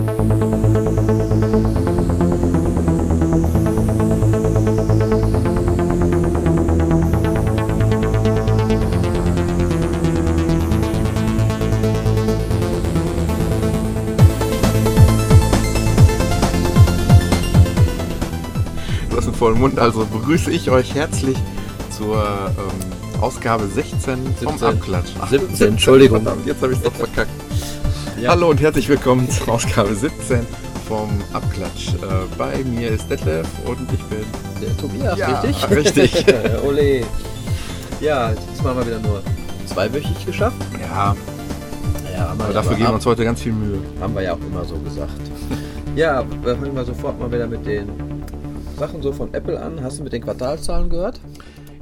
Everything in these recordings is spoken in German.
Du hast einen vollen Mund, also begrüße ich euch herzlich zur ähm, Ausgabe 16 vom 17. Abklatsch. Ach, 17, Entschuldigung. Verdammt, jetzt habe ich es doch verkackt. Ja. Hallo und herzlich willkommen zur Ausgabe 17 vom Abklatsch. Äh, bei mir ist Detlef und ich bin Der Tobias, Ja, richtig? richtig. Ole. Ja, diesmal haben wir wieder nur zweiwöchig geschafft. ja, Ja, haben aber dafür geben wir uns heute ganz viel Mühe. Haben wir ja auch immer so gesagt. ja, wir fangen mal sofort mal wieder mit den Sachen so von Apple an. Hast du mit den Quartalzahlen gehört?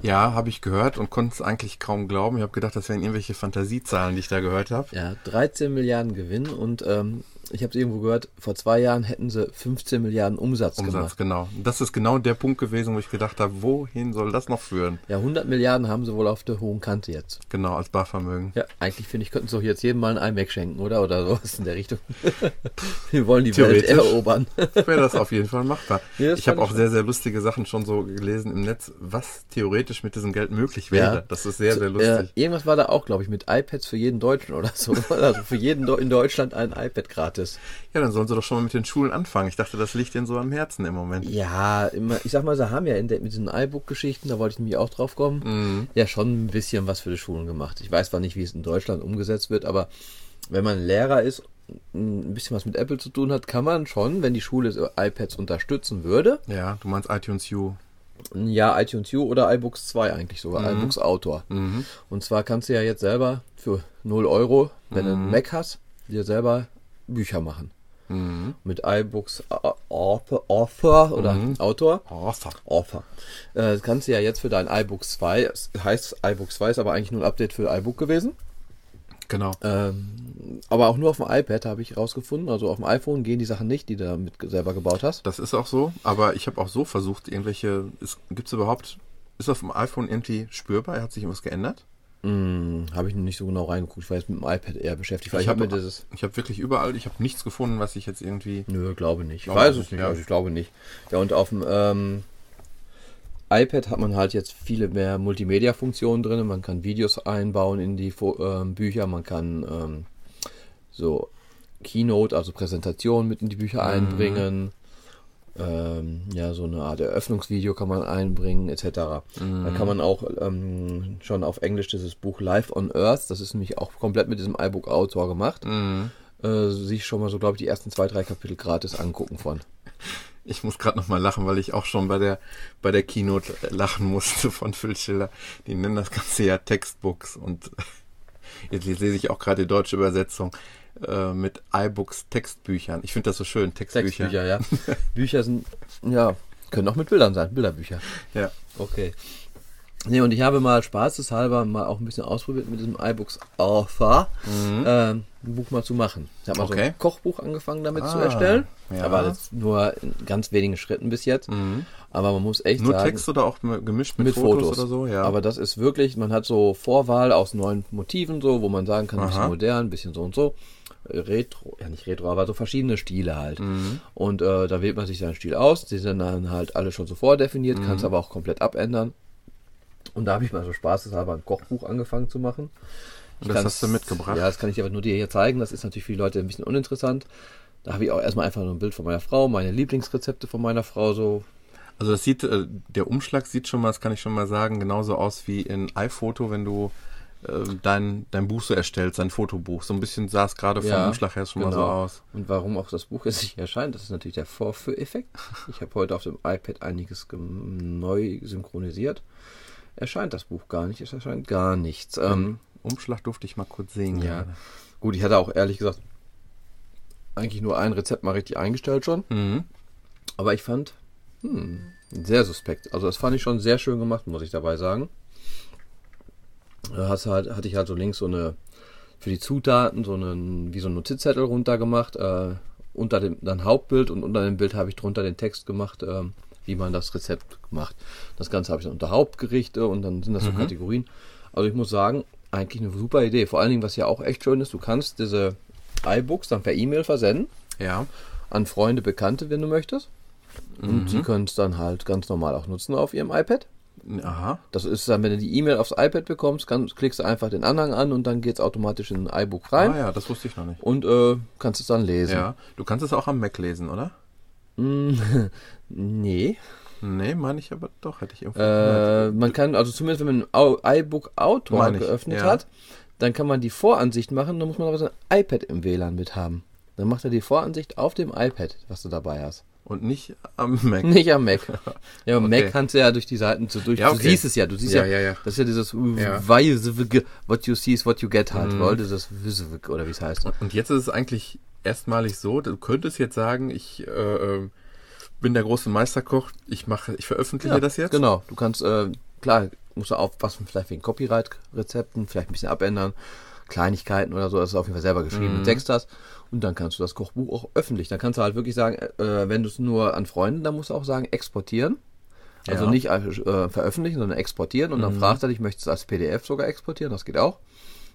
Ja, habe ich gehört und konnte es eigentlich kaum glauben. Ich habe gedacht, das wären irgendwelche Fantasiezahlen, die ich da gehört habe. Ja, 13 Milliarden Gewinn und ähm, ich habe es irgendwo gehört, vor zwei Jahren hätten sie 15 Milliarden Umsatz, Umsatz, gemacht. genau. Und Das ist genau der Punkt gewesen, wo ich gedacht habe, wohin soll das noch führen? Ja, 100 Milliarden haben sie wohl auf der hohen Kante jetzt. Genau, als Barvermögen. Ja, eigentlich finde ich, könnten sie doch jetzt jedem mal ein iMac schenken, oder? Oder sowas in der Richtung. Wir wollen die Welt erobern. wäre das auf jeden Fall machbar. Ja, ich habe auch sehr, sehr lustige Sachen schon so gelesen im Netz, was theoretisch mit diesem Geld möglich wäre. Ja. Das ist sehr, sehr Äh, lustig. irgendwas war da auch, glaube ich, mit iPads für jeden Deutschen oder so. Also für jeden in Deutschland ein iPad gratis. Ja, dann sollen sie doch schon mal mit den Schulen anfangen. Ich dachte, das liegt ihnen so am Herzen im Moment. Ja, immer, ich sag mal, sie haben ja in der, mit diesen iBook-Geschichten, da wollte ich nämlich auch drauf kommen, Mhm. ja schon ein bisschen was für die Schulen gemacht. Ich weiß zwar nicht, wie es in Deutschland umgesetzt wird, aber wenn man Lehrer ist, ein bisschen was mit Apple zu tun hat, kann man schon, wenn die Schule iPads unterstützen würde, Ja, du meinst iTunes U. Ja, iTunes U oder iBooks 2 eigentlich sogar, Mhm. iBooks Autor. Und zwar kannst du ja jetzt selber für 0 Euro, wenn du Mhm. einen Mac hast, dir selber Bücher machen. Mhm. Mit iBooks Au- Author, Author oder Autor. Oh, fuck. Author. Äh, das kannst du ja jetzt für dein iBooks 2, es heißt iBooks 2, ist aber eigentlich nur ein Update für iBook gewesen. Genau. Ähm, aber auch nur auf dem iPad habe ich rausgefunden. Also auf dem iPhone gehen die Sachen nicht, die du damit selber gebaut hast. Das ist auch so, aber ich habe auch so versucht, irgendwelche. Gibt es überhaupt. Ist auf dem iPhone irgendwie spürbar? Hat sich irgendwas geändert? Hm, habe ich noch nicht so genau reingeguckt. Ich war jetzt mit dem iPad eher beschäftigt. Ich, habe ich habe wirklich überall, ich habe nichts gefunden, was ich jetzt irgendwie. Nö, glaube nicht. Ich weiß es nicht, ja. also ich glaube nicht. Ja, und auf dem ähm, iPad hat man halt jetzt viele mehr Multimedia-Funktionen drin. Man kann Videos einbauen in die ähm, Bücher, man kann ähm, so Keynote, also Präsentation mit in die Bücher Mhm. einbringen. Ähm, ja, so eine Art Eröffnungsvideo kann man einbringen, etc. Mhm. Dann kann man auch ähm, schon auf Englisch dieses Buch Life on Earth, das ist nämlich auch komplett mit diesem iBook Autor gemacht, Mhm. äh, sich schon mal so, glaube ich, die ersten zwei, drei Kapitel gratis angucken von. Ich muss gerade noch mal lachen, weil ich auch schon bei der bei der Keynote lachen musste von Phil Schiller. Die nennen das Ganze ja Textbooks und jetzt lese ich auch gerade die deutsche Übersetzung äh, mit iBooks Textbüchern. Ich finde das so schön, Textbücher. Textbücher, ja. Bücher sind, ja, können auch mit Bildern sein, Bilderbücher. Ja. Okay. Nee, und ich habe mal spaßeshalber mal auch ein bisschen ausprobiert mit diesem iBooks Author, ähm, ein Buch mal zu machen. Ich habe mal so Mhm. Okay. ein Kochbuch angefangen damit zu Ah, erstellen. ja. Aber das nur in ganz wenigen Schritten bis jetzt. Aber man muss echt Nur sagen, Text oder auch gemischt mit, mit Fotos, Fotos, oder so? Ja. Aber das ist wirklich, man hat so Vorwahl aus neuen Motiven, so, wo man sagen kann, ein bisschen modern, ein bisschen so und so. Retro, ja nicht Retro, aber so verschiedene Stile halt. Mhm. Und äh, da wählt man sich seinen Stil aus. Die sind dann halt alle schon so vordefiniert, Mhm. kannst aber auch komplett abändern. Und da habe ich mal so spaßeshalber ein Kochbuch angefangen zu machen. Ich das hast du mitgebracht? Ja, das kann ich dir aber nur dir hier zeigen. Das ist natürlich für die Leute ein bisschen uninteressant. Da habe ich auch erstmal einfach nur ein Bild von meiner Frau, meine Lieblingsrezepte von meiner Frau so Also das sieht, äh, der Umschlag sieht schon mal, das kann ich schon mal sagen, genauso aus wie in iPhoto, wenn du dein, dein Buch so erstellst, dein Fotobuch. So ein bisschen sah es gerade vom Umschlag her schon mal so aus. genau. Und warum auch das Buch jetzt nicht erscheint, das ist natürlich der Vorführeffekt. Ich habe heute auf dem iPad einiges neu synchronisiert. Erscheint das Buch gar nicht, es erscheint gar nichts. Ähm, Umschlag durfte ich mal kurz sehen. ja, gerade. gut, ich hatte auch ehrlich gesagt eigentlich nur ein Rezept mal richtig eingestellt schon. Mhm. Aber ich fand, hm, sehr suspekt. Also das fand ich schon sehr schön gemacht, muss ich dabei sagen. Da hast halt, hatte ich halt so links so eine, für die Zutaten, so einen, wie so einen Notizzettel runtergemacht, äh, unter dem, dann Hauptbild und unter dem Bild habe ich drunter den Text gemacht, ähm, wie man das Rezept macht. Das Ganze habe ich dann unter Hauptgerichte und dann sind das so Kategorien. Also ich muss sagen, eigentlich eine super Idee. Vor allen Dingen, was ja auch echt schön ist, du kannst diese iBooks dann per E-Mail versenden. Ja. an Freunde, Bekannte, wenn du möchtest. Und sie können es dann halt ganz normal auch nutzen auf ihrem iPad. Aha. Das ist dann, wenn du die E-Mail aufs iPad bekommst, kann, klickst du einfach den Anhang an und dann geht es automatisch in ein iBook rein Ah ja, das wusste ich noch nicht. und äh, kannst es dann lesen. Ja. Du kannst es auch am Mac lesen, oder? Nee. Nee, meine ich aber doch, hätte ich irgendwo gehört. Äh, man kann, also zumindest wenn man ein Au- iBook Autor ich, geöffnet ja. hat, dann kann man die Voransicht machen, dann muss man aber sein iPad im WLAN mit haben. Dann macht er die Voransicht auf dem iPad, was du dabei hast. Und nicht am Mac. Nicht am Mac. Ja, am Okay. Mac kannst du ja durch die Seiten so durch. Ja, Du okay. siehst es ja, du siehst ja, Ja, ja, ja. das ist ja dieses Ja. Mhm. what you see is what you get halt, weil dieses oder wie es heißt. Und jetzt ist es eigentlich erstmalig so, du könntest jetzt sagen, ich äh, ähm, bin der große Meisterkoch, ich mache, ich veröffentliche das jetzt. Genau, du kannst, äh, klar, musst du aufpassen, vielleicht wegen Copyright-Rezepten, vielleicht ein bisschen abändern, Kleinigkeiten oder so, dass du auf jeden Fall selber geschriebenen Mhm. Text hast. Und dann kannst du das Kochbuch auch öffentlich. Dann kannst du halt wirklich sagen, äh, wenn du es nur an Freunden, dann musst du auch sagen, exportieren. Also Ja. Mhm. nicht äh, veröffentlichen, sondern exportieren. Und dann fragt er dich, möchtest du es als PDF sogar exportieren? Das geht auch.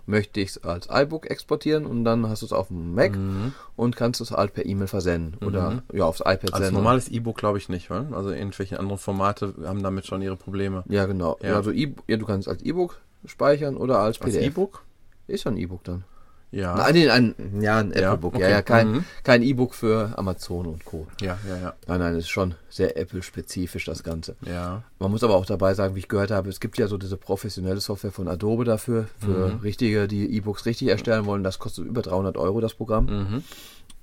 Möchte ich es als iBook exportieren und dann hast du es auf dem Mac und kannst es halt per E-Mail versenden oder ja aufs iPad Als senden. normales E-Book glaube ich nicht, weil? Also irgendwelche anderen Formate haben damit schon ihre Probleme. Ja, genau. Ja. Also e ja, du kannst als E-Book speichern oder als Als PDF. E-Book? Ist ja ein E-Book dann. Ja. Nein, nee, ein, ja, ein Ja, Apple-Book. Ja, okay. ja, kein, Mhm. kein E-Book für Amazon und Co. Ja, ja, ja. Nein, nein, ist schon sehr Apple-spezifisch, das Ganze. Ja. Man muss aber auch dabei sagen, wie ich gehört habe, es gibt ja so diese professionelle Software von Adobe dafür, für Mhm. richtige, die E-Books richtig erstellen wollen. Das kostet über 300 Euro, das Programm. Mhm.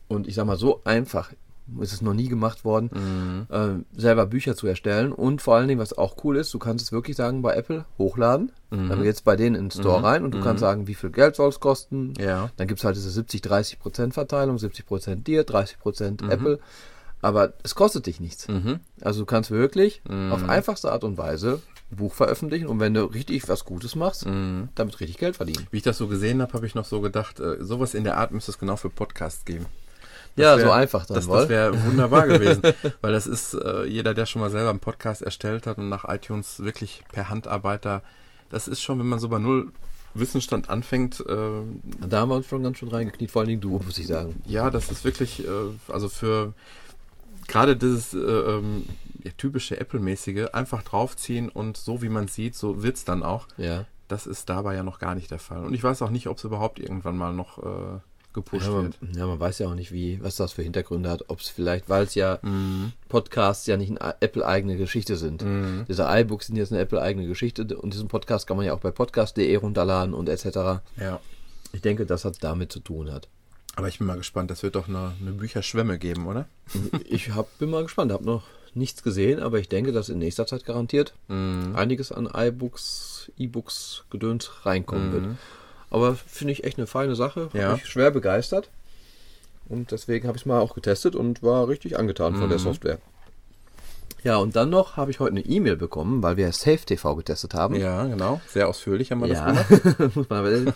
Und ich sag mal, so einfach ist es noch nie gemacht worden, Mhm. äh, selber Bücher zu erstellen. Und vor allen Dingen, was auch cool ist, du kannst es wirklich sagen, bei Apple hochladen. Mhm. Dann geht's bei denen in den Store rein und du kannst sagen, wie viel Geld soll es kosten. Ja. Dann gibt's halt diese 70-30% Verteilung, 70% dir, 30% Mhm. Apple. Aber es kostet dich nichts. Also du kannst wirklich Mhm. auf einfachste Art und Weise ein Buch veröffentlichen und wenn du richtig was Gutes machst, Mhm. damit richtig Geld verdienen. Wie ich das so gesehen habe, habe ich noch so gedacht, äh, sowas in der Art müsste es genau für Podcasts geben. Ja, wär- so einfach dann, Das, das wäre wunderbar gewesen, weil das ist äh, jeder, der schon mal selber einen Podcast erstellt hat und nach iTunes wirklich per Handarbeiter, das ist schon, wenn man so bei null Wissensstand anfängt, äh, Da haben wir uns schon ganz schön reingekniet, vor allen Dingen du, muss ich sagen. ja, das ist wirklich, äh, also für gerade dieses äh, ähm, ja, typische Apple-mäßige, einfach draufziehen und so wie man sieht, so wird's dann auch. Ja. Das ist dabei ja noch gar nicht der Fall. Und ich weiß auch nicht, ob es überhaupt irgendwann mal noch äh, gepusht Ja man, wird. ja, man weiß ja auch nicht, wie, was das für Hintergründe hat. Ob es vielleicht, weil es ja Mhm. Podcasts ja nicht eine Apple-eigene Geschichte sind. Diese iBooks sind jetzt eine Apple-eigene Geschichte und diesen Podcast kann man ja auch bei podcast.de runterladen und etc. Ja. Ich denke, das hat damit zu tun hat. Aber ich bin mal gespannt, das wird doch eine, eine Bücherschwemme geben, oder? Ich hab, bin mal gespannt, habe noch nichts gesehen, aber ich denke, dass in nächster Zeit garantiert Mhm. einiges an iBooks, E-Books, Gedöns reinkommen wird. Aber finde ich echt eine feine Sache. Hab Ja. mich schwer begeistert. Und deswegen habe ich es mal auch getestet und war richtig angetan von der Software. Ja, und dann noch habe ich heute eine E-Mail bekommen, weil wir Safe TV getestet haben. Ja, genau. Sehr ausführlich haben wir das Ja, gemacht. muss man aber äh,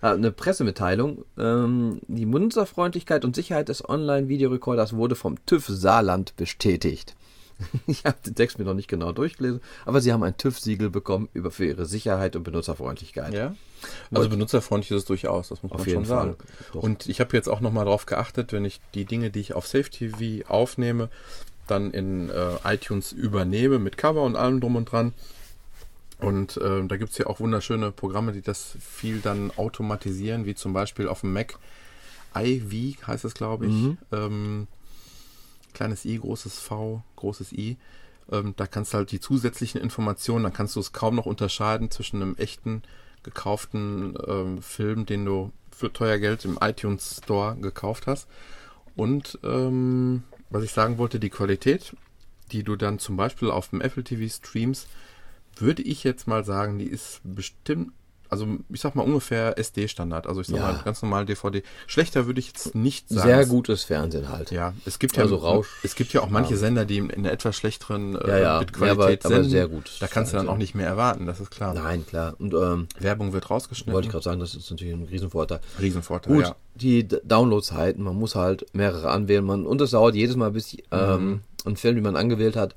eine Pressemitteilung. Ähm, die Benutzerfreundlichkeit und Sicherheit des Online-Videorekorders wurde vom TÜV Saarland bestätigt. Ich habe den Text mir noch nicht genau durchgelesen, aber sie haben ein TÜV-Siegel bekommen über für ihre Sicherheit und Benutzerfreundlichkeit. Ja. Also benutzerfreundlich ist es durchaus, das muss Auf man jeden schon sagen. Und ich habe jetzt auch nochmal drauf geachtet, wenn ich die Dinge, die ich auf Safe TV aufnehme, dann in äh, iTunes übernehme mit Cover und allem drum und dran. Und äh, da gibt's ja auch wunderschöne Programme, die das viel dann automatisieren, wie zum Beispiel auf dem Mac iV heißt es, glaube ich. Ähm, kleines i, großes V, großes i. Ähm, da kannst du halt die zusätzlichen Informationen, dann kannst du es kaum noch unterscheiden zwischen einem echten, gekauften ähm, Film, den du für teuer Geld im iTunes Store gekauft hast. Und ähm, was ich sagen wollte, die Qualität, die du dann zum Beispiel auf dem Apple TV streamst, würde ich jetzt mal sagen, die ist bestimmt, also ich sag mal ungefähr SD-Standard. Also ich sag Ja. mal ganz normal DVD. Schlechter würde ich jetzt nicht sagen. Sehr Es- gutes Fernsehen halt. ja, es gibt ja Also Rausch- es gibt ja auch manche Sender, die in einer etwas schlechteren äh, Ja, ja. Bildqualität Ja, aber- aber sehr gut. Da kannst du dann auch nicht mehr erwarten, das ist klar. Nein, klar. Und ähm, Werbung wird rausgeschnitten. wollte ich gerade sagen, das ist natürlich ein Riesenvorteil. Riesenvorteil, Gut, ja. die Downloadzeiten, man muss halt mehrere anwählen, man, und es dauert jedes Mal, bis ähm, ein Film, den man angewählt hat,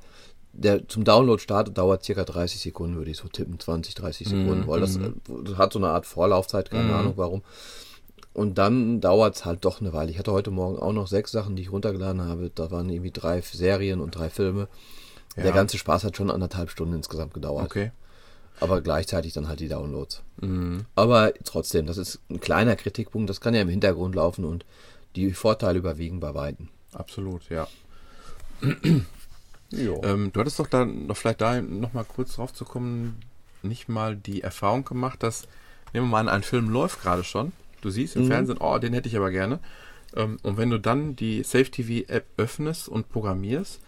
der zum Download startet, dauert circa 30 Sekunden, würde ich so tippen, 20, 30 Sekunden, weil das, äh, das hat so eine Art Vorlaufzeit, keine Ahnung warum. Und dann dauert es halt doch eine Weile. Ich hatte heute Morgen auch noch sechs Sachen, die ich runtergeladen habe. Da waren irgendwie drei Serien und drei Filme. Ja. Der ganze Spaß hat schon anderthalb Stunden insgesamt gedauert. Okay. Aber gleichzeitig dann halt die Downloads. Mhm. Aber trotzdem, das ist ein kleiner Kritikpunkt. Das kann ja im Hintergrund laufen und die Vorteile überwiegen bei Weitem. Absolut, ja. Ähm, du hattest doch da noch vielleicht da noch mal kurz drauf zu kommen, nicht mal die Erfahrung gemacht, dass, nehmen wir mal an, ein Film läuft gerade schon. Du siehst im Mhm. Fernsehen, oh, den hätte ich aber gerne. Ähm, und wenn du dann die Safe TV App öffnest und programmierst,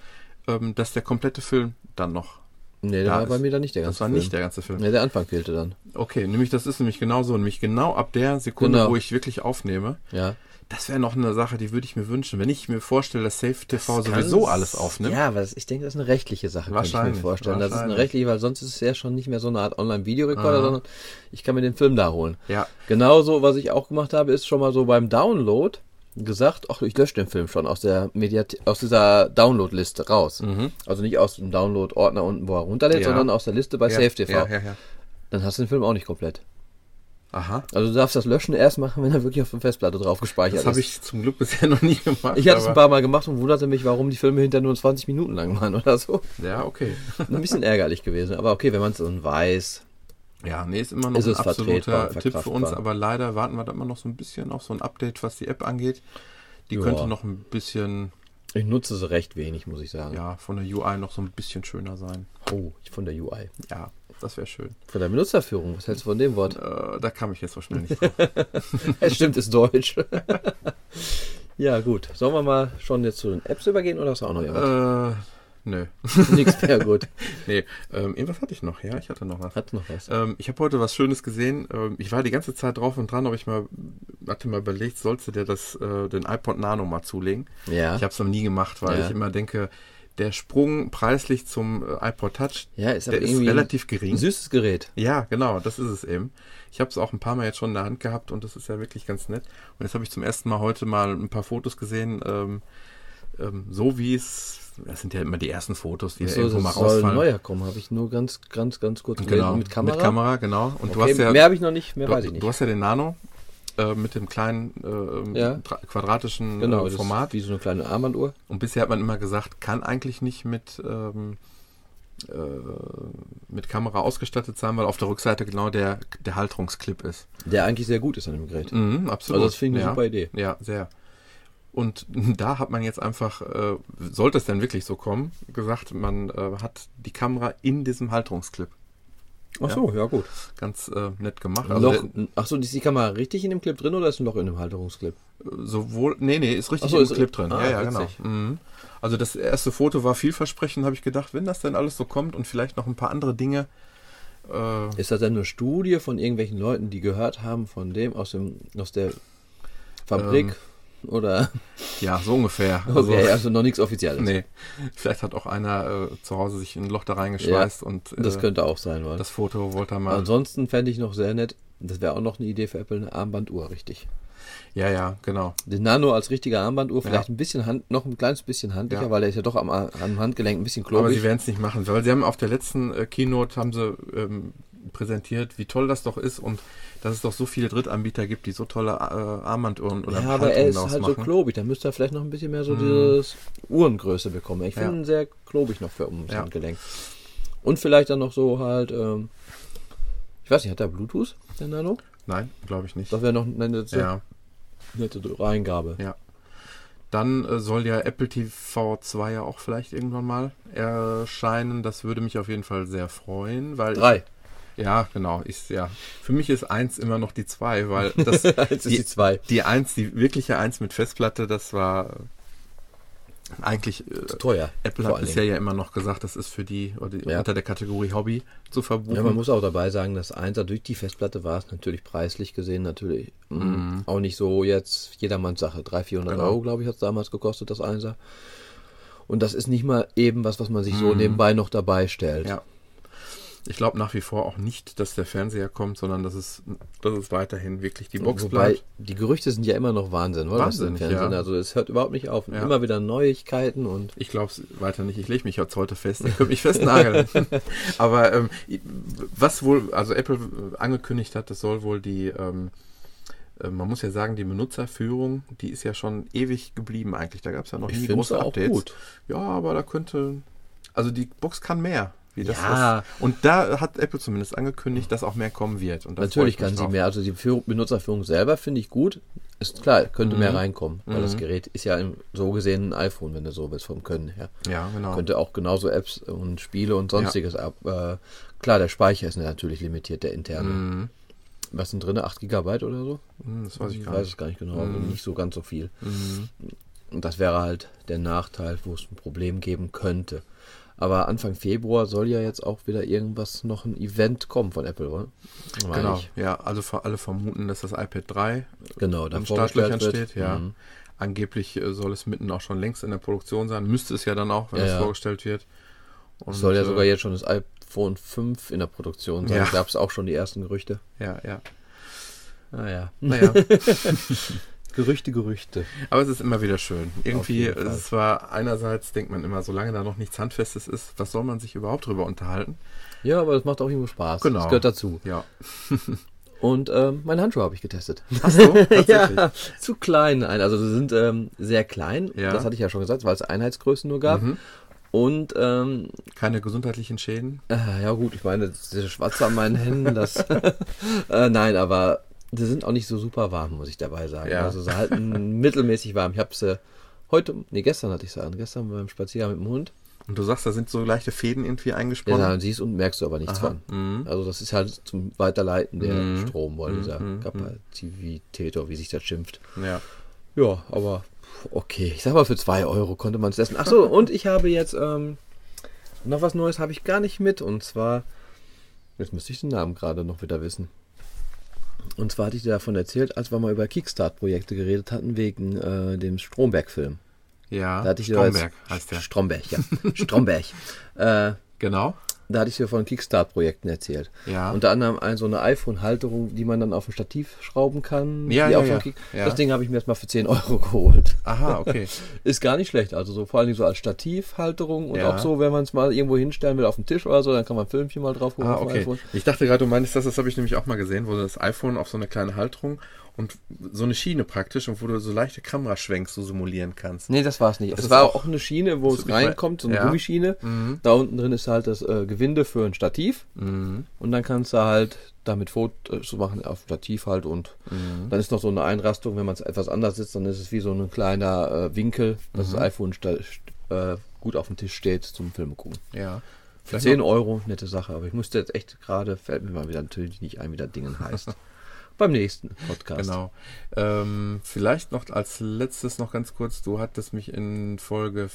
ähm, dass der komplette Film dann noch. nee, der da war bei mir dann nicht der ganze Das war Film. nicht der ganze Film. Nee, der Anfang fehlte dann. Okay, nämlich das ist nämlich genau so, nämlich genau ab der Sekunde, Genau. wo ich wirklich aufnehme. Ja. Das wäre noch eine Sache, die würde ich mir wünschen. Wenn ich mir vorstelle, dass Safe TV Das sowieso alles aufnimmt. Ja, aber das, ich denke, das ist eine rechtliche Sache, kann ich mir Wahrscheinlich, vorstellen. Das ist eine rechtliche, weil sonst ist es ja schon nicht mehr so eine Art Online-Videorekorder, sondern ich kann mir den Film da holen. Ja, Genauso, was ich auch gemacht habe, ist schon mal so beim Download gesagt, ach, ich lösche den Film schon aus der Mediath aus dieser Download-Liste raus. Also nicht aus dem Download-Ordner unten, wo er runterlädt, Ja. sondern aus der Liste bei ja, Safe TV. Ja, ja, ja. Dann hast du den Film auch nicht komplett. Aha. Also du darfst das Löschen erst machen, wenn er wirklich auf der Festplatte drauf gespeichert Das habe ist. ich zum Glück bisher noch nie gemacht. Ich hatte es ein paar Mal gemacht und wunderte mich, warum die Filme hinter nur 20 Minuten lang waren oder so. Ja, okay. Ein bisschen ärgerlich gewesen. Aber okay, wenn man es dann weiß. Ja, nee, ist immer noch Ist ein absoluter Tipp für uns, aber leider warten wir da immer noch so ein bisschen auf so ein Update, was die App angeht. Die Ja. könnte noch ein bisschen, Ich nutze sie recht wenig, muss ich sagen. ja, von der UI noch so ein bisschen schöner sein. Oh, von der UI. Ja, das wäre schön. Von der Benutzerführung. Was hältst du von dem Wort? Äh, da kam ich jetzt so schnell nicht drauf. Es stimmt, ist Deutsch. ja, gut. Sollen wir mal schon jetzt zu den Apps übergehen oder hast du auch noch irgendwas? äh, nö. Nix mehr gut. Nee, ähm, irgendwas hatte ich noch, ja, ich hatte noch was. Hat noch was. Ähm, ich habe heute was Schönes gesehen. Ähm, ich war die ganze Zeit drauf und dran, aber ich mal, hatte mal überlegt, sollst du dir das, äh, den iPod Nano mal zulegen? Ja. Ich habe es noch nie gemacht, weil Ja. ich immer denke, der Sprung preislich zum äh, iPod Touch, Ja, ist der ist relativ Ein gering. süßes Gerät. Ja, genau, das ist es eben. Ich habe es auch ein paar Mal jetzt schon in der Hand gehabt und das ist ja wirklich ganz nett. Und jetzt habe ich zum ersten Mal heute mal ein paar Fotos gesehen, ähm, ähm, so wie es, das sind ja immer die ersten Fotos, die So, irgendwo mal das soll rausfallen. neuer kommen, habe ich nur ganz, ganz, ganz kurz Genau. Mit Kamera. Mit Kamera, genau. Und du Okay, hast ja, mehr habe ich noch nicht, mehr du, weiß ich nicht. du hast ja den Nano äh, mit dem kleinen äh, Ja. quadratischen genau, äh, ist Format. wie so eine kleine Armbanduhr. Und bisher hat man immer gesagt, kann eigentlich nicht mit, ähm, äh, mit Kamera ausgestattet sein, weil auf der Rückseite genau der, der Halterungsclip ist. Der eigentlich sehr gut ist an dem Gerät. Mhm, absolut. Also das finde ich eine ja. super Idee. Ja, sehr. Und da hat man jetzt einfach, äh, sollte es denn wirklich so kommen, gesagt, man äh, hat die Kamera in diesem Halterungsclip. Ach so, ja gut. Ganz äh, nett gemacht. Also Loch, ach so, ist die Kamera richtig in dem Clip drin oder ist ein Loch in dem Halterungsclip? der, sowohl, nee, nee, ist richtig so, im ist- Clip drin. ah, ja, ja, genau. witzig. Mhm. Also das erste Foto war vielversprechend, habe ich gedacht, wenn das denn alles so kommt und vielleicht noch ein paar andere Dinge. Äh, Ist das denn eine Studie von irgendwelchen Leuten, die gehört haben von dem aus dem aus der Fabrik? Ähm, oder? ja, so ungefähr. Okay, also noch nichts Offizielles. Nee, vielleicht hat auch einer äh, zu Hause sich ein Loch da reingeschweißt und äh, Das könnte auch sein, weil. das Foto wollte er mal. Ansonsten fände ich noch sehr nett, das wäre auch noch eine Idee für Apple, eine Armbanduhr, richtig. ja, ja, genau. Den Nano als richtige Armbanduhr, vielleicht Ja. ein bisschen Hand, noch ein kleines bisschen handlicher, Ja. weil der ist ja doch am, am Handgelenk ein bisschen Aber klobig. sie werden es nicht machen, weil sie haben auf der letzten äh, Keynote haben sie ähm, präsentiert, wie toll das doch ist und dass es doch so viele Drittanbieter gibt, die so tolle äh, Armbanduhren oder ja, aber er ist halt so machen. klobig. Da müsste er vielleicht noch ein bisschen mehr so dieses Uhrengröße bekommen. Ich finde Ja. ihn sehr klobig noch für ums Ja. Handgelenk. Und vielleicht dann noch so halt, ähm, ich weiß nicht, hat er Bluetooth, der Nano? Nein, glaube ich nicht. Das wäre noch eine nette, Ja, nette Reingabe. ja. Dann äh, soll ja Apple TV 2 ja auch vielleicht irgendwann mal erscheinen. Das würde mich auf jeden Fall sehr freuen, weil Drei. Ja, genau. Ich, ja. Für mich ist eins immer noch die zwei, weil das die, die zwei. die eins, die wirkliche eins mit Festplatte, das war eigentlich äh, teuer. Apple hat bisher ja immer noch gesagt, das ist für die, oder die Ja. unter der Kategorie Hobby zu verbuchen. Ja, man muss auch dabei sagen, dass Einser durch die Festplatte war es natürlich preislich gesehen natürlich mh, auch nicht so jetzt jedermanns Sache. 300, 400 Mhm. Genau. Euro, glaube ich, hat es damals gekostet, das Einser. Und das ist nicht mal eben was, was man sich Mhm. so nebenbei noch dabei stellt. Ja. Ich glaube nach wie vor auch nicht, dass der Fernseher kommt, sondern dass es, dass es weiterhin wirklich die Box Wobei, bleibt. die Gerüchte sind ja immer noch Wahnsinn, oder? Fernsehen. ja. Also es hört überhaupt nicht auf. Ja. Immer wieder Neuigkeiten und Ich glaube es weiter nicht. Ich lege mich jetzt heute fest. Ich könnte mich festnageln. Aber ähm, was wohl, also Apple angekündigt hat, das soll wohl die ähm, äh, man muss ja sagen, die Benutzerführung, die ist ja schon ewig geblieben eigentlich. Da gab es ja noch Ich nie große auch Updates. gut. Ja, aber da könnte, also die Box kann mehr. Wie das Ja. ist. Und da hat Apple zumindest angekündigt, dass auch mehr kommen wird. Natürlich ich kann sie drauf. mehr. Also die Führ- Benutzerführung selber finde ich gut. Ist klar, könnte Mhm. mehr reinkommen, weil das Gerät ist ja im- so gesehen ein iPhone, wenn du so willst, vom Können her. Ja, genau. Könnte auch genauso Apps und Spiele und sonstiges ab. Äh, klar, der Speicher ist natürlich limitiert, der interne. Mhm. Was sind drin? 8 Gigabyte oder so? Hm, Das weiß ich Ich gar weiß nicht. es gar nicht genau, aber nicht so ganz so viel. Mhm. Und das wäre halt der Nachteil, wo es ein Problem geben könnte. Aber Anfang Februar soll ja jetzt auch wieder irgendwas, noch ein Event kommen von Apple, oder? Meine Genau, ich. ja, also für alle vermuten, dass das iPad 3 Genau, vorgestellt Startlöchern wird. steht, ja. Mhm. Angeblich äh, soll es mitten auch schon längst in der Produktion sein. Müsste es ja dann auch, wenn es ja. vorgestellt wird. Und, soll ja äh, sogar jetzt schon das iPhone 5 in der Produktion sein. Ja. Gab es auch schon die ersten Gerüchte. Ja, ja. Naja. Naja, Gerüchte, Gerüchte. aber es ist immer wieder schön. Irgendwie, es zwar einerseits denkt man immer, solange da noch nichts Handfestes ist, was soll man sich überhaupt drüber unterhalten? Ja, aber das macht auch irgendwo Spaß. Genau. Das gehört dazu. Ja. Und ähm, meine Handschuhe habe ich getestet. Hast du? Tatsächlich. ja, zu klein. Also sie sind ähm, sehr klein. Ja. Das hatte ich ja schon gesagt, weil es Einheitsgrößen nur gab. Mhm. Und ähm, Keine gesundheitlichen Schäden? äh, ja gut, ich meine, diese Schwatze an meinen Händen, das äh, nein, aber sie sind auch nicht so super warm, muss ich dabei sagen. Ja. Also sie halten mittelmäßig warm. Ich habe sie heute, nee, gestern hatte ich sie an, gestern beim Spaziergang mit dem Hund. Und du sagst, da sind so leichte Fäden irgendwie Ja, eingesponnen? dann siehst und merkst du aber nichts Aha. von. Mhm. Also das ist halt zum Weiterleiten der Mhm. Strom, weil dieser Mhm. Kapazität oder wie sich das schimpft. Ja. Ja, aber okay. Ich sag mal, für 2 Euro konnte man es essen. Ach so, und ich habe jetzt ähm, noch was Neues habe ich gar nicht mit. Und zwar, jetzt müsste ich den Namen gerade noch wieder wissen. Und zwar hatte ich dir davon erzählt, als wir mal über Kickstart-Projekte geredet hatten, wegen äh, dem Stromberg-Film. Ja, Da hatte ich Stromberg heißt der. Stromberg, ja. Stromberg. äh, Genau. Da hatte ich dir von Kickstart-Projekten erzählt. Ja. Unter anderem ein, so eine iPhone-Halterung, die man dann auf ein Stativ schrauben kann. Ja, ja, ja. Ja. Das Ding habe ich mir jetzt mal für 10 Euro geholt. Aha, okay. Ist gar nicht schlecht. Also so vor allem so als Stativhalterung und Ja. auch so, wenn man es mal irgendwo hinstellen will auf den Tisch oder so, dann kann man ein Filmchen mal drauf gucken Ah, dem okay. Ich dachte gerade, du meinst das, das habe ich nämlich auch mal gesehen, wo das iPhone auf so eine kleine Halterung und so eine Schiene praktisch und wo du so leichte Kameraschwenks so simulieren kannst. Nee, das war es nicht. Das es war auch- auch eine Schiene, wo es reinkommt, so eine Ja. Gummischiene. Mhm. Da unten drin ist halt das äh, Gewinde für ein Stativ. Mhm. Und dann kannst du halt damit Fotos machen auf Stativ halt und Mhm. dann ist noch so eine Einrastung, wenn man es etwas anders sitzt, dann ist es wie so ein kleiner äh, Winkel, dass Mhm. das iPhone äh, gut auf dem Tisch steht zum Filme gucken. Ja. Für Vielleicht 10 Euro, nette Sache, aber ich musste jetzt echt gerade, fällt mir mal wieder natürlich nicht ein, wie das Ding heißt. Beim nächsten Podcast. Genau. Ähm, vielleicht noch als letztes noch ganz kurz, du hattest mich in Folge,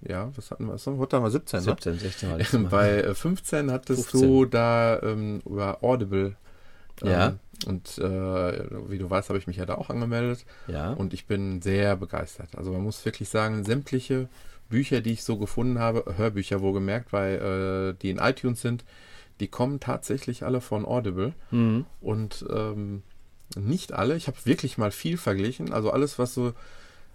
ja, was hatten wir, was haben wir? heute haben wir 17, 17, 16 war ne? das mal. Bei äh, 15 hattest 15. du da ähm, über Audible ähm, Ja. und äh, wie du weißt, habe ich mich ja da auch angemeldet ja. und ich bin sehr begeistert. Also man muss wirklich sagen, sämtliche Bücher, die ich so gefunden habe, Hörbücher wohlgemerkt, weil äh, die in iTunes sind, die kommen tatsächlich alle von Audible. Mhm. Und ähm, nicht alle. Ich habe wirklich mal viel verglichen. Also alles, was so,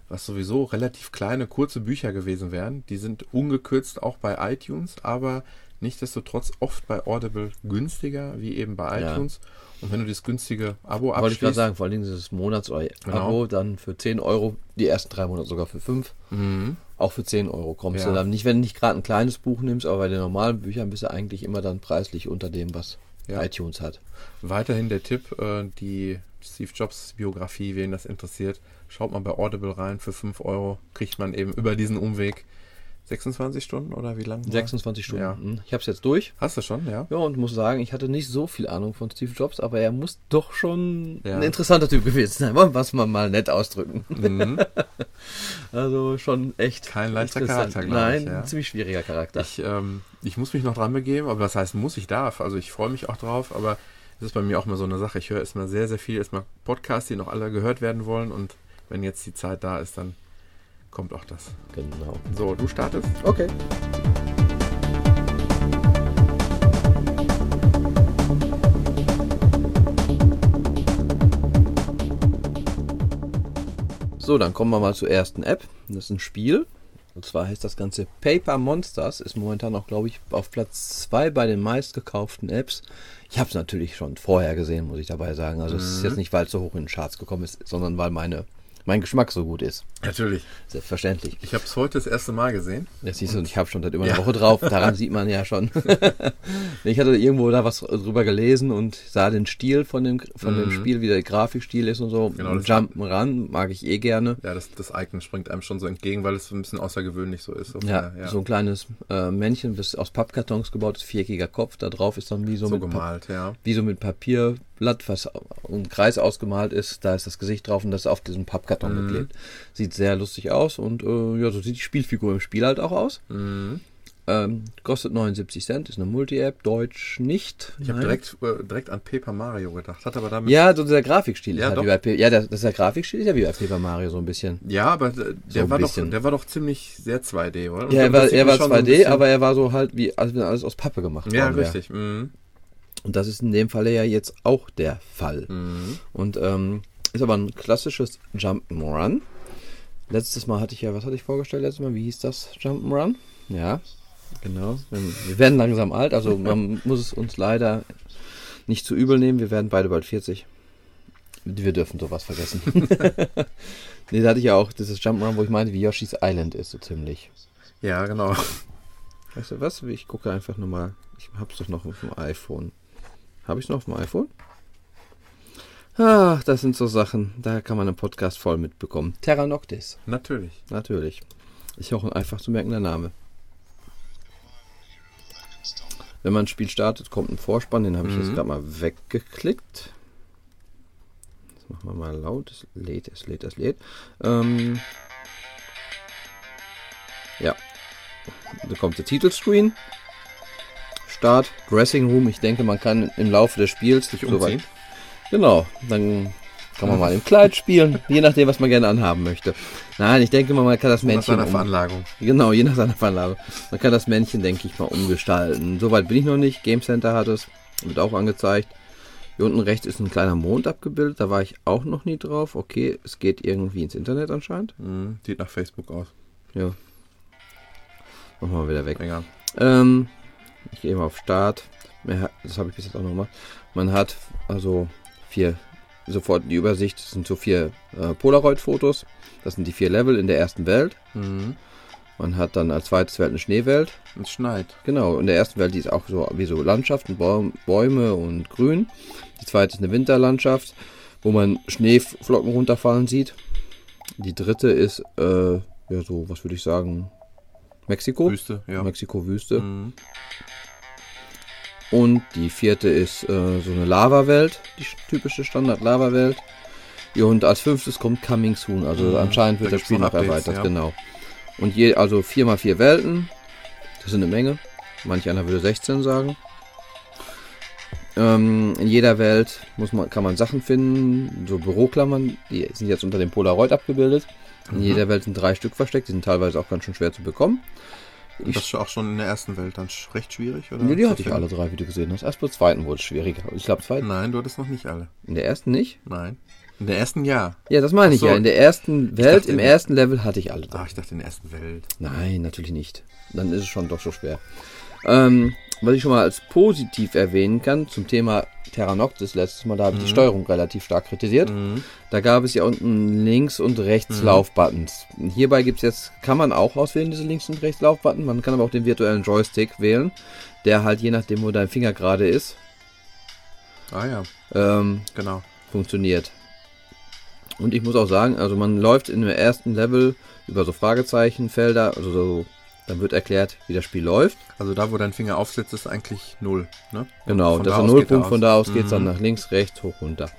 was sowieso relativ kleine, kurze Bücher gewesen wären, die sind ungekürzt auch bei iTunes, aber nichtsdestotrotz oft bei Audible günstiger, wie eben bei Ja. iTunes. Und wenn du das günstige Abo Wollte ich gerade abschließt, sagen, vor allem dieses Monats- oder Genau. Abo dann für 10 Euro, die ersten drei Monate sogar für 5, mhm, auch für 10 Euro kommst Ja. du dann nicht, wenn du nicht gerade ein kleines Buch nimmst, aber bei den normalen Büchern bist du eigentlich immer dann preislich unter dem, was Ja. iTunes hat. weiterhin der Tipp, äh, die Steve Jobs Biografie, wen das interessiert, schaut mal bei Audible rein. Für 5 Euro kriegt man eben über diesen Umweg 26 Stunden oder wie lange? 26 Stunden. Ja. Mhm. Ich habe es jetzt durch. Hast du schon, ja? Ja, und muss sagen, ich hatte nicht so viel Ahnung von Steve Jobs, aber er muss doch schon Ja. ein interessanter Typ gewesen sein, was man mal nett ausdrücken. Mhm. Also schon echt. Kein leichter. Charakter, Nein, ich, ja. ein ziemlich schwieriger Charakter. Ich, ähm, ich muss mich noch dran begeben, aber das heißt muss, ich darf. Also ich freue mich auch drauf, aber es ist bei mir auch mal so eine Sache. Ich höre erstmal sehr, sehr viel, erstmal Podcasts, die noch alle gehört werden wollen und wenn jetzt die Zeit da ist, dann kommt auch das. genau. So, du startest? Okay. So, dann kommen wir mal zur ersten App. Das ist ein Spiel. Und zwar heißt das Ganze Paper Monsters, ist momentan auch, glaube ich, auf Platz 2 bei den meistgekauften Apps. Ich habe es natürlich schon vorher gesehen, muss ich dabei sagen. Also es ist jetzt nicht, weil es so hoch in den Charts gekommen ist, sondern weil meine mein Geschmack so gut ist. Natürlich. Selbstverständlich. Ich habe es heute das erste Mal gesehen. Das siehst du, und ich habe schon seit über einer Woche drauf. Daran sieht man ja schon. ich hatte irgendwo da was drüber gelesen und sah den Stil von dem, von dem Spiel, wie der Grafikstil ist und so. Mhm. Genau, das- Jump'n'Run mag ich eh gerne. Ja, das, das Icon springt einem schon so entgegen, weil es so ein bisschen außergewöhnlich so ist. Ja, der- so ein kleines äh, Männchen, das aus Pappkartons gebaut ist, viereckiger Kopf. Da drauf ist dann wie so, so mit Pa- gemalt, ja. wie so mit Papierblatt, was ein Kreis ausgemalt ist. Da ist das Gesicht drauf und das ist auf diesem Pappkarton Mhm. geklebt. Sieht sehr lustig aus und äh, ja, so sieht die Spielfigur im Spiel halt auch aus. Mhm. Ähm, kostet 79 Cent, ist eine Multi-App, Deutsch nicht. Ich habe direkt, äh, direkt an Paper Mario gedacht. Hat aber damit. Ja, so dieser Grafikstil Ja, ist halt wie bei P Ja, der, das ist der Grafikstil ist ja wie bei Paper Mario so ein bisschen. Ja, aber der, ein war doch, der war doch ziemlich sehr 2D, oder? Und Ja, er das war, er war schon so ein 2D, bisschen- aber er war so halt wie, als wenn alles aus Pappe gemacht Ja, richtig. Mhm. Und das ist in dem Falle ja jetzt auch der Fall. Mhm. Und ähm, ist aber ein klassisches Jump'n'Run. Letztes Mal hatte ich ja, was hatte ich vorgestellt letztes Mal? Wie hieß das Jump'n'Run? Ja, genau. Wir wir werden langsam alt, also man muss es uns leider nicht zu übel nehmen. Wir werden beide bald 40. Wir dürfen sowas vergessen. nee, da hatte ich ja auch dieses Jump'n'Run, wo ich meinte, wie Yoshi's Island ist, so ziemlich. Ja, genau. Weißt du was? Ich gucke einfach nochmal. Ich hab's doch noch auf dem iPhone. Habe ich noch auf dem iPhone? Ach, das sind so Sachen. Da kann man einen Podcast voll mitbekommen. Terra Noctis, Natürlich. natürlich. Ist ja auch ein einfach zu merkender Name. Wenn man ein Spiel startet, kommt ein Vorspann. Den habe ich jetzt Mhm. gerade mal weggeklickt. Das machen wir mal laut. Es lädt, es lädt, es lädt. Ähm, ja. Da kommt der Titelscreen. Start, Dressing Room. Ich denke, man kann im Laufe des Spiels Sich umziehen. Genau, dann kann man mal im Kleid spielen, je nachdem, was man gerne anhaben möchte. Nein, ich denke mal, man kann das Nach Männchen. seiner um- Veranlagung. Genau, je nach seiner Veranlage. Man kann das Männchen, denke ich mal, umgestalten. Soweit bin ich noch nicht. Game Center hat es. Wird auch angezeigt. Hier unten rechts ist ein kleiner Mond abgebildet. Da war ich auch noch nie drauf. Okay, es geht irgendwie ins Internet anscheinend. Mhm. Sieht nach Facebook aus. Ja. Machen wir mal wieder weg. Egal. Ähm, ich gehe mal auf Start. Das habe ich bis jetzt auch noch gemacht. Man hat also vier, sofort die Übersicht. Das sind so vier äh, Polaroid-Fotos. Das sind die vier Level in der ersten Welt. Mhm. Man hat dann als zweites Welt eine Schneewelt. Es schneit. Genau, in der ersten Welt, die ist auch so wie so Landschaften, Baum, Bäume und Grün. Die zweite ist eine Winterlandschaft, wo man Schneeflocken runterfallen sieht. Die dritte ist, äh, ja so, was würde ich sagen, Mexiko. Wüste, ja. Mexiko-Wüste. Mhm. Und die vierte ist äh, so eine Lava-Welt, die typische Standard-Lava-Welt. Ja, und als fünftes kommt Coming Soon. Also Mhm, anscheinend wird da das Spiel noch noch Updates, erweitert, ja. genau. Und je, also vier mal vier Welten. Das sind eine Menge. Manch einer würde 16 sagen. Ähm, in jeder Welt muss man, kann man Sachen finden, so Büroklammern, die sind jetzt unter dem Polaroid abgebildet. In jeder Welt sind drei Stück versteckt, die sind teilweise auch ganz schön schwer zu bekommen. Und das ist auch schon in der ersten Welt dann recht schwierig, oder? Ja, die hatte ich alle drei, wie du gesehen hast. Erst beim zweiten wurde es schwieriger. Ich glaube, zweiten. Nein, du hattest noch nicht alle. In der ersten nicht? Nein. In der ersten ja. Ja, das meine ich so. ja. In der ersten Welt, dachte, im ersten Level hatte ich alle drei. Ach, ich dachte in der ersten Welt. Nein, natürlich nicht. Dann ist es schon doch so schwer. Ähm, was ich schon mal als positiv erwähnen kann zum Thema Terra Noctis letztes Mal, da habe ich die Steuerung relativ stark kritisiert. Mhm. Da gab es ja unten links und rechts Laufbuttons. Hierbei gibt es jetzt, kann man auch auswählen, diese links und rechts Laufbutton. Man kann aber auch den virtuellen Joystick wählen, der halt je nachdem, wo dein Finger gerade ist, Ah ja, ähm, genau. funktioniert. Und ich muss auch sagen, also man läuft in dem ersten Level über so Fragezeichenfelder, also so, dann wird erklärt, wie das Spiel läuft. Also da, wo dein Finger aufsitzt, ist eigentlich null. Ne? Genau, das da ist Nullpunkt, von da aus geht es dann Mhm. nach links, rechts, hoch, runter.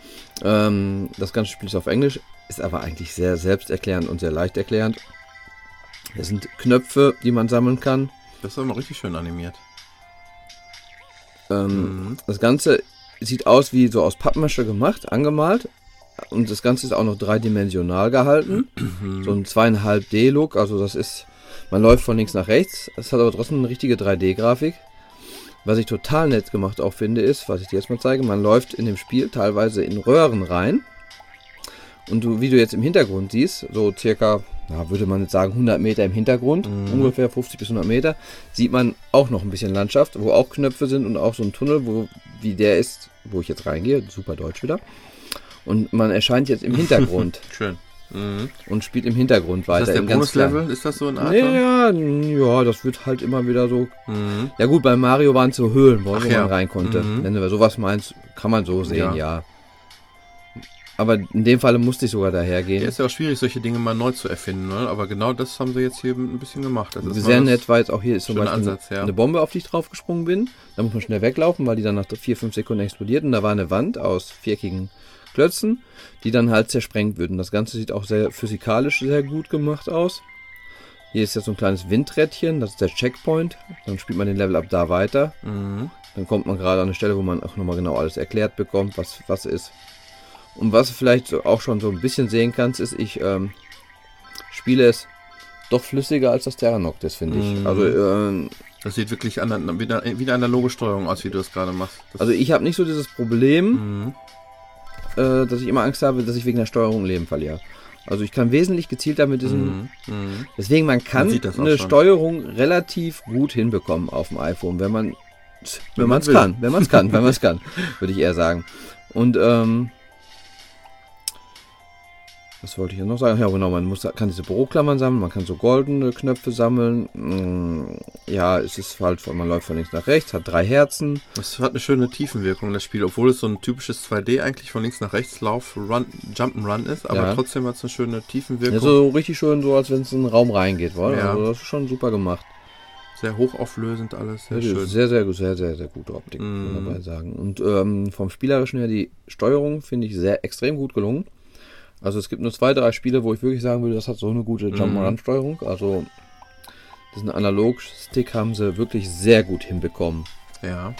Ähm, das ganze Spiel ist auf Englisch, ist aber eigentlich sehr selbsterklärend und sehr leicht erklärend. Es sind Knöpfe, die man sammeln kann. Das ist immer richtig schön animiert. Ähm, Mhm. Das Ganze sieht aus wie so aus Pappmasche gemacht, angemalt. Und das Ganze ist auch noch dreidimensional gehalten. So ein zweieinhalb D-Look. Also das ist, man läuft von links nach rechts. Es hat aber trotzdem eine richtige 3D-Grafik. Was ich total nett gemacht auch finde, ist, was ich dir jetzt mal zeige, man läuft in dem Spiel teilweise in Röhren rein. Und du, wie du jetzt im Hintergrund siehst, so circa, na, würde man jetzt sagen 100 Meter im Hintergrund, ungefähr 50 bis 100 Meter, sieht man auch noch ein bisschen Landschaft, wo auch Knöpfe sind und auch so ein Tunnel, wo, wie der ist, wo ich jetzt reingehe, super deutsch wieder. Und man erscheint jetzt im Hintergrund Schön. Mhm. und spielt im Hintergrund weiter. Ist das der. Bonuslevel? Ist das so ein Art? Ja, ja, das wird halt immer wieder so. Mhm. Ja gut, bei Mario waren es so Höhlen, wo wo ja. man rein konnte. Mhm. Wenn du sowas meinst, kann man so sehen, Ja. ja. Aber in dem Falle musste ich sogar dahergehen. Ja, ist ja auch schwierig, solche Dinge mal neu zu erfinden, ne? aber genau das haben sie jetzt hier ein bisschen gemacht. Sehr nett war jetzt auch hier ist zum Beispiel Ansatz, ja. eine Bombe, auf die ich draufgesprungen bin. Da muss man schnell weglaufen, weil die dann nach vier, fünf Sekunden explodiert. Und da war eine Wand aus viereckigen Klötzen, die dann halt zersprengt wird. Und das Ganze sieht auch sehr physikalisch sehr gut gemacht aus. Hier ist jetzt so ein kleines Windrädchen, das ist der Checkpoint. Dann spielt man den Level ab da weiter. Mhm. Dann kommt man gerade an eine Stelle, wo man auch nochmal genau alles erklärt bekommt, was was ist. Und was du vielleicht auch schon so ein bisschen sehen kannst, ist, ich ähm, spiele es doch flüssiger als das Terra Noctis, finde ich. Mhm. Also, ähm, Das sieht wirklich an, wie eine, wie eine analoge Steuerung aus, wie du es gerade machst. Das, also ich habe nicht so dieses Problem, mhm. Äh, dass ich immer Angst habe, dass ich wegen der Steuerung Leben verliere. Also ich kann wesentlich gezielter mit diesem. Mhm. Mhm. Deswegen, man kann Man eine schon. Steuerung relativ gut hinbekommen auf dem iPhone, wenn man wenn man man es will. kann, wenn man es kann, wenn man es kann, würde ich eher sagen. Und ähm, was wollte ich noch sagen? Ja, genau, man muss, kann diese Büroklammern sammeln, man kann so goldene Knöpfe sammeln. Mm, Ja, es ist halt, man läuft von links nach rechts, hat drei Herzen. Es hat eine schöne Tiefenwirkung, das Spiel, obwohl es so ein typisches 2D eigentlich von links nach rechts Lauf, Run, Jump'n'Run ist, aber Ja. trotzdem hat es eine schöne Tiefenwirkung. Ja, so richtig schön, so als wenn es in einen Raum reingeht, oder? Ja. Also das ist schon super gemacht. Sehr hochauflösend alles, sehr Ja, schön. Sehr, sehr, sehr, sehr, sehr gute Optik, muss man Mm. dabei sagen. Und ähm, vom Spielerischen her, die Steuerung finde ich sehr extrem gut gelungen. Also es gibt nur zwei, drei Spiele, wo ich wirklich sagen würde, das hat so eine gute Mhm. Jump'n'Run-Steuerung. Also diesen Analog-Stick haben sie wirklich sehr gut hinbekommen. Ja.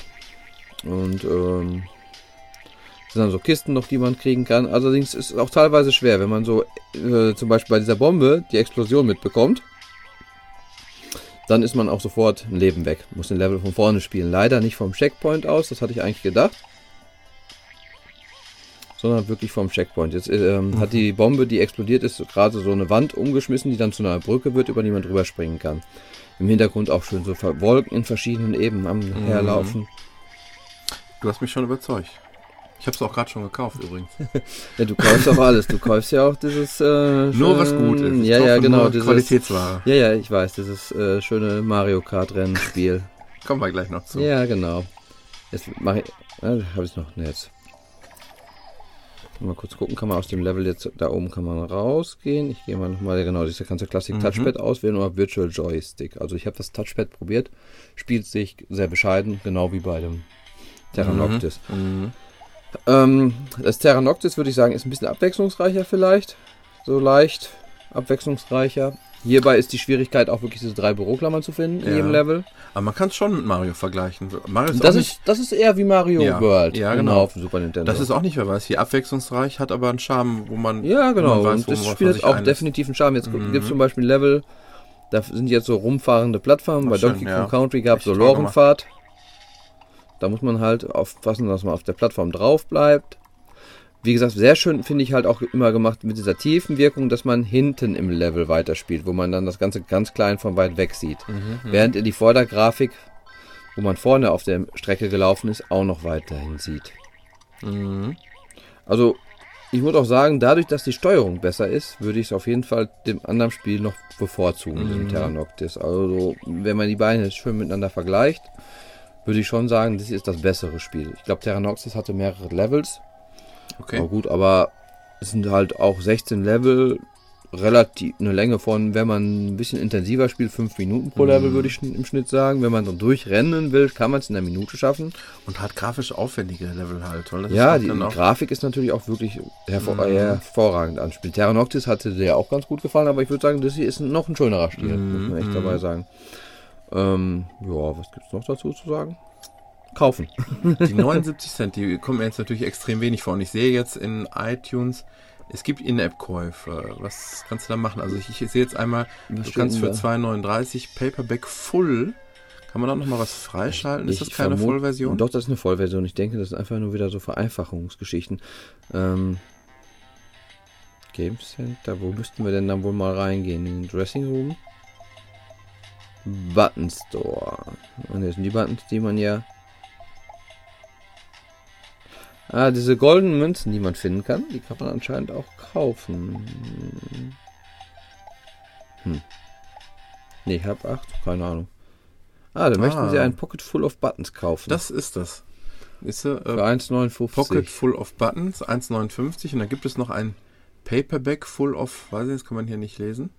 Und ähm, es sind dann so Kisten noch, die man kriegen kann. Allerdings ist es auch teilweise schwer, wenn man so äh, zum Beispiel bei dieser Bombe die Explosion mitbekommt. Dann ist man auch sofort ein Leben weg. Muss den Level von vorne spielen. Leider nicht vom Checkpoint aus, das hatte ich eigentlich gedacht. Sondern wirklich vom Checkpoint. Jetzt ähm, hat die Bombe, die explodiert ist, gerade so eine Wand umgeschmissen, die dann zu einer Brücke wird, über die man drüber springen kann. Im Hintergrund auch schön so Wolken in verschiedenen Ebenen am Herlaufen. Du hast mich schon überzeugt. Ich habe es auch gerade schon gekauft übrigens. Ja, du kaufst auch alles. Du kaufst ja auch dieses. Äh, Nur was gut ist. Ich Ja, ja, genau. Dieses, Qualitätsware. ja, ja, ich weiß. Dieses äh, schöne Mario Kart Rennspiel. Kommen wir gleich noch zu. Ja, genau. Jetzt mache ich. Ja, habe ich noch. Ne, jetzt. Mal kurz gucken, kann man aus dem Level jetzt da oben kann man rausgehen. Ich gehe mal nochmal, genau, diese ganze Classic Mhm. Touchpad auswählen oder Virtual Joystick. Also ich habe das Touchpad probiert, spielt sich sehr bescheiden, genau wie bei dem Terra Mhm. Noctis. Mhm. Ähm, das Terra Noctis würde ich sagen, ist ein bisschen abwechslungsreicher vielleicht. So leicht abwechslungsreicher. Hierbei ist die Schwierigkeit auch wirklich diese drei Büroklammern zu finden in Ja. jedem Level. Aber man kann es schon mit Mario vergleichen. Mario ist Das auch nicht, ist, das ist eher wie Mario Ja, World. ja, genau. Auf dem Super Nintendo. das ist auch nicht, wer weiß, hier abwechslungsreich, hat aber einen Charme, wo man, ja, genau. man weiß, und wo das spielt sich auch einlässt. definitiv einen Charme. Jetzt Mhm. gibt es zum Beispiel Level, da sind jetzt so rumfahrende Plattformen. Ach, Bei schön, Donkey Kong ja. Country gab es so. Lorenfahrt. Da muss man halt aufpassen, dass man auf der Plattform drauf bleibt. Wie gesagt, sehr schön finde ich halt auch immer gemacht mit dieser tiefen Wirkung, dass man hinten im Level weiterspielt, wo man dann das Ganze ganz klein von weit weg sieht. Mhm, Während ihr die Vordergrafik, wo man vorne auf der Strecke gelaufen ist, auch noch weiterhin sieht. Mhm. Also, ich muss auch sagen, dadurch, dass die Steuerung besser ist, würde ich es auf jeden Fall dem anderen Spiel noch bevorzugen, dem Mhm. Terra Noctis. Also, wenn man die beiden schön miteinander vergleicht, würde ich schon sagen, das ist das bessere Spiel. Ich glaube, Terra Noctis hatte mehrere Levels. Okay. Aber gut, aber es sind halt auch 16 Level, relativ eine Länge von, wenn man ein bisschen intensiver spielt, 5 Minuten pro Level, Mhm. würde ich im Schnitt sagen. Wenn man so durchrennen will, kann man es in einer Minute schaffen. Und hat grafisch aufwendige Level halt. Weil Ja, die Grafik ist natürlich auch wirklich hervor Mhm. hervorragend an Spiel. Terra Noctis hatte dir auch ganz gut gefallen, aber ich würde sagen, das hier ist noch ein schönerer Stil, Mhm, muss man echt mhm. dabei sagen. Ähm, ja, was gibt's noch dazu zu sagen? Kaufen. die 79 Cent, die kommen mir jetzt natürlich extrem wenig vor. Und ich sehe jetzt in iTunes, es gibt In-App-Käufe. Was kannst du da machen? Also ich, ich sehe jetzt einmal, Was du kannst für da? 2,39 Paperback Full. Kann man da nochmal was freischalten? Ist das keine Vollversion? Doch, das ist eine Vollversion. Ich denke, das ist einfach nur wieder so Vereinfachungsgeschichten. Ähm, Game Center, wo müssten wir denn dann wohl mal reingehen? In den Dressing Room? Button Store. Und das sind die Buttons, die man ja. Ah, diese goldenen Münzen, die man finden kann, die kann man anscheinend auch kaufen. Hm. Nee, ich hab acht, keine Ahnung. Ah, da möchten Ah. sie ein Pocket Full of Buttons kaufen. Das ist das. Ist, äh, für 1,59. Pocket Full of Buttons, 1,59. Und dann gibt es noch ein Paperback Full of, weiß ich, das kann man hier nicht lesen.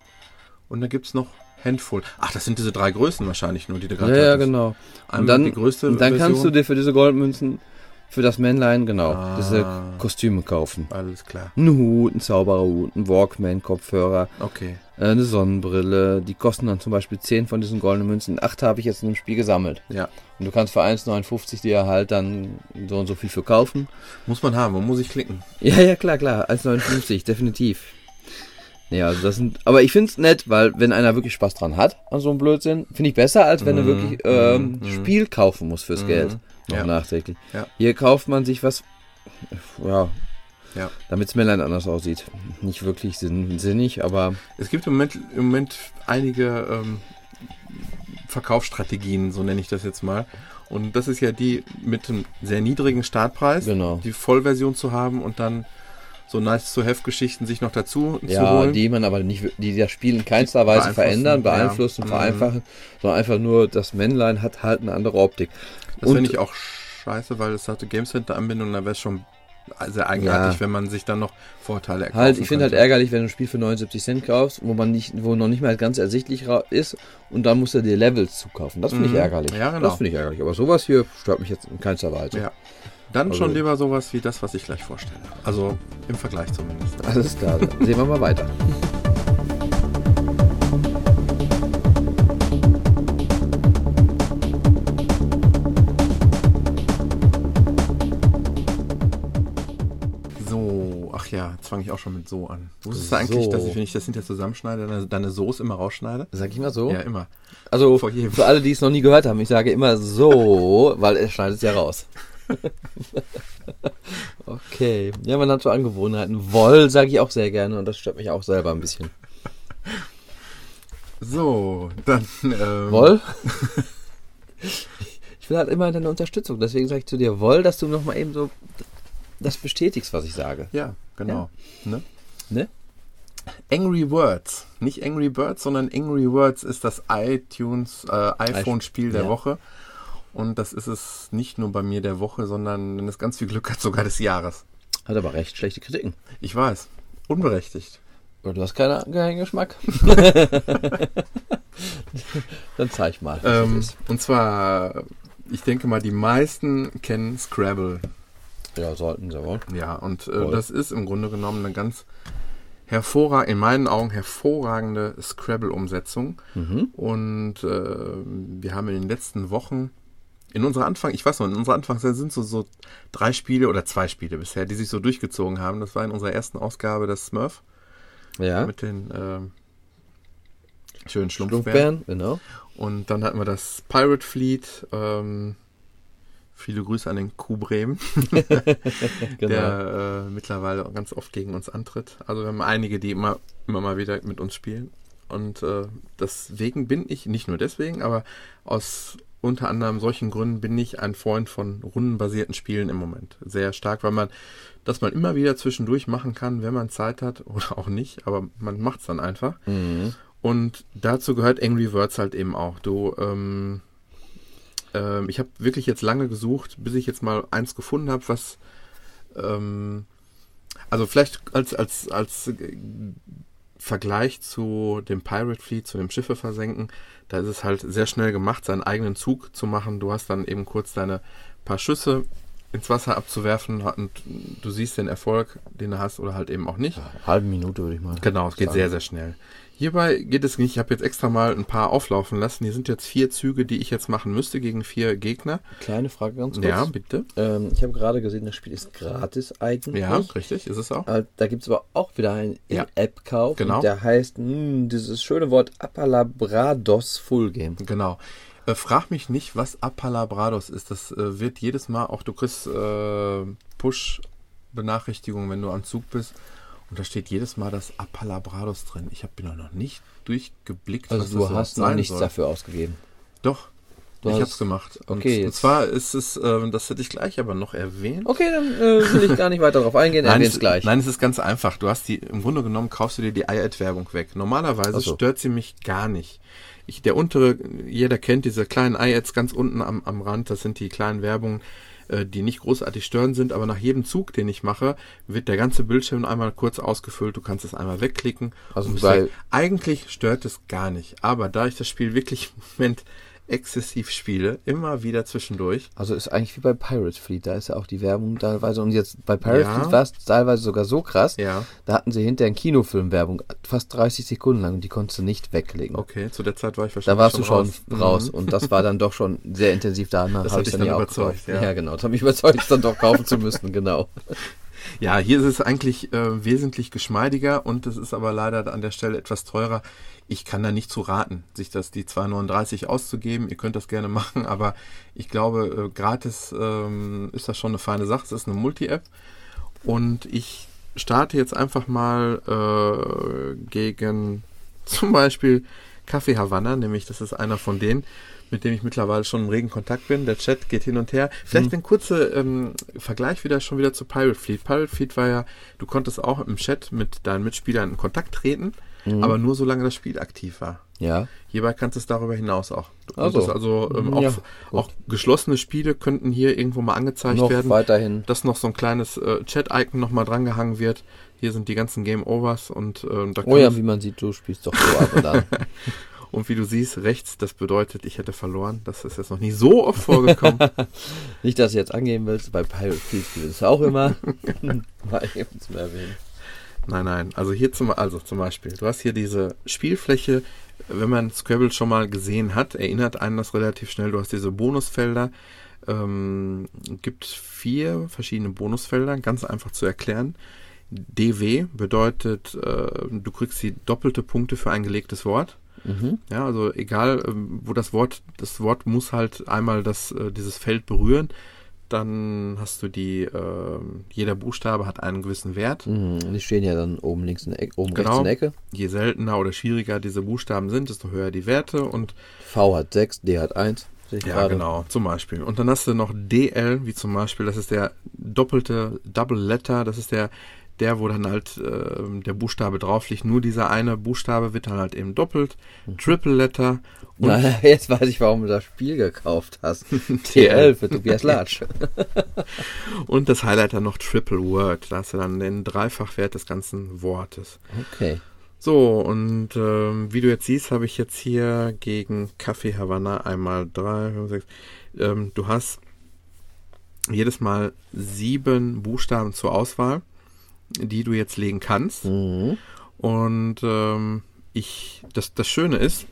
Und dann gibt es noch Handful. Ach, das sind diese drei Größen wahrscheinlich nur, die du Ja, gerade ja, hattest. genau. Einmal Und dann, die größte und dann kannst du dir für diese Goldmünzen, für das Männlein, genau, Ah. diese Kostüme kaufen. Alles klar. Ein Hut, ein Zaubererhut, ein Walkman-Kopfhörer, Okay. äh, eine Sonnenbrille. Die kosten dann zum Beispiel 10 von diesen goldenen Münzen. Acht habe ich jetzt in dem Spiel gesammelt. Ja. Und du kannst für 1,59 dir halt dann so und so viel für kaufen. Muss man haben, man muss ich klicken. Ja, ja, klar, klar. 1,59, definitiv. Ja, also das sind, aber ich find's nett, weil wenn einer wirklich Spaß dran hat, an so einem Blödsinn, finde ich besser, als wenn er Mhm, wirklich ähm, mhm, Spiel kaufen muss fürs Mhm, Geld. Noch ja. nachträglich. Ja. Hier kauft man sich was, ja, Ja. damit Männlein anders aussieht. Nicht wirklich sinn, sinnig, aber Es gibt im Moment, im Moment einige ähm, Verkaufsstrategien, so nenne ich das jetzt mal. Und das ist ja die mit einem sehr niedrigen Startpreis, genau. die Vollversion zu haben und dann so nice to have Geschichten sich noch dazu zu Ja, holen. die man aber nicht, die das Spiel in keinster Weise Beeinflussen, verändern, ja. beeinflussen, Mhm. vereinfachen, sondern einfach nur, das Männlein hat halt eine andere Optik. Das finde ich auch scheiße, weil es hatte Game Center Anbindung, da wäre es schon sehr eigenartig, Ja. wenn man sich dann noch Vorteile erkaufen Halt, ich finde halt ärgerlich, wenn du ein Spiel für 79 Cent kaufst, wo man nicht, wo noch nicht mal ganz ersichtlich ist und dann musst du dir Levels zukaufen. Das finde Mhm. ich ärgerlich. Ja, genau. Das finde ich ärgerlich. Aber sowas hier stört mich jetzt in keinster Weise. Ja. Dann Also- schon lieber sowas wie das, was ich gleich vorstelle. Also im Vergleich zumindest. Alles klar, dann sehen wir mal weiter. ja, jetzt fange ich auch schon mit so an. Wusstest du eigentlich, So. dass ich, wenn ich das hinterher zusammenschneide, deine, deine Soße immer rausschneide? Sag ich mal so. Ja, immer. Also für alle, die es noch nie gehört haben, ich sage immer so, weil er schneidet es ja raus. okay. Ja, man hat so Angewohnheiten. Woll sage ich auch sehr gerne und das stört mich auch selber ein bisschen. So, dann. Ähm, Woll? ich will halt immer deine Unterstützung, deswegen sage ich zu dir, Woll, dass du nochmal eben so das bestätigst, was ich sage. Ja, genau. Ne? Ne? Angry Words. Nicht Angry Birds, sondern Angry Words ist das iTunes, äh, iPhone-Spiel der Ja. Woche. Und das ist es nicht nur bei mir der Woche, sondern wenn es ganz viel Glück hat, sogar des Jahres. Hat aber recht schlechte Kritiken. Ich weiß. Unberechtigt. Oder du hast keinen keinen Geschmack. Dann zeig mal. Ähm, und zwar, ich denke mal, die meisten kennen Scrabble. Ja, sollten sie wohl. Ja, und äh, das ist im Grunde genommen eine ganz hervorragende, in meinen Augen hervorragende Scrabble-Umsetzung. Mhm. Und äh, wir haben in den letzten Wochen, in unserer Anfang, ich weiß noch, in unserer Anfangszeit sind so, so drei Spiele oder zwei Spiele bisher, die sich so durchgezogen haben. Das war in unserer ersten Ausgabe das Smurf Ja. mit den ähm, schönen Schlumpfbären. Schlumpfbären, genau. Und dann hatten wir das Pirate Fleet. Ähm, viele Grüße an den Kuh Bremen, genau. der äh, mittlerweile ganz oft gegen uns antritt. Also wir haben einige, die immer, immer mal wieder mit uns spielen. Und äh, deswegen bin ich, nicht nur deswegen, aber aus unter anderem solchen Gründen bin ich ein Freund von rundenbasierten Spielen im Moment. Sehr stark, weil man das man immer wieder zwischendurch machen kann, wenn man Zeit hat oder auch nicht, aber man macht es dann einfach. Mhm. Und dazu gehört Angry Words halt eben auch. Du, ähm, ähm, ich habe wirklich jetzt lange gesucht, bis ich jetzt mal eins gefunden habe, was, ähm, also vielleicht als, als, als Vergleich zu dem Pirate Fleet, zu dem Schiffe versenken, da ist es halt sehr schnell gemacht, seinen eigenen Zug zu machen. Du hast dann eben kurz deine paar Schüsse ins Wasser abzuwerfen und du siehst den Erfolg, den du hast oder halt eben auch nicht. Halbe Minute würde ich mal. Genau, es geht sagen. sehr, sehr schnell. Hierbei geht es nicht, ich habe jetzt extra mal ein paar auflaufen lassen. Hier sind jetzt vier Züge, die ich jetzt machen müsste gegen vier Gegner. Kleine Frage ganz kurz. Ja, bitte. Ähm, ich habe gerade gesehen, das Spiel ist gratis eigentlich. Ja, richtig, ist es auch. Äh, Da gibt es aber auch wieder einen Ja. In-App-Kauf. Genau. Der heißt, mh, dieses schöne Wort Apalabrados Full Game. Genau. Äh, frag mich nicht, was Apalabrados ist. Das äh, wird jedes Mal auch, du kriegst äh, Push-Benachrichtigungen, wenn du am Zug bist. Und da steht jedes Mal das Apalabrados drin. Ich habe noch nicht durchgeblickt, Also du hast noch nichts soll. dafür ausgegeben. Doch, Du ich habe es gemacht. Und, Okay, und zwar ist es, ähm, das hätte ich gleich aber noch erwähnt. Okay, dann äh, will ich gar nicht weiter darauf eingehen. Nein, Erwähn's es, gleich. nein, es ist ganz einfach. Du hast die, im Grunde genommen kaufst du dir die iAd-Werbung weg. Normalerweise so. stört sie mich gar nicht. Ich, der untere, jeder kennt diese kleinen iAds ganz unten am, am Rand. Das sind die kleinen Werbungen, die nicht großartig stören sind. Aber nach jedem Zug, den ich mache, wird der ganze Bildschirm einmal kurz ausgefüllt. Du kannst es einmal wegklicken. Also weg. Eigentlich stört es gar nicht. Aber da ich das Spiel wirklich im Moment exzessiv spiele, immer wieder zwischendurch, Also ist eigentlich wie bei Pirate Fleet, da ist ja auch die Werbung teilweise und jetzt bei Pirate Ja. Fleet war es teilweise sogar so krass, Ja. da hatten sie hinterher einen Kinofilm-Werbung, fast 30 Sekunden lang und die konntest du nicht wegklicken. okay, zu der Zeit war ich wahrscheinlich Da warst du schon raus. raus, Mhm. und das war dann doch schon sehr intensiv da. Das hab hat ich's dich dann ja auch überzeugt, ja. Ja. genau, das hat mich überzeugt, es dann doch kaufen zu müssen, genau. Ja, hier ist es eigentlich äh, wesentlich geschmeidiger und es ist aber leider an der Stelle etwas teurer. Ich kann da nicht zu raten, sich das die 2,39 auszugeben. Ihr könnt das gerne machen, aber ich glaube, äh, gratis ähm, ist das schon eine feine Sache. Es ist eine Multi-App und ich starte jetzt einfach mal äh, gegen zum Beispiel Kaffee Havanna, nämlich das ist einer von denen, mit dem ich mittlerweile schon im regen Kontakt bin. Der Chat geht hin und her. Vielleicht ein kurzer ähm, Vergleich wieder schon wieder zu Pirate Fleet. Pirate Fleet war ja, du konntest auch im Chat mit deinen Mitspielern in Kontakt treten, aber nur solange das Spiel aktiv war. Ja, Hierbei kannst du es darüber hinaus auch. Du Ach so. konntest also ähm, auch, Ja, auch geschlossene Spiele könnten hier irgendwo mal angezeigt noch werden weiterhin. dass noch so ein kleines äh, Chat-Icon nochmal drangehangen wird. Hier sind die ganzen Game Overs und ähm, da Oh ja, wie man sieht, du spielst doch so ab und an. und wie du siehst, rechts, das bedeutet, ich hätte verloren. Das ist jetzt noch nie so oft vorgekommen. Nicht, dass du jetzt angehen willst, bei Pirate spielst du es auch immer. Mal eben zum Erwähnen. Nein, nein. Also hier zum, also zum Beispiel, du hast hier diese Spielfläche. Wenn man Scrabble schon mal gesehen hat, erinnert einen das relativ schnell. Du hast diese Bonusfelder. Ähm, gibt vier verschiedene Bonusfelder, ganz einfach zu erklären. DW bedeutet, äh, du kriegst die doppelte Punkte für ein gelegtes Wort. Mhm. Ja, also egal, ähm, wo das Wort, das Wort muss halt einmal das, äh, dieses Feld berühren. Dann hast du die, ähm, jeder Buchstabe hat einen gewissen Wert. Mhm. Die stehen ja dann oben links in der Ecke, oben rechts Genau. in der Ecke. Je seltener oder schwieriger diese Buchstaben sind, desto höher die Werte. Und V hat 6, D hat 1. Sehe ich ja, gerade. genau, zum Beispiel. Und dann hast du noch DL, wie zum Beispiel, das ist der doppelte Double Letter, das ist der, der, wo dann halt ähm, der Buchstabe drauf liegt. Nur dieser eine Buchstabe wird dann halt eben doppelt. Triple Letter und Na, jetzt weiß ich, warum du das Spiel gekauft hast. TL für Tobias Latsch. Und das Highlight dann noch Triple Word. Da hast du dann den Dreifachwert des ganzen Wortes. Okay. So, und ähm, wie du jetzt siehst, habe ich jetzt hier gegen Kaffee Havanna einmal drei, fünf, sechs. Ähm, du hast jedes Mal sieben Buchstaben zur Auswahl, die du jetzt legen kannst. Mhm. Und ähm, ich, das, das Schöne ist,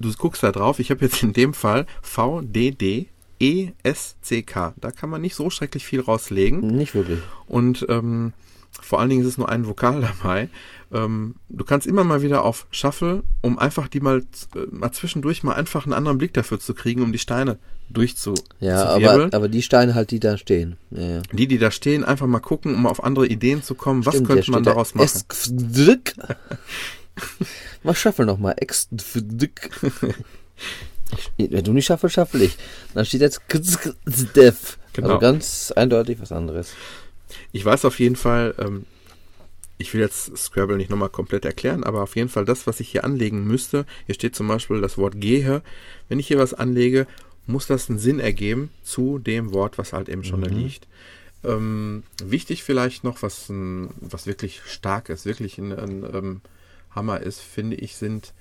du guckst da drauf, ich habe jetzt in dem Fall V, D, D, E, S, C, K. Da kann man nicht so schrecklich viel rauslegen. Nicht wirklich. Und ähm, vor allen Dingen ist es nur ein Vokal dabei. Ähm, du kannst immer mal wieder auf Shuffle, um einfach die mal, äh, mal zwischendurch mal einfach einen anderen Blick dafür zu kriegen, um die Steine durchzu Ja, zu aber, aber die Steine halt, die da stehen. Ja, ja. Die, die da stehen, einfach mal gucken, um auf andere Ideen zu kommen. Was Stimmt, könnte hier man steht da daraus machen? Mach Shuffle nochmal. Wenn du nicht shuffle, shuffle ich. Dann steht jetzt. Genau. Also ganz eindeutig was anderes. Ich weiß auf jeden Fall, ähm, ich will jetzt Scrabble nicht nochmal komplett erklären, aber auf jeden Fall das, was ich hier anlegen müsste, hier steht zum Beispiel das Wort gehe. Wenn ich hier was anlege, muss das einen Sinn ergeben zu dem Wort, was halt eben schon da liegt. Ähm, wichtig vielleicht noch, was, ein, was wirklich stark ist, wirklich ein, ein ähm, Hammer ist, finde ich, sind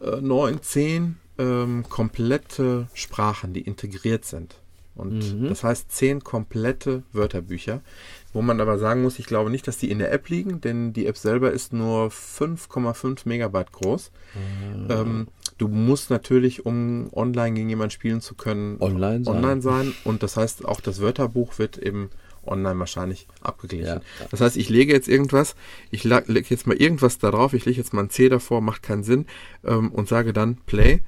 äh, neun, zehn ähm, komplette Sprachen, die integriert sind. Und das heißt zehn komplette Wörterbücher, wo man aber sagen muss, ich glaube nicht, dass die in der App liegen, denn die App selber ist nur 5,5 Megabyte groß. Ähm, du musst natürlich, um online gegen jemanden spielen zu können, Online sein. online sein. Und das heißt, auch das Wörterbuch wird eben online wahrscheinlich abgeglichen. Ja. Das heißt, ich lege jetzt irgendwas, ich lege jetzt mal irgendwas da drauf, ich lege jetzt mal ein C davor, macht keinen Sinn ähm, und sage dann Play.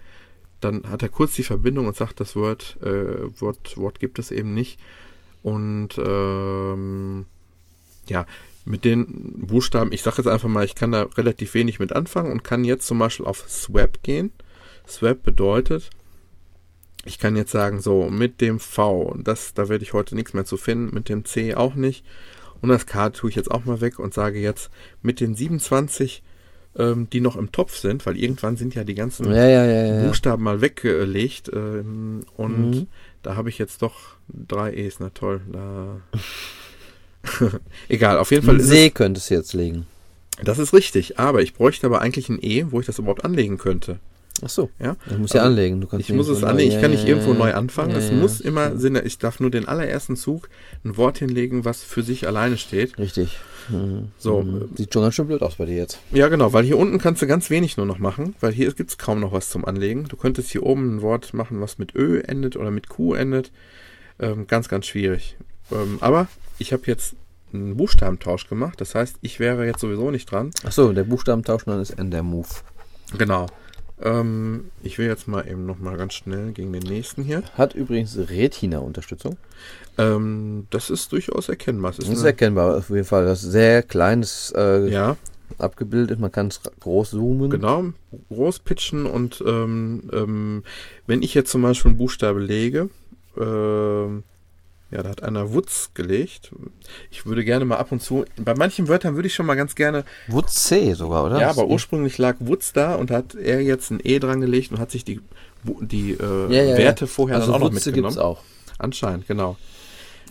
Dann hat er kurz die Verbindung und sagt, das Wort, äh, Wort, Wort gibt es eben nicht. Und ähm, ja, mit den Buchstaben, ich sage jetzt einfach mal, ich kann da relativ wenig mit anfangen und kann jetzt zum Beispiel auf Swap gehen. Swap bedeutet, ich kann jetzt sagen, so mit dem V, das, da werde ich heute nichts mehr zu finden, mit dem C auch nicht. Und das K tue ich jetzt auch mal weg und sage jetzt mit den 27, ähm, die noch im Topf sind, weil irgendwann sind ja die ganzen Ja, ja, ja. Buchstaben mal weggelegt. Ähm, und Mhm. da habe ich jetzt doch drei E's, na toll. Da Egal, auf jeden Fall Ein See könntest du jetzt legen. das ist richtig, aber ich bräuchte aber eigentlich ein E, wo ich das überhaupt anlegen könnte. Ach so. Ja? Ich muss ja Also, anlegen. Du kannst Ich muss es anlegen, ich kann ja, nicht ja, irgendwo ja, neu anfangen. Ja, es ja. muss immer Sinne, ich darf nur den allerersten Zug ein Wort hinlegen, was für sich alleine steht. Richtig. Mhm. So, Mhm. Sieht schon ganz schön blöd aus bei dir jetzt. Ja, genau, weil hier unten kannst du ganz wenig nur noch machen, weil hier gibt es kaum noch was zum Anlegen. Du könntest hier oben ein Wort machen, was mit Ö endet oder mit Q endet. Ähm, ganz, ganz schwierig. Ähm, aber ich habe jetzt einen Buchstabentausch gemacht, das heißt, ich wäre jetzt sowieso nicht dran. Ach so, der Buchstabentausch dann ist N der Move. Genau. Ähm, ich will jetzt mal eben noch mal ganz schnell gegen den nächsten hier. Hat übrigens Retina-Unterstützung. Ähm, das ist durchaus erkennbar. Es Das ist ist erkennbar auf jeden Fall. Das ist sehr kleines äh, ja, abgebildet. Man kann es groß zoomen. genau. Groß pitchen und ähm, ähm, wenn ich jetzt zum Beispiel einen Buchstabe lege, ähm, ja, da hat einer Wutz gelegt. Ich würde gerne mal ab und zu, bei manchen Wörtern würde ich schon mal ganz gerne, Wutz C sogar, oder? ja, aber ist- ursprünglich lag Wutz da und da hat er jetzt ein E dran gelegt und hat sich die, die äh, Ja, ja, Werte vorher also dann auch noch Wutze mitgenommen. gibt's auch. Anscheinend, genau.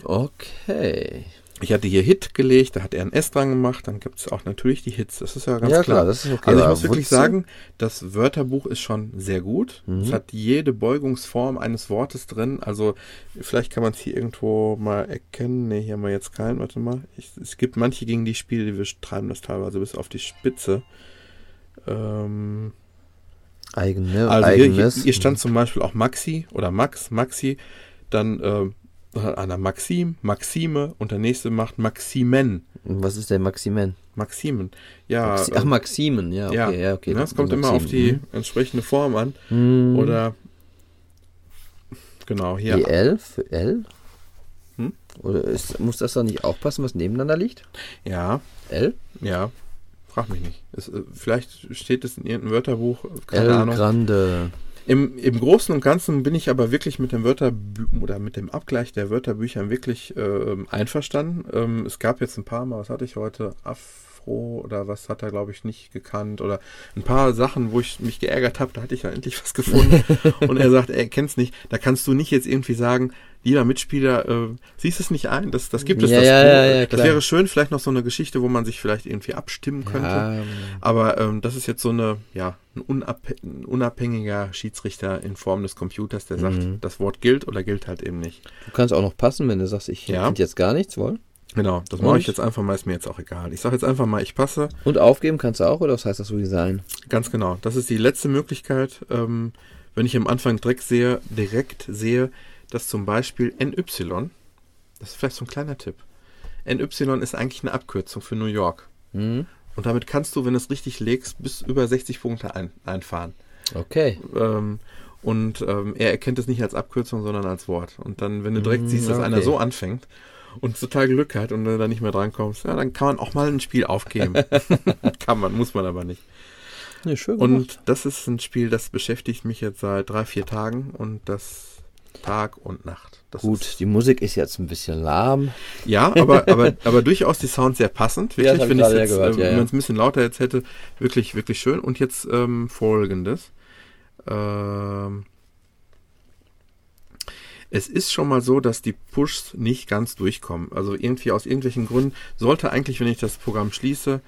Okay. Ich hatte hier Hit gelegt, da hat er ein S dran gemacht, dann gibt es auch natürlich die Hits. Das ist ja ganz ja, klar. klar, das ist okay. Also ich muss wirklich sagen, das Wörterbuch ist schon sehr gut. Mhm. Es hat jede Beugungsform eines Wortes drin. Also vielleicht kann man es hier irgendwo mal erkennen. Ne, hier haben wir jetzt keinen. Warte mal. Ich, es gibt manche gegen die Spiele, die wir treiben das teilweise bis auf die Spitze. Ähm, Eigene, also hier, hier, eigenes. hier stand zum Beispiel auch Maxi oder Max, Maxi. Dann ähm, hat einer Maxim, Maxime und der nächste macht Maximen. Was ist der Maximen? Maximen. Ja, Maxi äh, Ach, Maximen, ja, ja, okay, ja, okay. ne, es kommt immer auf die entsprechende Form an. Mhm. Oder genau, hier. Die L für L? Hm? Oder ist, muss das dann nicht aufpassen, was nebeneinander liegt? Ja, L? ja. Frag mich nicht. Es, äh, vielleicht steht es in irgendeinem Wörterbuch, keine L Ahnung. Grande. Im, Im Großen und Ganzen bin ich aber wirklich mit dem Wörterbü oder mit dem Abgleich der Wörterbüchern wirklich ähm, einverstanden. Ähm, es gab jetzt ein paar Mal, was hatte ich heute? Afro oder was hat er, glaube ich, nicht gekannt oder ein paar Sachen, wo ich mich geärgert habe, da hatte ich ja endlich was gefunden. und er sagt, er kennt's nicht. Da kannst du nicht jetzt irgendwie sagen, lieber Mitspieler, äh, siehst es nicht ein? Das, das gibt es. Ja, das, ja, ja, ja, das klar. wäre schön, vielleicht noch so eine Geschichte, wo man sich vielleicht irgendwie abstimmen könnte. Ja, Aber ähm, das ist jetzt so eine, ja, ein, unab ein unabhängiger Schiedsrichter in Form des Computers, der sagt, Mhm. das Wort gilt oder gilt halt eben nicht. du kannst auch noch passen, wenn du sagst, ich Ja. finde jetzt gar nichts, wohl. Genau, das mache ich jetzt einfach mal, ist mir jetzt auch egal. Ich sage jetzt einfach mal, ich passe. Und aufgeben kannst du auch, oder was heißt das Resign? Ganz genau. Das ist die letzte Möglichkeit, ähm, wenn ich am Anfang direkt sehe, direkt sehe, dass zum Beispiel NY, das ist vielleicht so ein kleiner Tipp. NY ist eigentlich eine Abkürzung für New York. Hm? Und damit kannst du, wenn du es richtig legst, bis über 60 Punkte ein, einfahren. Okay. Ähm, und ähm, er erkennt es nicht als Abkürzung, sondern als Wort. Und dann, wenn du direkt Mm, siehst, dass okay. einer so anfängt und total Glück hat und du da nicht mehr drankommst, ja, dann kann man auch mal ein Spiel aufgeben. kann man, muss man aber nicht. Ja, schön gemacht. Und das ist ein Spiel, das beschäftigt mich jetzt seit drei, vier Tagen und das Tag und Nacht. Das Gut, die Musik ist jetzt ein bisschen lahm. ja, aber, aber, aber durchaus die Sounds sehr passend. Ja, das Wirklich, ich wenn jetzt, gehört, äh, ja, wenn ja. man es ein bisschen lauter jetzt hätte, wirklich, wirklich schön. Und jetzt ähm, folgendes. Ähm, es ist schon mal so, dass die Pushs nicht ganz durchkommen. Also irgendwie aus irgendwelchen Gründen sollte eigentlich, wenn ich das Programm schließe,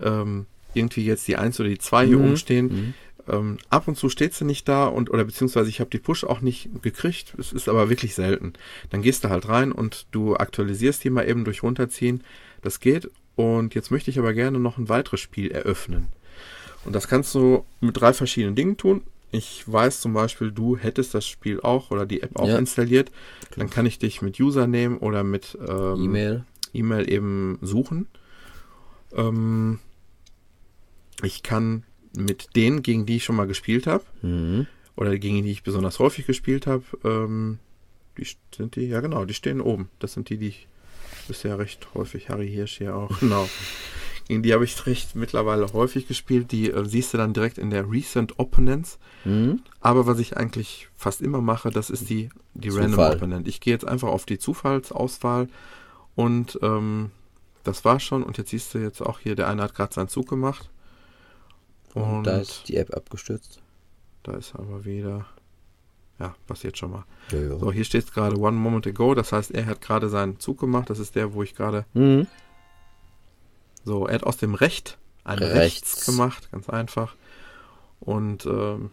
ähm, irgendwie jetzt die 1 oder die 2 hier Mhm. oben stehen. Mhm. Ähm, ab und zu steht sie nicht da und oder beziehungsweise ich habe die Push auch nicht gekriegt. Es ist aber wirklich selten. Dann gehst du halt rein und du aktualisierst die mal eben durch runterziehen. Das geht. Und jetzt möchte ich aber gerne noch ein weiteres Spiel eröffnen. Und das kannst du mit drei verschiedenen Dingen tun. Ich weiß zum Beispiel, du hättest das Spiel auch oder die App auch Ja. installiert. Dann kann ich dich mit Username oder mit ähm, E-Mail. E-Mail eben suchen. Ähm, ich kann mit denen, gegen die ich schon mal gespielt habe, Mhm. oder gegen die ich besonders häufig gespielt habe, ähm, die sind die, ja genau, die stehen oben. Das sind die, die ich bisher recht häufig. Harry Hirsch hier auch. Genau. Gegen die habe ich recht mittlerweile häufig gespielt. Die äh, siehst du dann direkt in der Recent Opponents. Mhm. Aber was ich eigentlich fast immer mache, das ist die, die Random. Opponent. Ich gehe jetzt einfach auf die Zufallsauswahl und ähm, das war schon. Und jetzt siehst du jetzt auch hier, der eine hat gerade seinen Zug gemacht. Und da ist die App abgestürzt. da ist aber wieder. Ja, passiert schon mal. Ja, ja. So, hier steht gerade One Moment Ago. Das heißt, er hat gerade seinen Zug gemacht. Das ist der, wo ich gerade. Mhm. So, er hat aus dem Recht ein Rechts. Rechts, gemacht. Ganz einfach. Und ähm,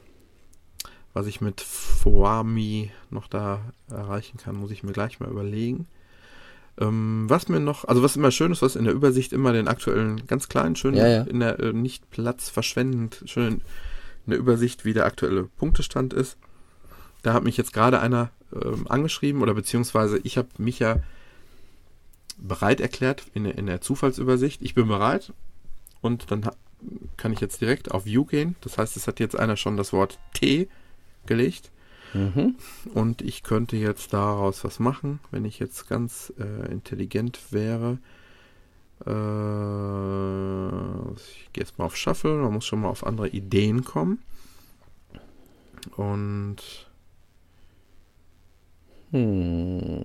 was ich mit Foami noch da erreichen kann, muss ich mir gleich mal überlegen. Ähm, was mir noch, also was immer schön ist, was in der Übersicht immer den aktuellen ganz kleinen, schön Ja, ja. in der äh, nicht Platz verschwendend, schön in der Übersicht, wie der aktuelle Punktestand ist. Da hat mich jetzt gerade einer ähm, angeschrieben oder beziehungsweise ich habe mich ja bereit erklärt in der, in der Zufallsübersicht. Ich bin bereit und dann kann ich jetzt direkt auf View gehen. Das heißt, es hat jetzt einer schon das Wort T gelegt. Mhm. Und ich könnte jetzt daraus was machen, wenn ich jetzt ganz äh, intelligent wäre. Äh, ich gehe jetzt mal auf Shuffle, man muss schon mal auf andere Ideen kommen. Und Hm.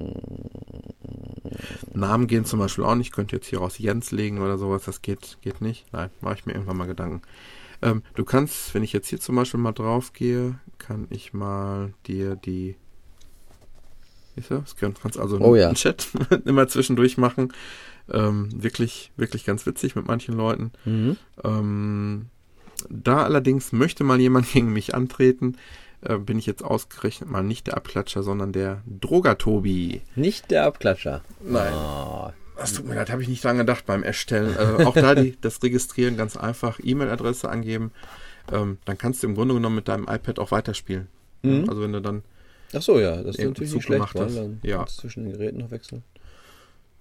Namen gehen zum Beispiel auch nicht. Ich könnte jetzt hier raus Jens legen oder sowas. Das geht, geht nicht. Nein, mache ich mir irgendwann mal Gedanken. Ähm, du kannst, wenn ich jetzt hier zum Beispiel mal drauf gehe, kann ich mal dir die. Siehst du? Das kannst kannst also Oh ja. einen Chat immer zwischendurch machen. Ähm, wirklich, wirklich ganz witzig mit manchen Leuten. Mhm. Ähm, da allerdings möchte mal jemand gegen mich antreten, äh, bin ich jetzt ausgerechnet mal nicht der Abklatscher, sondern der Drogatobi. Nicht der Abklatscher. Nein. Ah. Das tut mir leid, habe ich nicht dran gedacht beim Erstellen. Äh, auch da die, das Registrieren ganz einfach, E-Mail-Adresse angeben. Ähm, dann kannst du im Grunde genommen mit deinem iPad auch weiterspielen. Mhm. Also wenn du dann, Ach so, ja, das ist natürlich Zug nicht schlecht, weil hast. dann Ja. zwischen den Geräten noch wechseln.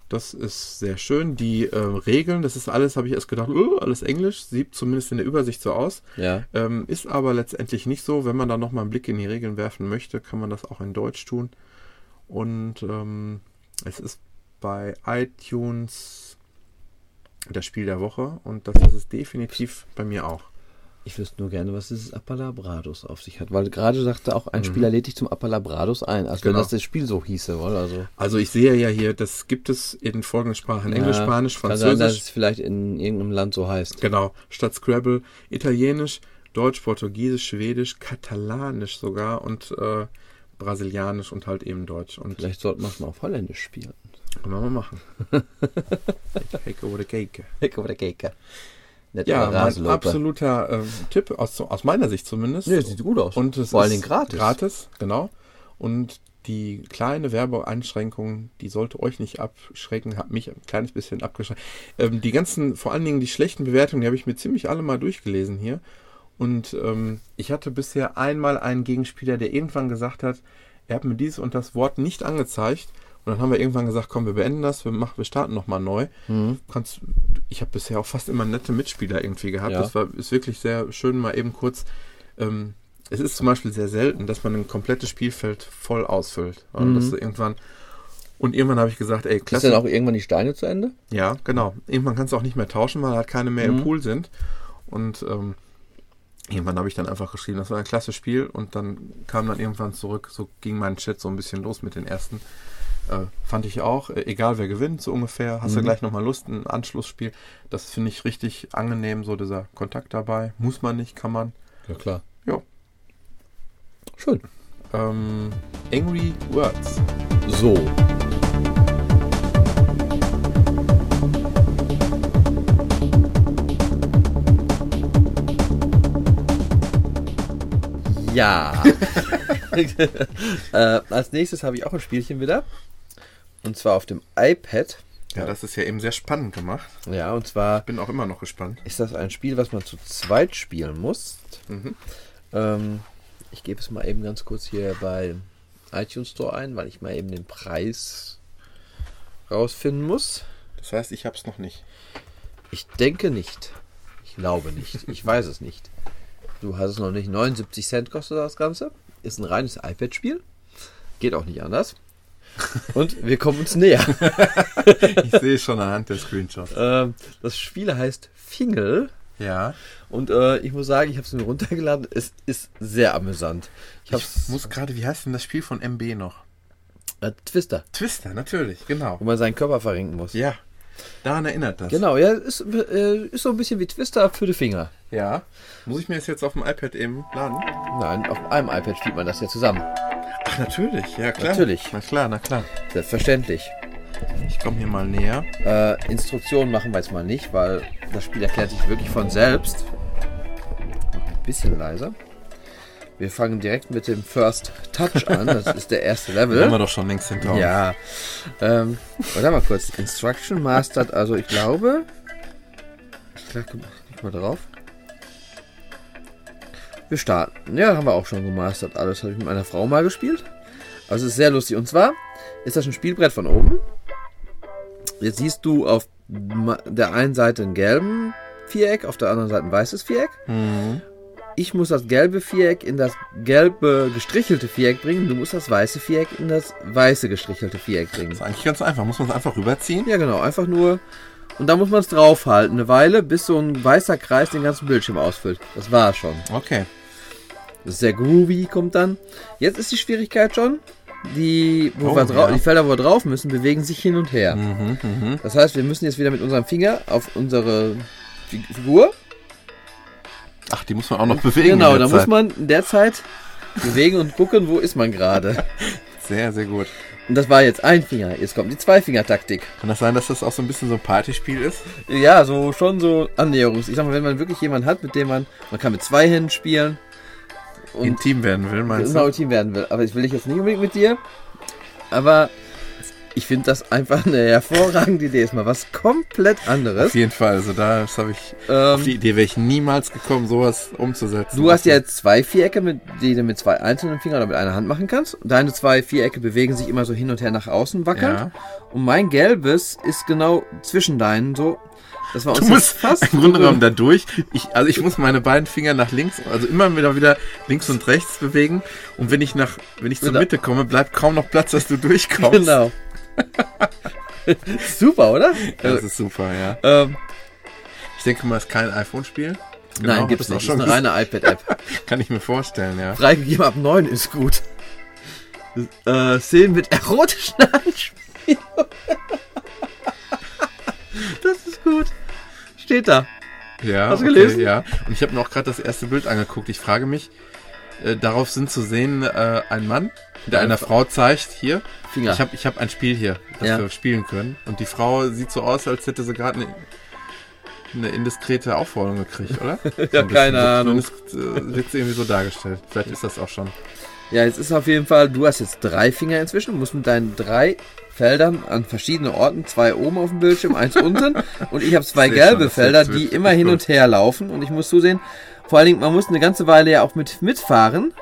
Das ist sehr schön. Die äh, Regeln, das ist alles, habe ich erst gedacht, oh, alles Englisch, sieht zumindest in der Übersicht so aus. Ja. Ähm, ist aber letztendlich nicht so. Wenn man da nochmal einen Blick in die Regeln werfen möchte, kann man das auch in Deutsch tun. Und ähm, es ist bei iTunes das Spiel der Woche und das ist es definitiv bei mir auch. Ich wüsste nur gerne, was dieses Appalabrados auf sich hat, weil gerade sagte auch ein Mhm. Spieler lädt dich zum Appalabrados ein, als wenn Genau. das das Spiel so hieße, oder? Also Also ich sehe ja hier, das gibt es in folgenden Sprachen. Englisch, Ja, Spanisch, Kann sein, dass Französisch. es vielleicht in irgendeinem Land so heißt. Genau, statt Scrabble Italienisch, Deutsch, Portugiesisch, Schwedisch, Katalanisch sogar und äh, Brasilianisch und halt eben Deutsch. Und Vielleicht sollte man es mal auf Holländisch spielen. können wir mal machen. Heck over the cake. Heck over der Keke. Nicht Ja, mein absoluter ähm, Tipp, aus, aus meiner Sicht zumindest. Nee, sieht gut aus. Und es Vor allen Dingen gratis. Gratis, genau. Und die kleine Werbeeinschränkung, die sollte euch nicht abschrecken, hat mich ein kleines bisschen abgeschreckt. Ähm, die ganzen, vor allen Dingen die schlechten Bewertungen, die habe ich mir ziemlich alle mal durchgelesen hier. Und ähm, ich hatte bisher einmal einen Gegenspieler, der irgendwann gesagt hat, er hat mir dieses und das Wort nicht angezeigt. Und dann haben wir irgendwann gesagt, komm, wir beenden das, wir, machen, wir starten nochmal neu. Mhm. Kannst, ich habe bisher auch fast immer nette Mitspieler irgendwie gehabt. Ja. Das war, ist wirklich sehr schön, mal eben kurz. Ähm, es ist zum Beispiel sehr selten, dass man ein komplettes Spielfeld voll ausfüllt. Also Mhm. ist irgendwann, und irgendwann habe ich gesagt, ey, Ist klasse. dann auch irgendwann die Steine zu Ende? Ja, genau. Irgendwann kannst du auch nicht mehr tauschen, weil halt keine mehr Mhm. im Pool sind. Und ähm, irgendwann habe ich dann einfach geschrieben, das war ein klasse Spiel. Und dann kam dann irgendwann zurück, so ging mein Chat so ein bisschen los mit den ersten. Äh, fand ich auch, äh, egal wer gewinnt, so ungefähr. Hast du Mhm. gleich nochmal Lust, ein Anschlussspiel. Das finde ich richtig angenehm, so dieser Kontakt dabei. Muss man nicht, kann man. Ja, klar. Ja. Schön. Ähm, Angry Words. So. Ja. äh, als nächstes habe ich auch ein Spielchen wieder. Und zwar auf dem iPad. Ja, das ist ja eben sehr spannend gemacht. Ja, und zwar Bin auch immer noch gespannt. ist das ein Spiel, was man zu zweit spielen muss. Mhm. Ähm, ich gebe es mal eben ganz kurz hier bei iTunes Store ein, weil ich mal eben den Preis rausfinden muss. Das heißt, ich habe es noch nicht. Ich denke nicht. Ich glaube nicht. Ich weiß es nicht. Du hast es noch nicht. 79 Cent kostet das Ganze. Ist ein reines iPad-Spiel. Geht auch nicht anders. Und wir kommen uns näher. Ich sehe schon anhand der Screenshots. Ähm, das Spiel heißt Fingel. Ja. Und äh, ich muss sagen, ich habe es mir runtergeladen. Es ist sehr amüsant. Ich Ich muss gerade, wie heißt denn das Spiel von MB noch? äh, Twister, Twister, natürlich, genau. wo man seinen Körper verrenken muss. Ja. Daran erinnert das. Genau, ja, ist, äh, ist so ein bisschen wie Twister für die Finger. Ja. Muss ich mir das jetzt auf dem iPad eben laden? Nein, auf einem iPad spielt man das ja zusammen. Ach, natürlich, ja klar. Natürlich. Na klar, na klar. Selbstverständlich. Ich komme hier mal näher. Äh, Instruktionen machen wir jetzt mal nicht, weil das Spiel erklärt sich wirklich von selbst. Ein bisschen leiser. Wir fangen direkt mit dem First Touch an. Das ist der erste Den haben wir Level. doch schon längst hinter uns. Ja. Ähm, warte mal kurz. Instruction Mastered. Also ich glaube. Ich klicke klick mal drauf. Wir starten. Ja, haben wir auch schon gemastert. Alles habe ich mit meiner Frau mal gespielt. Also es ist sehr lustig. Und zwar ist das ein Spielbrett von oben. Jetzt siehst du auf der einen Seite ein gelben Viereck, auf der anderen Seite ein weißes Viereck. Mhm. Ich muss das gelbe Viereck in das gelbe gestrichelte Viereck bringen. Du musst das weiße Viereck in das weiße gestrichelte Viereck bringen. Ist eigentlich ganz einfach. Muss man es einfach rüberziehen? Ja, genau. Einfach nur. Und da muss man es draufhalten, eine Weile, bis so ein weißer Kreis den ganzen Bildschirm ausfüllt. Das war schon. Okay. Das ist sehr groovy, kommt dann. Jetzt ist die Schwierigkeit schon. Die, wo Oh, wir ja. die Felder, wo wir drauf müssen, bewegen sich hin und her. Mhm, mhm. Das heißt, wir müssen jetzt wieder mit unserem Finger auf unsere Fi- Figur. Ach, die muss man auch noch bewegen. genau, da muss man in der Zeit bewegen und gucken, wo ist man gerade. Sehr, sehr gut. Und das war jetzt ein Finger. Jetzt kommt die Zwei-Finger-Taktik. Kann das sein, dass das auch so ein bisschen so ein Partyspiel ist? Ja, so schon so Annäherungs. Ich sag mal, wenn man wirklich jemanden hat, mit dem man, man kann mit zwei Händen spielen und Intim werden will, meinst genau du? Team werden will. Aber ich will ich jetzt nicht unbedingt mit dir. Aber ich finde das einfach eine hervorragende Idee. Ist mal was komplett anderes. Auf jeden Fall. Also da habe ich auf die Ähm, Idee wäre ich niemals gekommen, sowas umzusetzen. du hast ja jetzt zwei Vierecke, mit, die du mit zwei einzelnen Fingern oder mit einer Hand machen kannst. Deine zwei Vierecke bewegen sich immer so hin und her nach außen wackelnd. Ja. Und mein gelbes ist genau zwischen deinen so. Das war Du musst fast im Grunde genommen da durch. Ich, also ich muss meine beiden Finger nach links, also immer wieder wieder links und rechts bewegen. Und wenn ich nach, wenn ich zur Genau. Mitte komme, bleibt kaum noch Platz, dass du durchkommst. Genau. Super, oder? Das ist super, ja. Ähm, Ich denke mal, es ist kein iPhone-Spiel. Genau, nein, das auch nicht. Ist schon eine reine iPad-App. Kann ich mir vorstellen, ja. Freigegeben ab 9 ist gut. Äh, Szenen mit erotischen Anspielungen. das ist gut. Steht da. Ja, Hast du gelesen? ja. Und ich habe mir auch gerade das erste Bild angeguckt. Ich frage mich, äh, darauf sind zu sehen äh, ein Mann, der Ja, einer Fra- Frau zeigt, hier, Finger. ich habe ich hab ein Spiel hier, das Ja. wir spielen können. Und die Frau sieht so aus, als hätte sie gerade eine, eine indiskrete Aufforderung gekriegt, oder? So bisschen. keine so, Ahnung. Zumindest äh, wird sie irgendwie so dargestellt. Vielleicht ist das auch schon. Ja, jetzt ist auf jeden Fall, du hast jetzt drei Finger inzwischen, musst mit deinen drei Feldern an verschiedenen Orten, zwei oben auf dem Bildschirm, eins unten und ich habe zwei gelbe schon, Felder, die immer hin und her laufen und ich muss zusehen, vor allen Dingen, man muss eine ganze Weile ja auch mit mitfahren,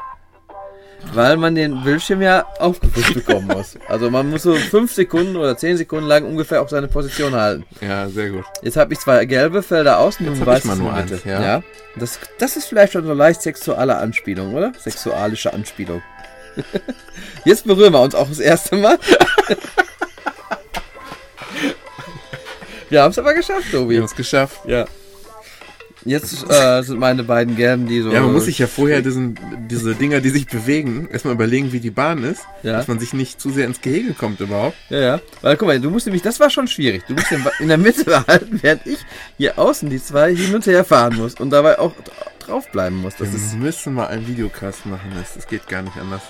weil man den Bildschirm ja aufgepusht bekommen muss. Also man muss so fünf Sekunden oder zehn Sekunden lang ungefähr auf seine Position halten. Ja, sehr gut. Jetzt habe ich zwei gelbe Felder außen und weißes mal nur eins, ja. ja. Das, das ist vielleicht schon so leicht sexuelle Anspielung, oder? Sexualische Anspielung. Jetzt berühren wir uns auch das erste Mal. wir haben es aber geschafft, Wir Tobi. haben es geschafft. Ja. Jetzt äh, sind meine beiden gelben, die so. Ja, man muss sich ja vorher diesen, diese Dinger, die sich bewegen, erstmal überlegen, wie die Bahn ist, Ja. dass man sich nicht zu sehr ins Gehege kommt überhaupt. Ja, ja. Weil guck mal, du musst nämlich, das war schon schwierig. Du musst den in der Mitte behalten, während ich hier außen die zwei hin und her fahren muss und dabei auch dra- draufbleiben muss. Das Wir ist, müssen mal einen Videocast machen, das, das geht gar nicht anders.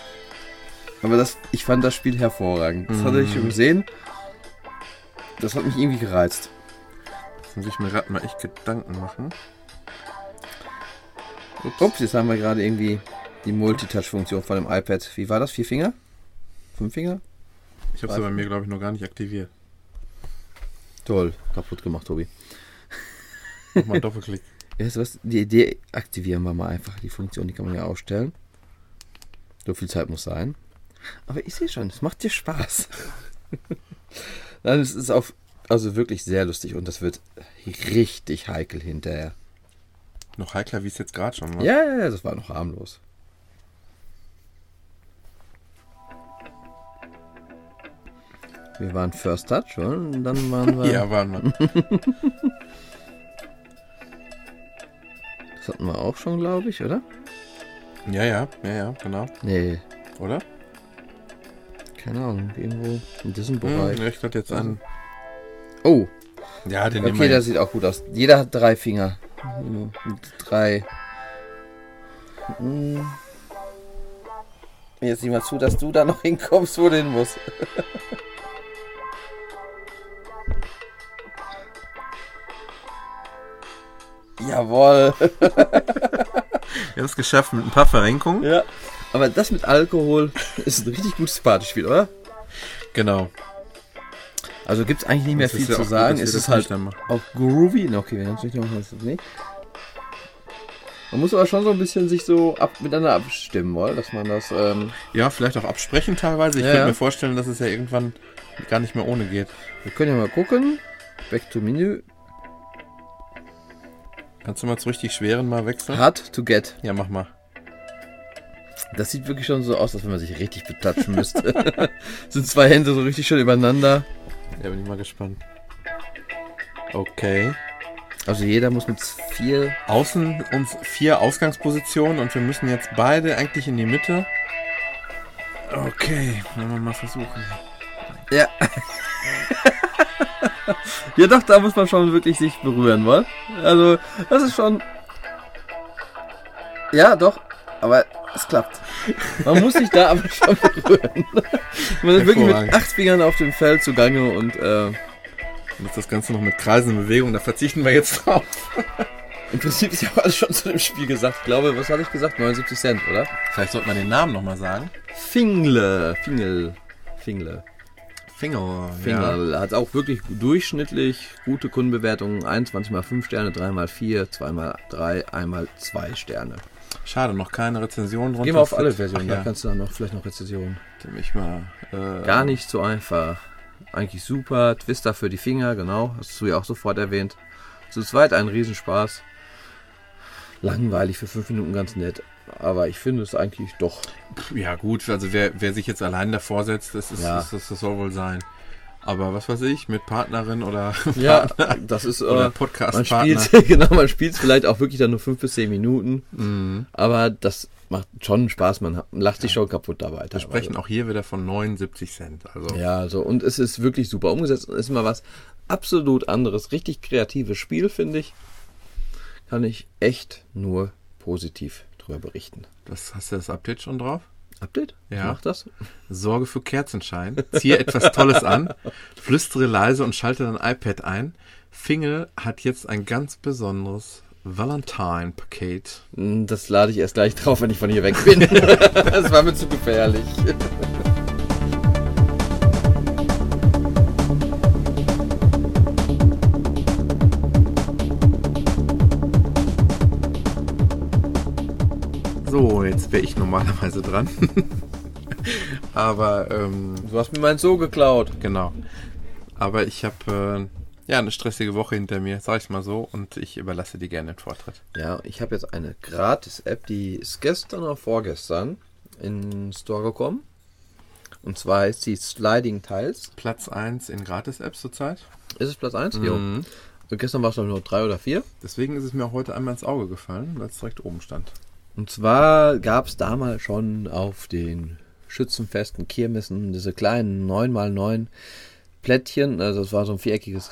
Aber das, ich fand das Spiel hervorragend. Das hatte ich schon Mhm. gesehen. Das hat mich irgendwie gereizt. Jetzt muss ich mir gerade mal echt Gedanken machen. Ups, jetzt haben wir gerade irgendwie die Multitouch-Funktion von dem iPad. Wie war das? Vier Finger? Fünf Finger? Ich habe sie bei mir, glaube ich, noch gar nicht aktiviert. Toll. Kaputt gemacht, Tobi. Nochmal Doppelklick. Weißt du was? Die Idee aktivieren wir mal einfach. Die Funktion, die kann man ja ausstellen. So viel Zeit muss sein. Aber ich sehe schon, es macht dir Spaß. Nein, es ist auf, also wirklich sehr lustig und das wird richtig heikel hinterher. Noch heikler, wie es jetzt gerade schon war. Ja, ja, ja, das war noch harmlos. Wir waren First Touch, oder? Und dann waren wir. Ja, waren wir. Das hatten wir auch schon, glaube ich, oder? ja, ja, ja, ja, genau. Nee, Oder? Keine Ahnung. Irgendwo in diesem Hm, Bereich. ja, ich dachte jetzt an. Oh, Ja, den okay, das sieht auch gut aus. Jeder hat drei Finger. Drei. Hm. Jetzt sieh mal zu, dass du da noch hinkommst, wo du hin musst. Jawohl. Wir haben es geschafft mit ein paar Verrenkungen. Ja. Aber das mit Alkohol ist ein richtig gutes Partyspiel, oder? Genau. Also gibt es eigentlich nicht mehr Das viel ja zu gut, sagen. wir es ist halt auch groovy. Okay, wir haben es nicht noch das nicht. Man muss aber schon so ein bisschen sich so ab, miteinander abstimmen, wollen, dass man das. Ähm, Ja, vielleicht auch absprechen teilweise. Ich Ja, könnte mir vorstellen, dass es ja irgendwann gar nicht mehr ohne geht. wir können ja mal gucken. Back to Menü. Kannst du mal zu richtig schweren mal wechseln? Hard to get. Ja, mach mal. Das sieht wirklich schon so aus, als wenn man sich richtig betatschen müsste. Sind zwei Hände so richtig schön übereinander. Ja, bin ich mal gespannt. Okay. Also jeder muss mit vier. Außen uns vier Ausgangspositionen und wir müssen jetzt beide eigentlich in die Mitte. Okay, wollen wir mal versuchen. Ja. ja, doch, da muss man schon wirklich sich berühren, wollen. Also, das ist schon. Ja, doch, aber es klappt. Man muss sich da aber schon berühren. Man ist wirklich mit acht Fingern auf dem Feld zugange und äh, Und das Ganze noch mit kreisenden Bewegungen, da verzichten wir jetzt drauf. im Prinzip ist ja alles schon zu dem Spiel gesagt. Ich glaube, was hatte ich gesagt? 79 Cent, oder? Vielleicht sollte man den Namen nochmal sagen. Fingle. Fingel. Fingle. Finger. Fingle hat auch wirklich durchschnittlich gute Kundenbewertungen. 21 mal 5 Sterne, 3 mal 4, 2 mal 3, einmal 2 Sterne. Schade, noch keine Rezension drunter. Gehen wir auf alle Versionen, Ach da ja, kannst du dann noch vielleicht noch Rezensionen. mich mal. Äh, Gar nicht so einfach. Eigentlich super. Twister für die Finger, genau. Hast du ja auch sofort erwähnt. Zu zweit ein Riesenspaß. Langweilig für 5 Minuten ganz nett. Aber ich finde es eigentlich doch. Ja, gut, also wer, wer sich jetzt allein davor setzt, das, ist, Ja. das, das, das soll wohl sein. Aber was weiß ich, mit Partnerin oder, Ja, das ist. oder Äh, man Podcast-Partner. spielt, genau, man spielt vielleicht auch wirklich dann nur 5 bis 10 Minuten. Mhm. Aber das macht schon Spaß. Man lacht sich schon kaputt dabei. Wir sprechen auch hier wieder von 79 Cent. Also Ja, also und es ist wirklich super umgesetzt und ist mal was absolut anderes, richtig kreatives Spiel, finde ich. Kann ich echt nur positiv drüber berichten. das, hast du das Update schon drauf? Update? Ja. Ich mach das? Sorge für Kerzenschein. Ziehe etwas Tolles an, flüstere leise und schalte dein iPad ein. Fingel hat jetzt ein ganz besonderes Valentine-Paket. Das lade ich erst gleich drauf, wenn ich von hier weg bin. das war mir zu gefährlich. So, jetzt wäre ich normalerweise dran. Aber ähm, Du hast mir mein Zoo geklaut. Genau. Aber ich habe äh, ja eine stressige Woche hinter mir, sag ich mal so, und ich überlasse dir gerne den Vortritt. Ja, ich habe jetzt eine Gratis-App, die ist gestern oder vorgestern in den Store gekommen. Und zwar heißt sie Sliding Tiles. Platz 1 in Gratis-Apps zurzeit. Ist es Platz 1? Mhm. Jo. Gestern war es noch nur 3 oder 4. Deswegen ist es mir auch heute einmal ins Auge gefallen, weil es direkt oben stand. Und zwar gab es damals schon auf den Schützenfesten, Kirmessen diese kleinen 9x9 Plättchen. Also es war so ein viereckiges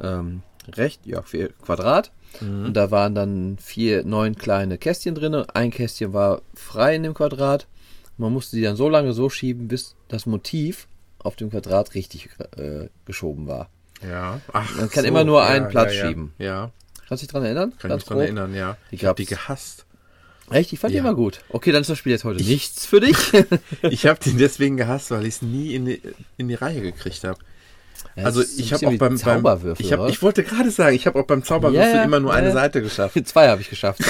ähm, Recht, ja, vier Quadrat. Und da waren dann vier, neun kleine Kästchen drin. Ein Kästchen war frei in dem Quadrat. Man musste die dann so lange so schieben, bis das Motiv auf dem Quadrat richtig äh, geschoben war. Ja. Ach, Man kann immer nur einen Platz schieben. Ja, Kannst du dich dran erinnern? kann ich mich dran erinnern, ja. Die Ich habe die gehasst. Echt? Ich fand die Ja. immer gut. Okay, dann ist das Spiel jetzt heute nichts für dich. Ich habe die deswegen gehasst, weil ich es nie in die, in die Reihe gekriegt habe. Ja, Also ich habe auch beim, beim Zauberwürfel. ich, hab, ich wollte gerade sagen, ich habe auch beim Zauberwürfel Ja, immer nur eine. Seite geschafft. Zwei habe ich geschafft.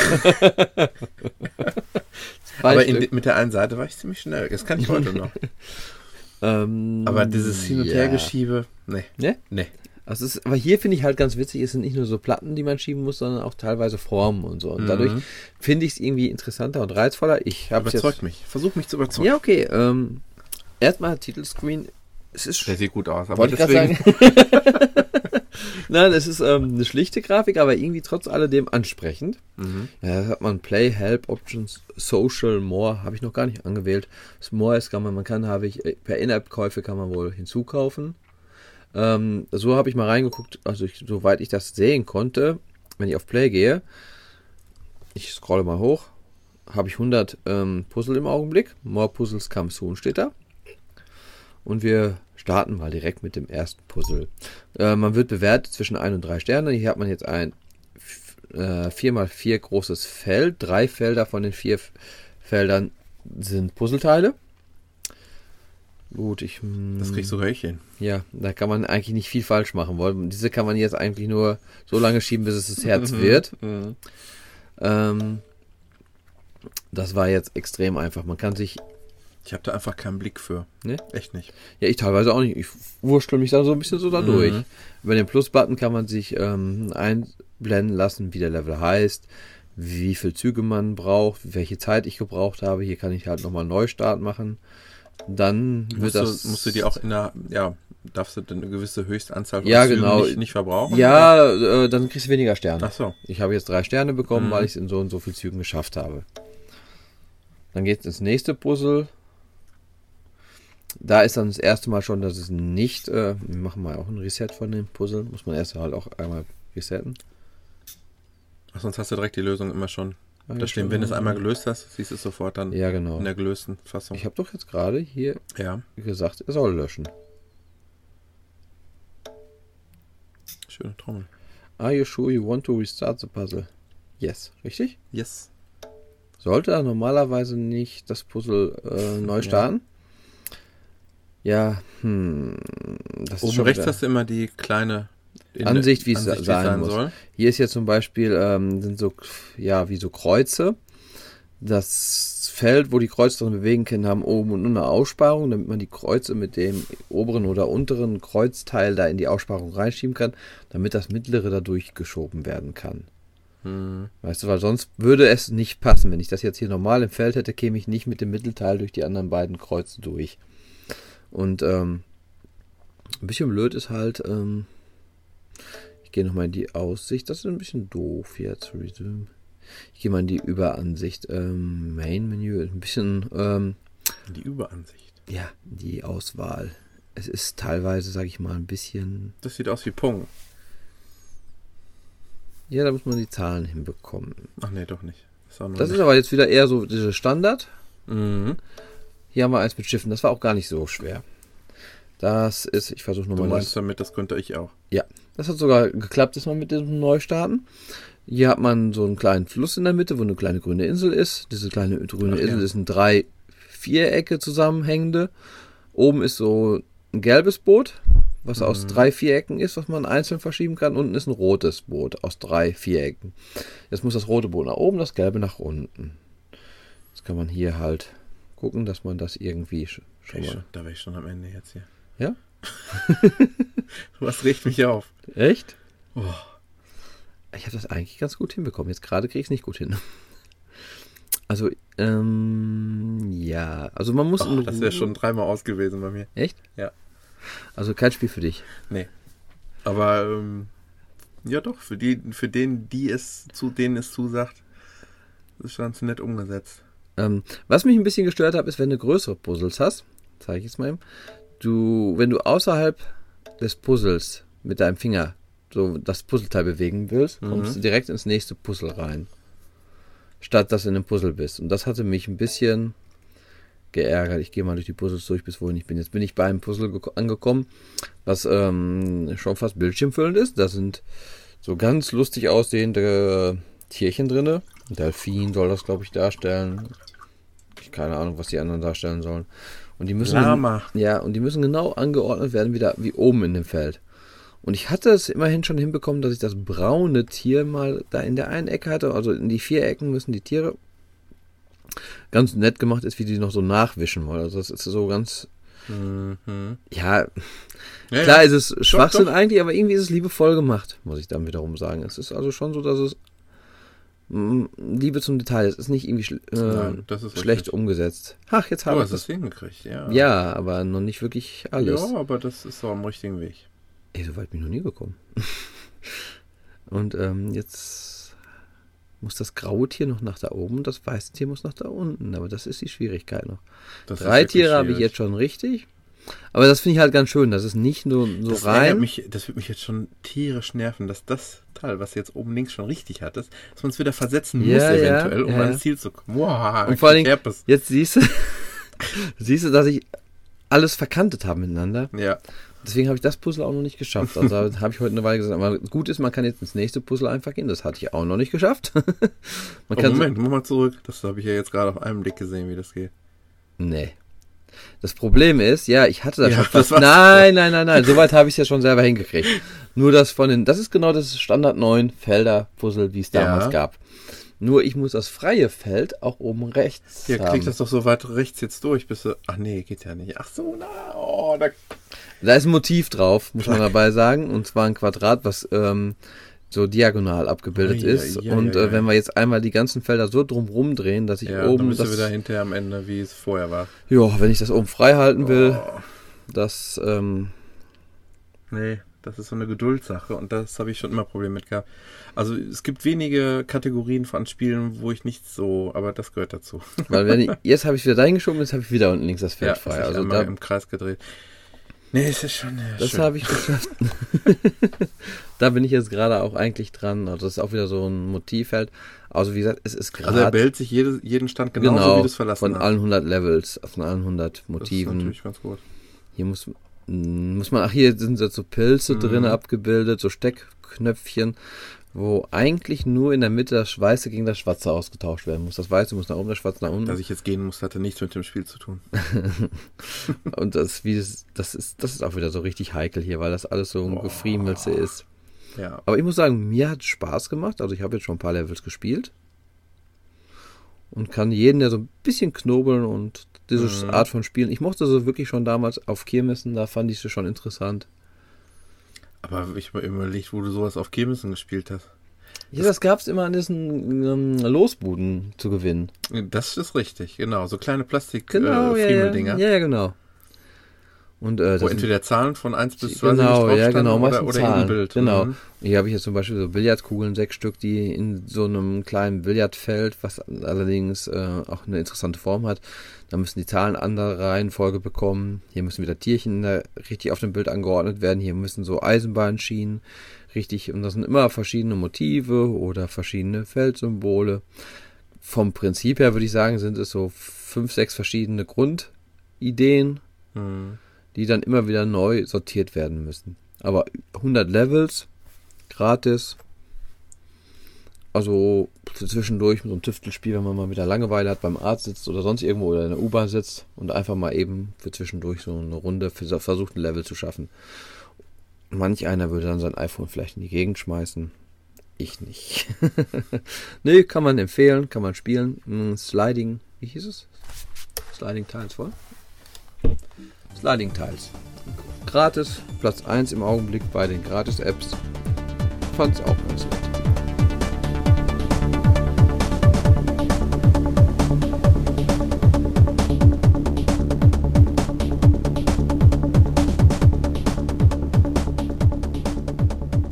Aber in, mit der einen Seite war ich ziemlich schnell. Das kann ich heute noch. ähm, Aber dieses Hin- und. Hergeschiebe, nee. Ne? Nee. Also ist, aber hier finde ich halt ganz witzig, es sind nicht nur so Platten, die man schieben muss, sondern auch teilweise Formen und so. Und dadurch Mhm. finde ich es irgendwie interessanter und reizvoller. Ich habe Überzeugt jetzt. mich. Versuch mich zu überzeugen. Ja, okay. Ähm, erstmal Titelscreen es ist Der sieht gut aus. Aber deswegen, sagen. Nein, es ist ähm, eine schlichte Grafik, aber irgendwie trotz alledem ansprechend. Mhm. Ja, da hat man Play, Help, Options, Social, More, habe ich noch gar nicht angewählt. Das More ist, kann man, man kann, habe ich, äh, per In-App-Käufe kann man wohl hinzukaufen. Ähm, so habe ich mal reingeguckt, also ich, soweit ich das sehen konnte, wenn ich auf Play gehe, ich scrolle mal hoch, habe ich 100 ähm, Puzzle im Augenblick. More Puzzles come soon steht da. Und wir starten mal direkt mit dem ersten Puzzle. Äh, man wird bewertet zwischen 1 und 3 Sterne. Hier hat man jetzt ein äh, 4x4 großes Feld. Drei Felder von den vier Feldern sind Puzzleteile. Gut, ich. das kriegst du hin. Ja, da kann man eigentlich nicht viel falsch machen. Weil diese kann man jetzt eigentlich nur so lange schieben, bis es das Herz wird. Ähm, das war jetzt extrem einfach. Man kann sich Ich habe da einfach keinen Blick für. Ne? Echt nicht. Ja, ich teilweise auch nicht. Ich wurschtel mich da so ein bisschen so da Mhm. durch. Über den Plus-Button kann man sich ähm, einblenden lassen, wie der Level heißt, wie viel Züge man braucht, welche Zeit ich gebraucht habe. Hier kann ich halt nochmal einen Neustart machen. Dann wird Musst, das. du, musst du die auch in der, ja, darfst du denn eine gewisse Höchstanzahl von Ja, Zügen genau. nicht, nicht verbrauchen? Ja, äh, dann kriegst du weniger Sterne. Ach so. Ich habe jetzt drei Sterne bekommen, Mhm. weil ich es in so und so viel Zügen geschafft habe. Dann geht es ins nächste Puzzle. Da ist dann das erste Mal schon, dass es nicht. Äh, wir machen mal auch ein Reset von dem Puzzle. Muss man erst halt auch einmal resetten. Ach, sonst hast du direkt die Lösung immer schon. Da ja, stehen, schon. wenn du es einmal gelöst hast, siehst du es sofort dann Ja, genau. in der gelösten Fassung. Ich habe doch jetzt gerade hier ja, gesagt, er soll löschen. schöne Trommel. Are you sure you want to restart the puzzle? Yes, richtig? Yes. Sollte er normalerweise nicht das Puzzle äh, neu Ja. starten? Ja, hm. Das Oben schon rechts wieder- hast du immer die kleine in Ansicht, wie es Ansicht, sein muss. soll. Hier ist jetzt zum Beispiel, ähm, sind so, ja, wie so Kreuze. Das Feld, wo die Kreuze drin bewegen können, haben oben und unten eine Aussparung, damit man die Kreuze mit dem oberen oder unteren Kreuzteil da in die Aussparung reinschieben kann, damit das mittlere da durchgeschoben werden kann. Hm. Weißt du, weil sonst würde es nicht passen. Wenn ich das jetzt hier normal im Feld hätte, käme ich nicht mit dem Mittelteil durch die anderen beiden Kreuze durch. Und ähm, ein bisschen blöd ist halt, ähm, ich gehe nochmal in die Aussicht. Das ist ein bisschen doof jetzt. Resume. Ich gehe mal in die Überansicht. Ähm, Main Menü. Ein bisschen, ähm, Die Überansicht. ja, die Auswahl. Es ist teilweise, sage ich mal, ein bisschen. Das sieht aus wie Pong. Ja, da muss man die Zahlen hinbekommen. Ach nee, doch nicht. Das, Das ist nicht. aber jetzt wieder eher so diese Standard. Mhm. Hier haben wir eins mit Schiffen. Das war auch gar nicht so schwer. Das ist, ich versuche Du nochmal meinst das. damit, das könnte ich auch. Ja, das hat sogar geklappt, dass man mit diesem Neustarten. Hier hat man so einen kleinen Fluss in der Mitte, wo eine kleine grüne Insel ist. Diese kleine grüne Ach ja. Insel ist in drei Vierecke zusammenhängende. Oben ist so ein gelbes Boot, was aus Mhm. drei Vierecken ist, was man einzeln verschieben kann. Unten ist ein rotes Boot aus drei Vierecken. Jetzt muss das rote Boot nach oben, das gelbe nach unten. Jetzt kann man hier halt gucken, dass man das irgendwie sch- schon ich mal. da wäre ich schon am Ende jetzt hier. Ja? Was regt mich auf? Echt? Oh. Ich habe das eigentlich ganz gut hinbekommen. Jetzt gerade kriege ich es nicht gut hin. Also, ähm, ja. Also man muss. Oh, das wäre schon dreimal aus gewesen bei mir. Echt? Ja. Also kein Spiel für dich. Nee. Aber ähm, ja doch, für die, für den, die es zu denen es zusagt, ist schon ganz nett umgesetzt. Ähm, was mich ein bisschen gestört hat, ist, wenn du größere Puzzles hast, zeige ich jetzt mal eben, du, wenn du außerhalb des Puzzles mit deinem Finger so das Puzzleteil bewegen willst, kommst Mhm. du direkt ins nächste Puzzle rein. Statt dass du in einem Puzzle bist. Und das hatte mich ein bisschen geärgert. Ich gehe mal durch die Puzzles durch, bis wohin ich bin. Jetzt bin ich bei einem Puzzle geko- angekommen, was ähm, schon fast bildschirmfüllend ist. Da sind so ganz lustig aussehende Tierchen drinne. Ein Delfin soll das, glaube ich, darstellen. Ich keine Ahnung, was die anderen darstellen sollen. Und die müssen Lama. ja, und die müssen genau angeordnet werden, wieder wie oben in dem Feld. Und ich hatte es immerhin schon hinbekommen, dass ich das braune Tier mal da in der einen Ecke hatte. Also in die vier Ecken müssen die Tiere ganz nett gemacht ist, wie die noch so nachwischen wollen. Also das ist so ganz, Mhm. ja, Ja, klar ja. ist es Schwachsinn doch. eigentlich, aber irgendwie ist es liebevoll gemacht, muss ich dann wiederum sagen. Es ist also schon so, dass es Liebe zum Detail, es ist nicht irgendwie äh, Nein, das ist schlecht umgesetzt. Ach, jetzt Du habe ich hast es das. hingekriegt, ja. Ja, aber noch nicht wirklich alles. Ja, aber das ist doch am richtigen Weg. Ey, so weit bin ich noch nie gekommen. Und ähm, jetzt muss das graue Tier noch nach da oben, das weiße Tier muss nach da unten. Aber das ist die Schwierigkeit noch. Das Drei Tiere habe ich jetzt schon richtig. Aber das finde ich halt ganz schön. Das ist nicht nur so Das, rein. mich, das wird mich jetzt schon tierisch nerven, dass das Teil, was jetzt oben links schon richtig hat, ist, dass man es wieder versetzen muss, Ja, ja, eventuell, um ja. ans Ziel zu kommen. Wow, Und vor allen Dingen, Herpes. jetzt siehst du, siehst du, dass ich alles verkantet habe miteinander. Ja, Deswegen habe ich das Puzzle auch noch nicht geschafft. Also habe ich heute eine Weile gesagt, aber gut ist, man kann jetzt ins nächste Puzzle einfach gehen. Das hatte ich auch noch nicht geschafft. man oh, kann Moment, mach mal zurück. Das habe ich ja jetzt gerade auf einen Blick gesehen, wie das geht. Nee. Das Problem ist, ja, ich hatte das Ja, schon das fast. war's. Nein, nein, nein, nein. Soweit habe ich es ja schon selber hingekriegt. Nur das von den, das ist genau das Standard 9 Felder Puzzle, wie es damals Ja. gab. Nur ich muss das freie Feld auch oben rechts Ja, haben. krieg das doch so weit rechts jetzt durch, bis du. Ach nee, geht ja nicht. Ach so, na, oh, da. Da ist ein Motiv drauf, muss man dabei sagen. Und zwar ein Quadrat, was ähm, so diagonal abgebildet Ui, ist. ja, ja, und ja, äh, ja. wenn wir jetzt einmal die ganzen Felder so drumrum drehen, dass ich Ja, dann oben bist du das, wieder hinterher am Ende, wie es vorher war. ja, wenn ich das oben frei halten will, Oh, das ähm, nee, das ist so eine Geduldssache und das habe ich schon immer Probleme mit gehabt. Also es gibt wenige Kategorien von Spielen, wo ich nicht so, aber das gehört dazu. Weil wenn ich, jetzt habe ich wieder dahin geschoben, jetzt habe ich wieder unten links das Feld Ja, frei. Also da, im Kreis gedreht. Nee, es ist schon. Ja, das habe ich geschafft. da bin ich jetzt gerade auch eigentlich dran. Also das ist auch wieder so ein Motivfeld. Also wie gesagt, es ist Also er gerade behält sich jede, jeden Stand genauso, genau wie du es verlassen von hast. allen 100 Levels, von allen 100 das ist Motiven. natürlich ganz gut. Hier muss, m, muss man, ach hier sind so Pilze Mhm. drin abgebildet, so Steckknöpfchen, wo eigentlich nur in der Mitte das Weiße gegen das Schwarze ausgetauscht werden muss. Das Weiße muss nach oben, das Schwarze nach unten. Dass ich jetzt gehen muss, hatte nichts mit dem Spiel zu tun. Und das, wie das, das ist, das ist auch wieder so richtig heikel hier, weil das alles so ein Boah. Gefriemelze ist. Ja. Aber ich muss sagen, mir hat Spaß gemacht. Also ich habe jetzt schon ein paar Levels gespielt. Und kann jeden, der so ein bisschen knobeln und diese Mhm. Art von Spielen. Ich mochte so wirklich schon damals auf Kirmessen, da fand ich sie schon interessant. Aber ich habe überlegt, wo du sowas auf Kirmessen gespielt hast. Ja, das gab es immer an diesen ähm, Losbuden zu gewinnen. Das ist richtig, genau. So kleine plastik Genau, äh, ja, ja, ja, genau. Und äh, wo entweder Zahlen von 1 bis 20 genau, ja, genau, oder, oder Zahlen. Bild. Genau. Mhm. Hier habe ich jetzt zum Beispiel so Billardkugeln, sechs Stück, die in so einem kleinen Billardfeld, was allerdings äh, auch eine interessante Form hat. Da müssen die Zahlen andere Reihenfolge bekommen. Hier müssen wieder Tierchen der, richtig auf dem Bild angeordnet werden. Hier müssen so Eisenbahnschienen richtig, und das sind immer verschiedene Motive oder verschiedene Feldsymbole. Vom Prinzip her würde ich sagen, sind es so fünf, sechs verschiedene Grundideen Mhm. Die dann immer wieder neu sortiert werden müssen. Aber 100 Levels, gratis. Also zwischendurch mit so einem Tüftelspiel, wenn man mal wieder Langeweile hat, beim Arzt sitzt oder sonst irgendwo oder in der U-Bahn sitzt und einfach mal eben für zwischendurch so eine Runde versucht, ein Level zu schaffen. Manch einer würde dann sein iPhone vielleicht in die Gegend schmeißen. Ich nicht. nee, kann man empfehlen, kann man spielen. Hm, Sliding, wie hieß es? Sliding Tiles voll? Sliding Tiles. Gratis, Platz 1 im Augenblick bei den Gratis-Apps. Fand's auch ganz nett.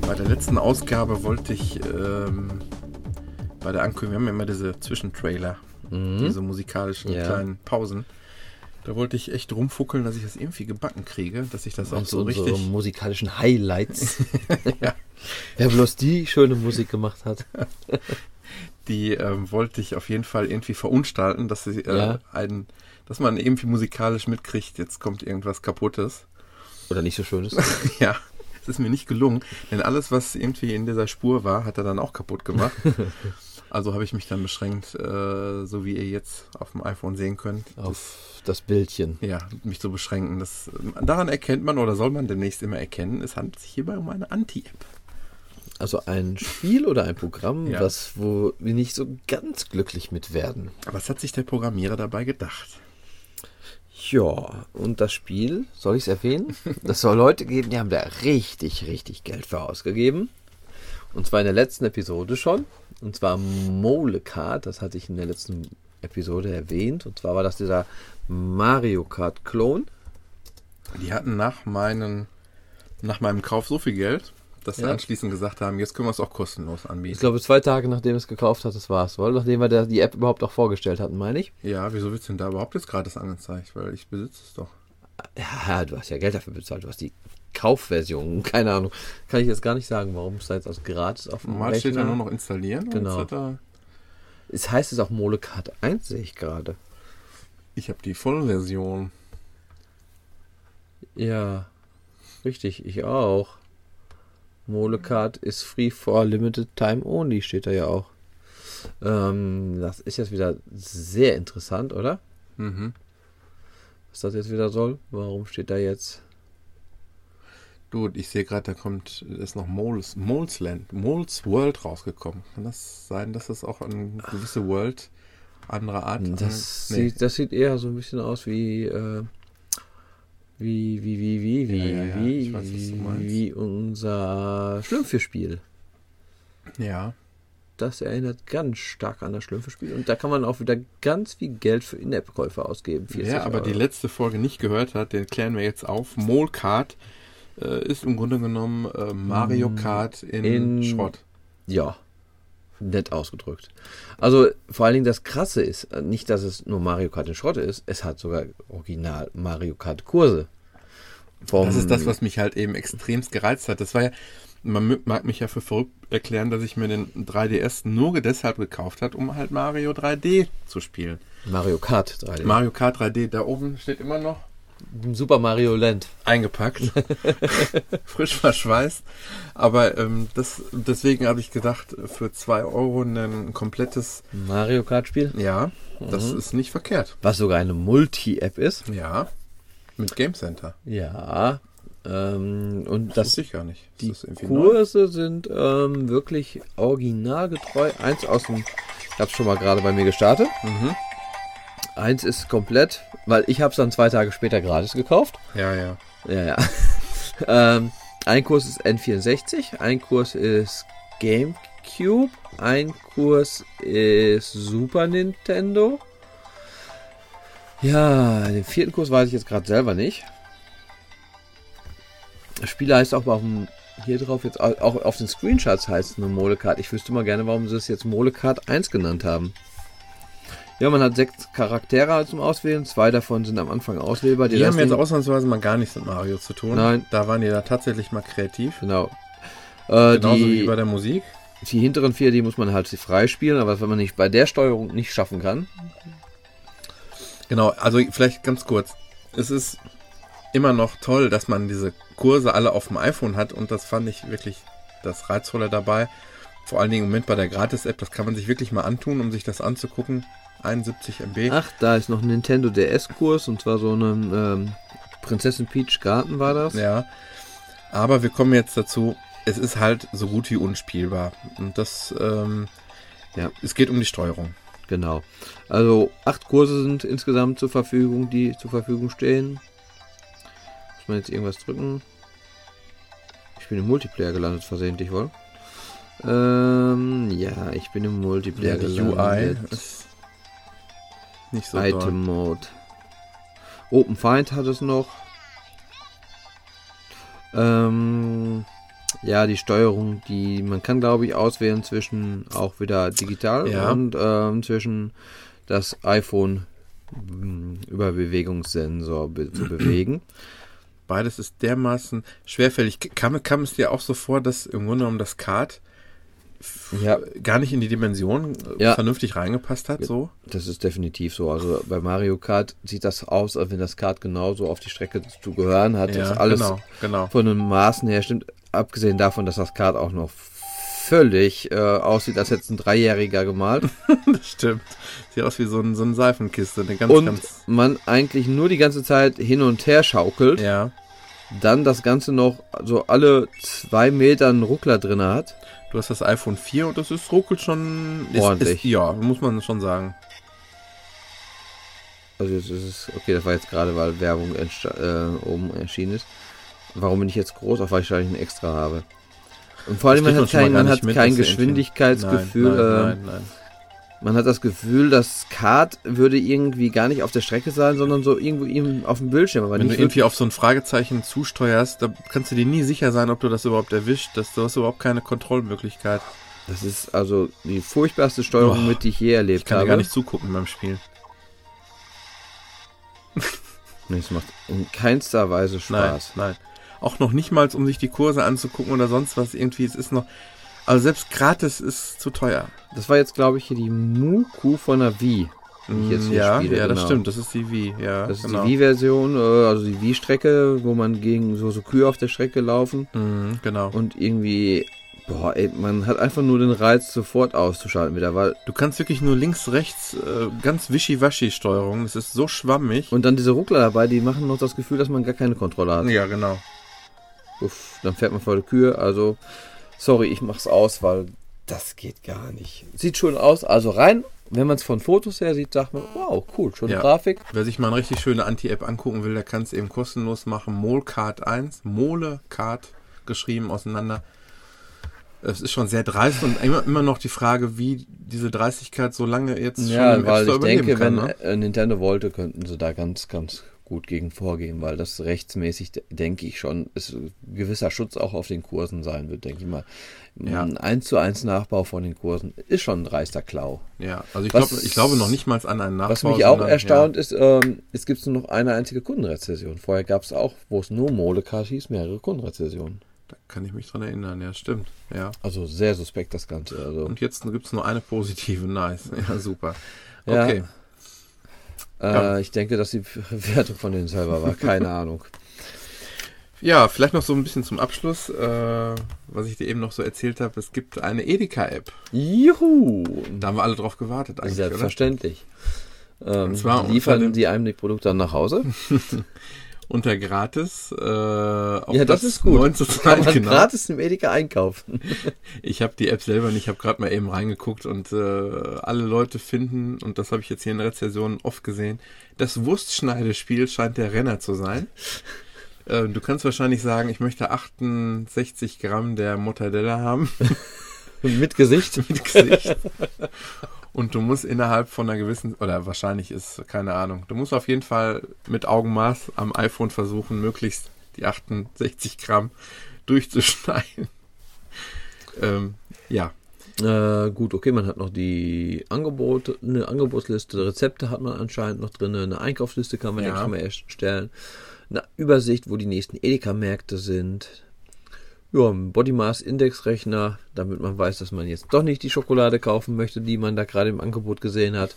Bei der letzten Ausgabe wollte ich ähm, bei der Ankündigung, wir haben ja immer diese Zwischentrailer, diese musikalischen Ja. kleinen Pausen. Da wollte ich echt rumfuckeln, dass ich das irgendwie gebacken kriege, dass ich das auch Also so unsere richtig. musikalischen Highlights. Ja. Wer bloß die schöne Musik gemacht hat. Die ähm, wollte ich auf jeden Fall irgendwie verunstalten, dass sie äh, Ja. einen, dass man irgendwie musikalisch mitkriegt, jetzt kommt irgendwas kaputtes. Oder nicht so schönes. Ja, es ist mir nicht gelungen, denn alles, was irgendwie in dieser Spur war, hat er dann auch kaputt gemacht. Also habe ich mich dann beschränkt, äh, so wie ihr jetzt auf dem iPhone sehen könnt, Auf das Bildchen. ja, mich zu beschränken. Das, daran erkennt man oder soll man demnächst immer erkennen, es handelt sich hierbei um eine Anti-App. Also ein Spiel oder ein Programm, Ja. was, wo wir nicht so ganz glücklich mit werden. Was hat sich der Programmierer dabei gedacht? Ja, und das Spiel, soll ich es erwähnen? Das soll Leute geben, die haben da richtig, richtig Geld für ausgegeben. Und zwar in der letzten Episode schon. Und zwar Mole Kart, das hatte ich in der letzten Episode erwähnt. Und zwar war das dieser Mario Kart Klon. Die hatten nach, meinen, nach meinem Kauf so viel Geld, dass sie Ja. anschließend gesagt haben, jetzt können wir es auch kostenlos Ich anbieten. glaube, zwei Tage nachdem es gekauft hat, das war's, wohl. Nachdem wir der, die App überhaupt auch vorgestellt hatten, meine ich. Ja, wieso wird denn da überhaupt jetzt gratis angezeigt? Weil ich besitze es doch. Ja, du hast ja Geld dafür bezahlt. Du hast die Kaufversion. Keine Ahnung. Kann ich jetzt gar nicht sagen, warum es da jetzt als gratis auf dem Normal steht da Rechner- nur noch installieren. Genau. Er- Es heißt es auch Mole Kart 1, sehe ich gerade. Ich habe die Vollversion. Ja, richtig, ich auch. Mole Kart ist free for limited time only, steht da ja auch. Ähm, das ist jetzt wieder sehr interessant, oder? Mhm. Was das jetzt wieder soll? Warum steht da jetzt? Du, ich sehe gerade, da kommt, ist noch Moles, Moles Land, Moles World rausgekommen. Kann das sein, dass das auch eine gewisse World anderer Art Das, Nee. sieht, das sieht eher so ein bisschen aus wie, äh, wie, wie, wie, wie, wie, Ja, ja, ja, wie, weiß, wie unser Schlümpfe-Spiel. Ja. Das erinnert ganz stark an das Schlümpfe-Spiel. Und da kann man auch wieder ganz viel Geld für In-App-Käufe ausgeben. 40 Wer aber die Euro. letzte Folge nicht gehört hat, den klären wir jetzt auf. Mole Kart äh, ist im Grunde genommen äh, Mario Kart in, in- Schrott. Ja, nett ausgedrückt. Also vor allen Dingen das Krasse ist, äh, nicht, dass es nur Mario Kart in Schrotte ist, es hat sogar original Mario Kart Kurse. Vom, Das ist das, was mich halt eben extremst gereizt hat. Das war ja, man mag mich ja für verrückt erklären, dass ich mir den 3DS nur deshalb gekauft hat, um halt Mario 3D zu spielen. Mario Kart 3D. Mario Kart 3D, da oben steht immer noch Super Mario Land. eingepackt, frisch verschweißt. Aber ähm, das, deswegen habe ich gedacht, für 2 Euro ein komplettes, Mario Kart Spiel. ja, das Mhm. ist nicht verkehrt. Was sogar eine Multi-App ist. Ja, mit Game Center. Ja. Ähm, und Das das, wusste ich gar nicht. Die das irgendwie neu? Kurse sind ähm, wirklich originalgetreu. Eins aus dem, ich habe schon mal gerade bei mir gestartet. Mhm. Eins ist komplett, weil ich habe es dann zwei Tage später gratis gekauft. Ja, ja. Ja, ja. ähm, ein Kurs ist N64, ein Kurs ist GameCube, ein Kurs ist Super Nintendo. Ja, den vierten Kurs weiß ich jetzt gerade selber nicht. Das Spiel heißt auch auf dem, hier drauf jetzt au- auch auf den Screenshots heißt es nur Mole Kart. Ich wüsste mal gerne, warum sie es jetzt Mole Kart 1 genannt haben. Ja, man hat sechs Charaktere zum Auswählen. Zwei davon sind am Anfang auswählbar. Die das haben jetzt ausnahmsweise mal gar nichts mit Mario zu tun. Nein. Da waren die da tatsächlich mal kreativ. Genau. Äh, Genauso wie die, bei der Musik. die hinteren vier, die muss man halt freispielen, aber wenn man nicht bei der Steuerung nicht schaffen kann. Genau, also vielleicht ganz kurz. Es ist immer noch toll, dass man diese Kurse alle auf dem iPhone hat und das fand ich wirklich das Reizvolle dabei. Vor allen Dingen im Moment bei der Gratis-App, das kann man sich wirklich mal antun, um sich das anzugucken. 71 MB. Ach, da ist noch ein Nintendo DS-Kurs und zwar so ein ähm, Prinzessin Peach Garten war das. Ja. Aber wir kommen jetzt dazu, es ist halt so gut wie unspielbar. Und das, ähm, Ja. es geht um die Steuerung. Genau. Also acht Kurse sind insgesamt zur Verfügung, die zur Verfügung stehen. Muss man jetzt irgendwas drücken? Ich bin im Multiplayer gelandet, versehentlich wohl. Ähm, ja, ich bin im Multiplayer die gelandet. UI ist nicht so Item doll. Mode. Open Find hat es noch. Ähm, ja, die Steuerung, die man kann, glaube ich, auswählen zwischen auch wieder digital Ja. und ähm, zwischen das iPhone mh, über Bewegungssensor be zu bewegen. Beides ist dermaßen schwerfällig. Kam, kam es dir auch so vor, dass im Grunde genommen das Kart Ja. gar nicht in die Dimension äh, Ja. vernünftig reingepasst hat? So? Das ist definitiv so. Also bei Mario Kart sieht das aus, als wenn das Kart genauso auf die Strecke zu gehören hat. dass alles genau, genau. von den Maßen her stimmt. Abgesehen davon, dass das Kart auch noch völlig äh, aussieht, als hätte es ein Dreijähriger gemalt. Das stimmt. Sieht aus wie so, ein, so eine Seifenkiste. Eine ganz, und ganz. man eigentlich nur die ganze Zeit hin und her schaukelt. Ja. Dann das Ganze noch so alle zwei Meter einen Ruckler drin hat. Du hast das iPhone 4 und das ist ruckelt schon. Ist, Ordentlich. Ist, ja, muss man schon sagen. Also es ist okay, das war jetzt gerade, weil Werbung äh, oben erschienen ist. Warum bin ich jetzt groß? Auch weil ich wahrscheinlich ein extra habe. Und vor allem, man hat kein, man hat mit, kein Geschwindigkeitsgefühl. Nein, nein, nein, nein. Man hat das Gefühl, das Kart würde irgendwie gar nicht auf der Strecke sein, sondern so irgendwo eben auf dem Bildschirm. Aber Wenn du irgendwie auf so ein Fragezeichen zusteuerst, da kannst du dir nie sicher sein, ob du das überhaupt erwischt. Das, du hast überhaupt keine Kontrollmöglichkeit. Das ist also die furchtbarste Steuerung, Boah, mit die ich je erlebt Ich kann dir habe. gar nicht zugucken beim Spiel. Nee, es macht in keinster Weise Spaß. Nein, nein. Auch noch nicht mal, um sich die Kurse anzugucken oder sonst was. Irgendwie, es ist noch. Also selbst gratis ist zu teuer. Das war jetzt, glaube ich, hier die Muku von der Wii. die ich jetzt hier ja, spiele, ja, das genau. stimmt. Das ist die Wii. Ja, Das ist genau. die Wii-Version, äh, also die Wii-Strecke, wo man gegen so, so Kühe auf der Strecke laufen Mhm, genau. und irgendwie, boah, ey, man hat einfach nur den Reiz, sofort auszuschalten wieder, weil, Du kannst wirklich nur links, rechts, äh, ganz wischiwaschi Steuerung. Es ist so schwammig. und dann diese Ruckler dabei, die machen noch das Gefühl, dass man gar keine Kontrolle hat. ja, genau. Uff, dann fährt man vor die Kühe, also, sorry, ich mach's aus, weil das geht gar nicht. Sieht schon aus, also rein, wenn man es von Fotos her sieht, sagt man, wow, cool, schöne Ja. Grafik. Wer sich mal eine richtig schöne Anti-App angucken will, der kann es eben kostenlos machen. Molcard 1, Molecard geschrieben auseinander. Es ist schon sehr dreist und immer, immer noch die Frage, wie diese Dreistigkeit so lange jetzt schon Ja, im App weil Store ich denke, kann. wenn ne? äh, Nintendo wollte, könnten sie da ganz, ganz gut gegen vorgehen, weil das rechtsmäßig, de- denke ich schon, ist gewisser Schutz auch auf den Kursen sein wird, denke ich mal. Ja. Ein 1 zu 1 Nachbau von den Kursen ist schon ein dreister Klau. Ja, also ich Was- glaube ich glaube noch nicht mal an einen Nachbau. Was mich auch sondern, erstaunt ist, ähm, es gibt nur noch eine einzige Kundenrezession. Vorher gab es auch, wo es nur Molecard hieß, mehrere Kundenrezessionen. Ja, da kann ich mich dran erinnern, ja, stimmt. Ja. Also sehr suspekt das Ganze. Also, Und jetzt gibt es nur eine positive, nice. Ja, super. Ja. Äh, ja. Ich denke, dass die Wertung von denen selber war. Keine Ahnung. Ja, vielleicht noch so ein bisschen zum Abschluss, äh, was ich dir eben noch so erzählt habe. Es gibt eine Edeka-App. Juhu! Da haben wir alle drauf gewartet eigentlich, oder? Selbstverständlich. Ähm, Und zwar unter liefern die einem die Produkte dann nach Hause? Unter gratis. Äh, auf ja, das, ist gut. 9 zu Kann 2, man genau. gratis im Edeka einkaufen. Ich habe die App selber nicht, ich habe gerade mal eben reingeguckt und äh, alle Leute finden, und das habe ich jetzt hier in Rezensionen oft gesehen, das Wurstschneidespiel scheint der Renner zu sein. Äh, du kannst wahrscheinlich sagen, ich möchte 68 Gramm der Mortadella haben Mit Gesicht. mit Gesicht. Und du musst innerhalb von einer gewissen, oder wahrscheinlich ist, keine Ahnung, du musst auf jeden Fall mit Augenmaß am iPhone versuchen, möglichst die 68 Gramm durchzuschneiden. ähm, ja, Äh, gut, okay, man hat noch die Angebote, eine Angebotsliste, Rezepte hat man anscheinend noch drin, eine Einkaufsliste kann man, Ja. mal, erstellen. Eine Übersicht, wo die nächsten Edeka-Märkte sind. Ja, ein Body Mass Indexrechner, damit man weiß, dass man jetzt doch nicht die Schokolade kaufen möchte, die man da gerade im Angebot gesehen hat.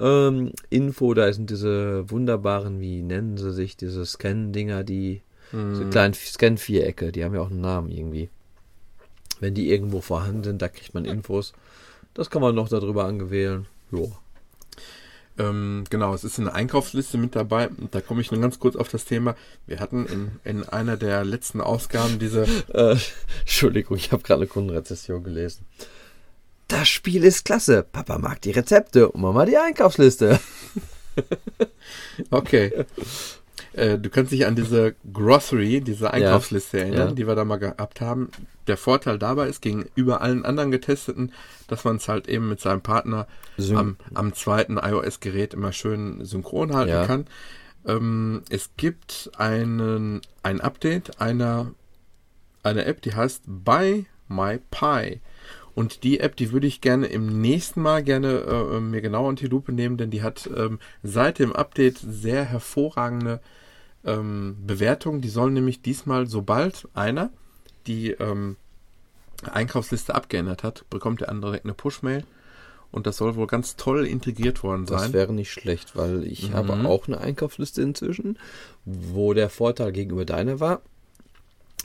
Ähm, Info, da sind diese wunderbaren, wie nennen sie sich, diese Scan-Dinger, die so kleinen Scan-Vierecke, die haben ja auch einen Namen irgendwie. Wenn die irgendwo vorhanden sind, da kriegt man Infos. Das kann man noch darüber angewählen. Jo. Ähm, genau, es ist eine Einkaufsliste mit dabei. Und da komme ich nur ganz kurz auf das Thema. Wir hatten in, in einer der letzten Ausgaben diese. Äh, Entschuldigung, ich habe gerade eine Kundenrezession gelesen. Das Spiel ist klasse. Papa mag die Rezepte und Mama die Einkaufsliste. Okay. Äh, du kannst dich an diese Grocery, diese Einkaufsliste erinnern, ja. die wir da mal gehabt haben. Der Vorteil dabei ist gegenüber allen anderen getesteten, dass man es halt eben mit seinem Partner Syn- am, am zweiten iOS-Gerät immer schön synchron halten Ja. kann. Ähm, es gibt einen, ein Update einer, einer App, die heißt Buy My Pie. Und die App, die würde ich gerne im nächsten Mal gerne äh, mir genauer unter die Lupe nehmen, denn die hat ähm, seit dem Update sehr hervorragende ähm, Bewertungen. Die sollen nämlich diesmal, sobald einer die ähm, Einkaufsliste abgeändert hat, bekommt der andere direkt eine Push-Mail. Und das soll wohl ganz toll integriert worden Das sein. wäre nicht schlecht, weil ich Mhm. habe auch eine Einkaufsliste inzwischen, wo der Vorteil gegenüber deiner war,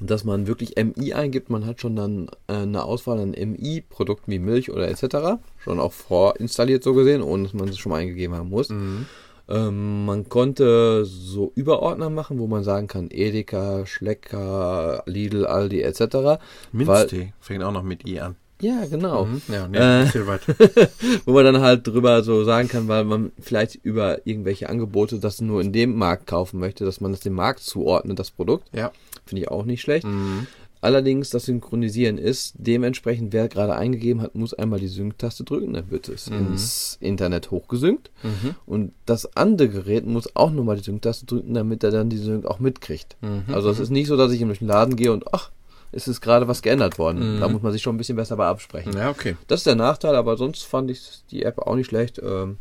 dass man wirklich MI eingibt. Man hat schon dann äh, eine Auswahl an MI-Produkten wie Milch oder etc. schon auch vorinstalliert so gesehen, ohne dass man es schon mal eingegeben haben muss. Mhm. Ähm, man konnte so Überordner machen, wo man sagen kann, Edeka, Schlecker, Lidl, Aldi etc. Minztee fängt auch noch mit I an. ja, genau. Mhm. Ja, nee, Äh. weiter. Wo man dann halt drüber so sagen kann, weil man vielleicht über irgendwelche Angebote das nur in dem Markt kaufen möchte, dass man das dem Markt zuordnet, das Produkt. Ja. Finde ich auch nicht schlecht. Mhm. Allerdings das Synchronisieren ist dementsprechend, wer gerade eingegeben hat, muss einmal die Sync-Taste drücken, dann wird es Mhm. ins Internet hochgesynkt. Und das andere Gerät muss auch nochmal die Sync-Taste drücken, damit er dann die Sync auch mitkriegt. Mhm. Also es ist nicht so, dass ich in den Laden gehe und ach, es ist gerade was geändert worden. Mhm. Da muss man sich schon ein bisschen besser bei absprechen. Ja, okay. Das ist der Nachteil, aber sonst fand ich die App auch nicht schlecht. Ähm,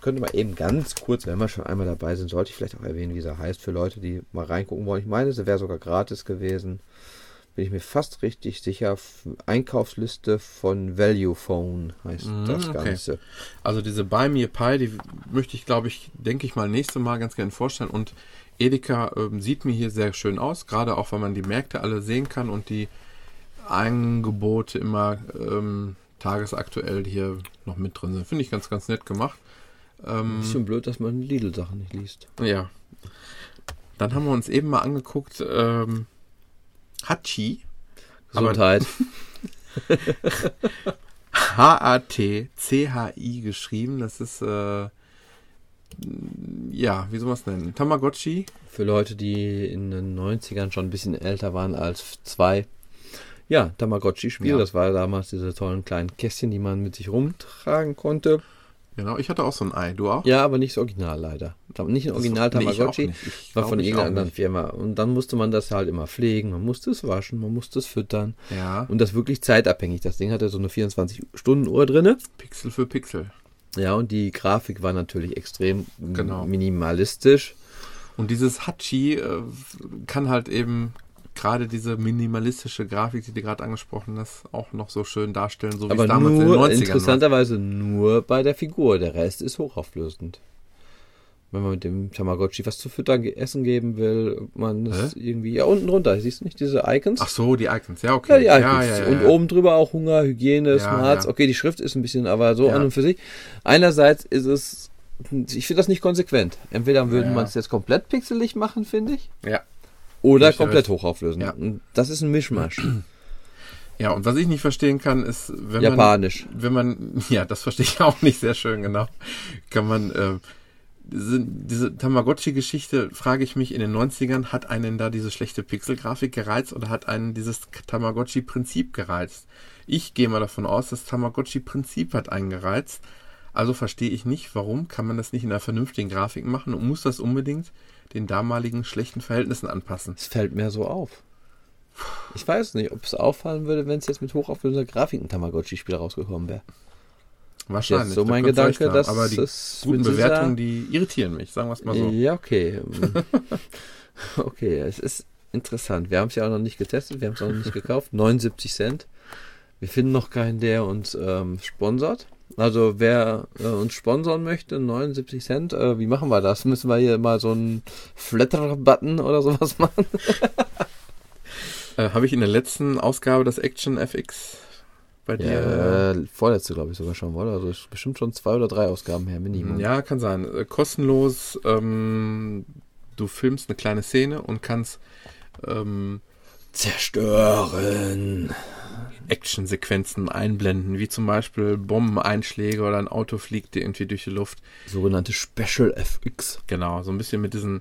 könnte mal eben ganz kurz, wenn wir schon einmal dabei sind, sollte ich vielleicht auch erwähnen, wie sie heißt, für Leute, die mal reingucken wollen. Ich meine, sie wäre sogar gratis gewesen. Bin ich mir fast richtig sicher. Einkaufsliste von Value Phone heißt Mhm, das okay. Ganze. Also diese Buy Me a Pie, die möchte ich, glaube ich, denke ich mal, nächste Mal ganz gerne vorstellen. Und Edeka ähm, sieht mir hier sehr schön aus, gerade auch, weil man die Märkte alle sehen kann und die Angebote immer ähm, tagesaktuell hier noch mit drin sind. Finde ich ganz, ganz nett gemacht. Ähm, Bisschen blöd, dass man Lidl-Sachen nicht liest. ja. Dann haben wir uns eben mal angeguckt, ähm, Hachi, Gesundheit. H-A-T-C-H-I geschrieben. Das ist, äh, ja, wie soll man es nennen? Tamagotchi. Für Leute, die in den 90ern schon ein bisschen älter waren als zwei. Ja, Tamagotchi-Spiel. Ja. Das war damals diese tollen kleinen Kästchen, die man mit sich rumtragen konnte. Genau, ich hatte auch so ein Ei. Du auch? Ja, aber nicht das Original leider. Nicht ein Original Nee, auch Tamagotchi. Ich war von irgendeiner anderen. Firma. Und dann musste man das halt immer pflegen, man musste es waschen, man musste es füttern. Ja, Und das wirklich zeitabhängig. Das Ding hatte so eine 24-Stunden-Uhr drinne. Pixel für Pixel. Ja, und die Grafik war natürlich extrem Genau. minimalistisch. Und dieses Hachi äh, kann halt eben gerade diese minimalistische Grafik, die du gerade angesprochen hast, auch noch so schön darstellen, so wie aber es damals nur, in den 90ern war. interessanterweise nur bei der Figur. Der Rest ist hochauflösend. Wenn man mit dem Tamagotchi was zu füttern, essen geben will, man das irgendwie, ja, unten drunter, siehst du nicht diese Icons? Ach so, die Icons. Ja, Ja, okay. die Icons. und oben drüber auch Hunger, Hygiene, Ja, Smarts. ja. Okay, die Schrift ist ein bisschen, aber so Ja. an und für sich. Einerseits ist es, ich finde das nicht konsequent. Entweder würde Ja. man es jetzt komplett pixelig machen, finde ich, Ja. Oder komplett recht. hochauflösen. Ja. Das ist ein Mischmasch. Ja, und was ich nicht verstehen kann, ist, wenn man Japanisch. wenn man, ja, das verstehe ich auch nicht sehr schön genau, kann man, äh, diese, diese Tamagotchi-Geschichte, frage ich mich, in den 90ern, hat einen da diese schlechte Pixelgrafik gereizt oder hat einen dieses Tamagotchi-Prinzip gereizt? Ich gehe mal davon aus, das Tamagotchi-Prinzip hat einen gereizt. Also verstehe ich nicht, warum kann man das nicht in einer vernünftigen Grafik machen und muss das unbedingt den damaligen schlechten Verhältnissen anpassen? Es fällt mir so auf. Ich weiß nicht, ob es auffallen würde, wenn es jetzt mit hochauflösender Grafik ein Tamagotchi-Spiel rausgekommen wäre. Wahrscheinlich. Jetzt so da mein Gedanke, dass Aber die es guten Bewertungen, die irritieren mich, sagen wir es mal so. Ja, okay. okay, es ist interessant. Wir haben es ja auch noch nicht getestet, wir haben es auch noch nicht gekauft. 79 Cent. Wir finden noch keinen, der uns ähm, sponsert. Also wer äh, uns sponsern möchte, 79 Cent. Äh, wie machen wir das? Müssen wir hier mal so einen Flatter-Button oder sowas machen? Äh, Habe ich in der letzten Ausgabe das Action FX bei dir? Ja, äh, vorletzte glaube ich sogar schon, oder? Also ist bestimmt schon zwei oder drei Ausgaben her, Minimum. Ja, kann sein. Äh, kostenlos. Ähm, du filmst eine kleine Szene und kannst ähm, Zerstören. Actionsequenzen einblenden, wie zum Beispiel Bombeneinschläge oder ein Auto fliegt dir irgendwie durch die Luft. Sogenannte Special FX. Genau, so ein bisschen mit diesen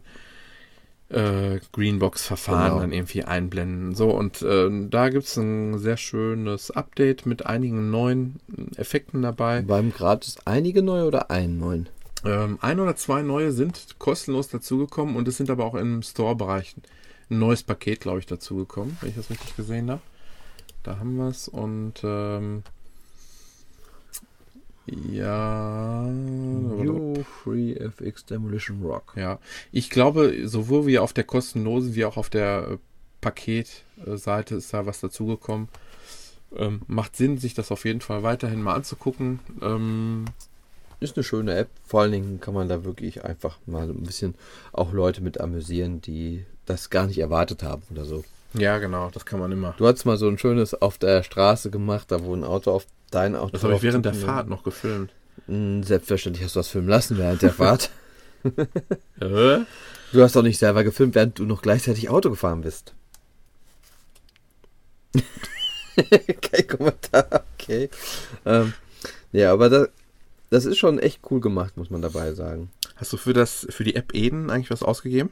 äh, Greenbox-Verfahren Genau. dann irgendwie einblenden. So, und äh, da gibt's ein sehr schönes Update mit einigen neuen Effekten dabei. Beim Gratis einige neue oder einen neuen? Ähm, ein oder zwei neue sind kostenlos dazugekommen und es sind aber auch im Store-Bereich ein neues Paket, glaube ich, dazugekommen, wenn ich das richtig gesehen habe. Da haben wir es und ähm, ja, New Free FX Demolition Rock. ja, ich glaube, sowohl wie auf der kostenlosen wie auch auf der äh, Paketseite ist da was dazugekommen. Ähm, macht Sinn, sich das auf jeden Fall weiterhin mal anzugucken. Ähm, Ist eine schöne App. Vor allen Dingen kann man da wirklich einfach mal ein bisschen auch Leute mit amüsieren, die das gar nicht erwartet haben oder so. ja, genau, das kann man immer. Du hast mal so ein schönes auf der Straße gemacht, da wo ein Auto auf dein Auto Das habe ich während der. Fahrt noch gefilmt. Mm, Selbstverständlich hast du das filmen lassen während der Fahrt. Du hast doch nicht selber gefilmt, während du noch gleichzeitig Auto gefahren bist. Kein Kommentar, okay. Ähm, ja, aber das, das ist schon echt cool gemacht, muss man dabei sagen. Hast du für das für die App Eden eigentlich was ausgegeben?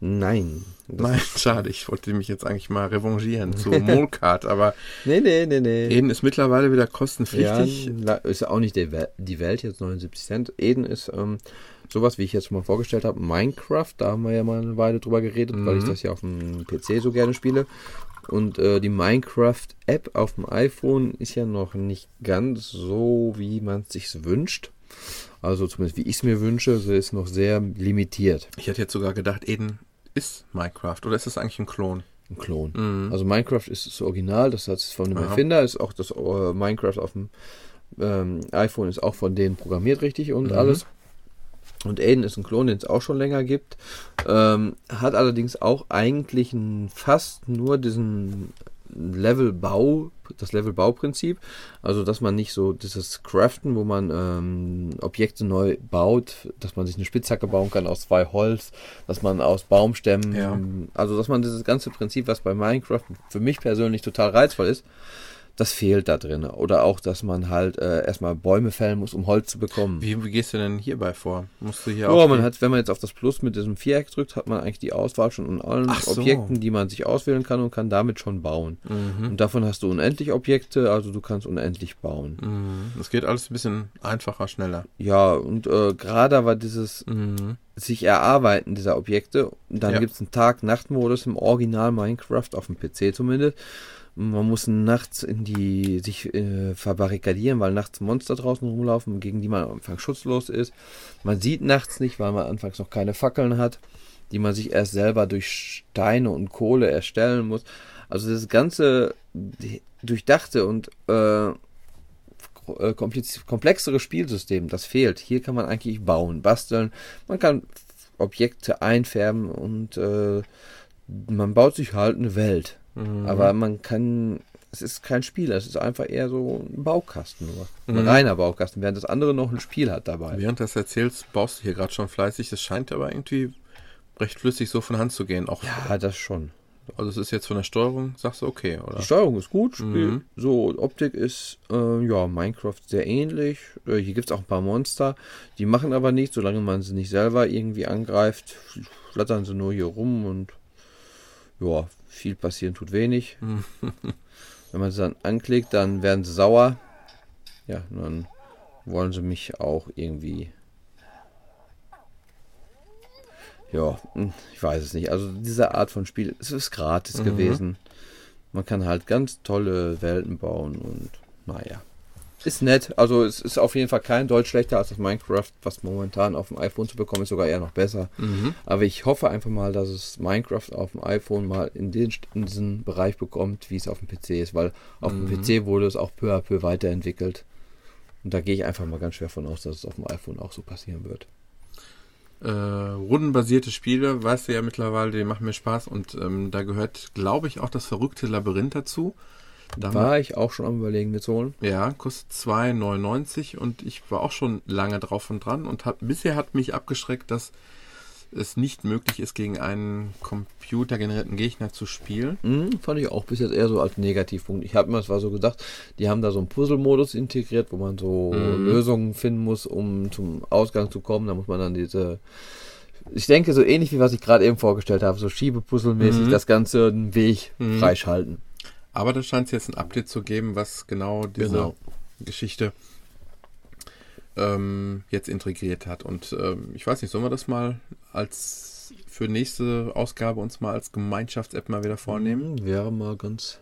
Nein. Nein, schade. Ich wollte mich jetzt eigentlich mal revanchieren zu Molcard, aber Nee, nee, nee, nee. Eden ist mittlerweile wieder kostenpflichtig. Ja, ist ja auch nicht die Welt, jetzt 79 Cent. Eden ist ähm, sowas, wie ich jetzt schon mal vorgestellt habe, Minecraft. Da haben wir ja mal eine Weile drüber geredet, weil ich das ja auf dem PC so gerne spiele. Und äh, die Minecraft-App auf dem iPhone ist ja noch nicht ganz so, wie man es sich wünscht. Also zumindest wie ich es mir wünsche, sie ist noch sehr limitiert. Ich hätte jetzt sogar gedacht, Eden ist Minecraft oder ist das eigentlich ein Klon? Ein Klon. Also Minecraft ist das Original, das hat von dem Aha. Erfinder, ist auch das äh, Minecraft auf dem ähm, iPhone ist auch von denen programmiert richtig und alles. Und Aiden ist ein Klon, den es auch schon länger gibt. Ähm, hat allerdings auch eigentlich fast nur diesen Levelbau, das Levelbauprinzip. Also, dass man nicht so dieses Craften, wo man ähm, Objekte neu baut, dass man sich eine Spitzhacke bauen kann aus zwei Holz, dass man aus Baumstämmen, Ja. also dass man dieses ganze Prinzip, was bei Minecraft für mich persönlich total reizvoll ist, das fehlt da drin. Oder auch, dass man halt äh, erstmal Bäume fällen muss, um Holz zu bekommen. Wie, wie gehst du denn hierbei vor? Musst du hier Ja, auch. man hat, wenn man jetzt auf das Plus mit diesem Viereck drückt, hat man eigentlich die Auswahl schon an allen Ach so. Objekten, die man sich auswählen kann und kann damit schon bauen. Mhm. Und davon hast du unendlich Objekte, also du kannst unendlich bauen. Mhm. Es geht alles ein bisschen einfacher, schneller. Ja, und äh, gerade war dieses Mhm. sich erarbeiten dieser Objekte. Und dann Ja. gibt's einen Tag-Nacht-Modus im Original Minecraft, auf dem PC zumindest. Man muss nachts in die sich äh, verbarrikadieren, weil nachts Monster draußen rumlaufen, gegen die man am Anfang schutzlos ist. Man sieht nachts nicht, weil man anfangs noch keine Fackeln hat, die man sich erst selber durch Steine und Kohle erstellen muss. Also das ganze durchdachte und äh, äh, komplexere Spielsystem, das fehlt. Hier kann man eigentlich bauen, basteln, man kann Objekte einfärben und äh, man baut sich halt eine Welt. Mhm. Aber man kann, es ist kein Spiel, es ist einfach eher so ein Baukasten nur. Ein Mhm. reiner Baukasten, während das andere noch ein Spiel hat dabei. Während du das erzählst, baust du hier gerade schon fleißig. Das scheint aber irgendwie recht flüssig so von Hand zu gehen. Auch, Ja, das schon. Also es ist jetzt von der Steuerung, sagst du okay, oder? Die Steuerung ist gut, Spiel. Mhm. So, Optik ist, äh, ja, Minecraft sehr ähnlich. Äh, hier gibt es auch ein paar Monster. Die machen aber nichts, solange man sie nicht selber irgendwie angreift. Flattern sie nur hier rum und ja, viel passieren tut wenig. Wenn man sie dann anklickt, dann werden sie sauer. Ja, dann wollen sie mich auch irgendwie. Ja, hm, ich weiß es nicht. Also diese Art von Spiel, es ist gratis Mhm. gewesen. Man kann halt ganz tolle Welten bauen und naja. Ist nett. Also es ist auf jeden Fall kein Deutsch schlechter als das Minecraft, was momentan auf dem iPhone zu bekommen ist, sogar eher noch besser. Mhm. Aber ich hoffe einfach mal, dass es Minecraft auf dem iPhone mal in, den, in diesen Bereich bekommt, wie es auf dem PC ist, weil auf dem PC wurde es auch peu à peu weiterentwickelt. Und da gehe ich einfach mal ganz schwer von aus, dass es auf dem iPhone auch so passieren wird. Äh, rundenbasierte Spiele, weißt du ja mittlerweile, die machen mir Spaß und ähm, da gehört, glaube ich, auch das verrückte Labyrinth dazu. Da War ich auch schon am überlegen, mir zu holen. Ja, kostet 2,99 und ich war auch schon lange drauf und dran und hat, bisher hat mich abgeschreckt, dass es nicht möglich ist, gegen einen computergenerierten Gegner zu spielen. Hm, fand ich auch bis jetzt eher so als Negativpunkt. Ich habe mir zwar so gedacht, die haben da so einen Puzzle-Modus integriert, wo man so Mhm. Lösungen finden muss, um zum Ausgang zu kommen. Da muss man dann diese. Ich denke, so ähnlich wie was ich gerade eben vorgestellt habe, so Schiebepuzzle-mäßig Mhm. das Ganze einen Weg Mhm. freischalten. Aber da scheint es jetzt ein Update zu geben, was genau diese Genau. Geschichte ähm, jetzt integriert hat. Und ähm, ich weiß nicht, sollen wir das mal als für nächste Ausgabe uns mal als Gemeinschafts-App mal wieder vornehmen? Hm, Wäre mal ganz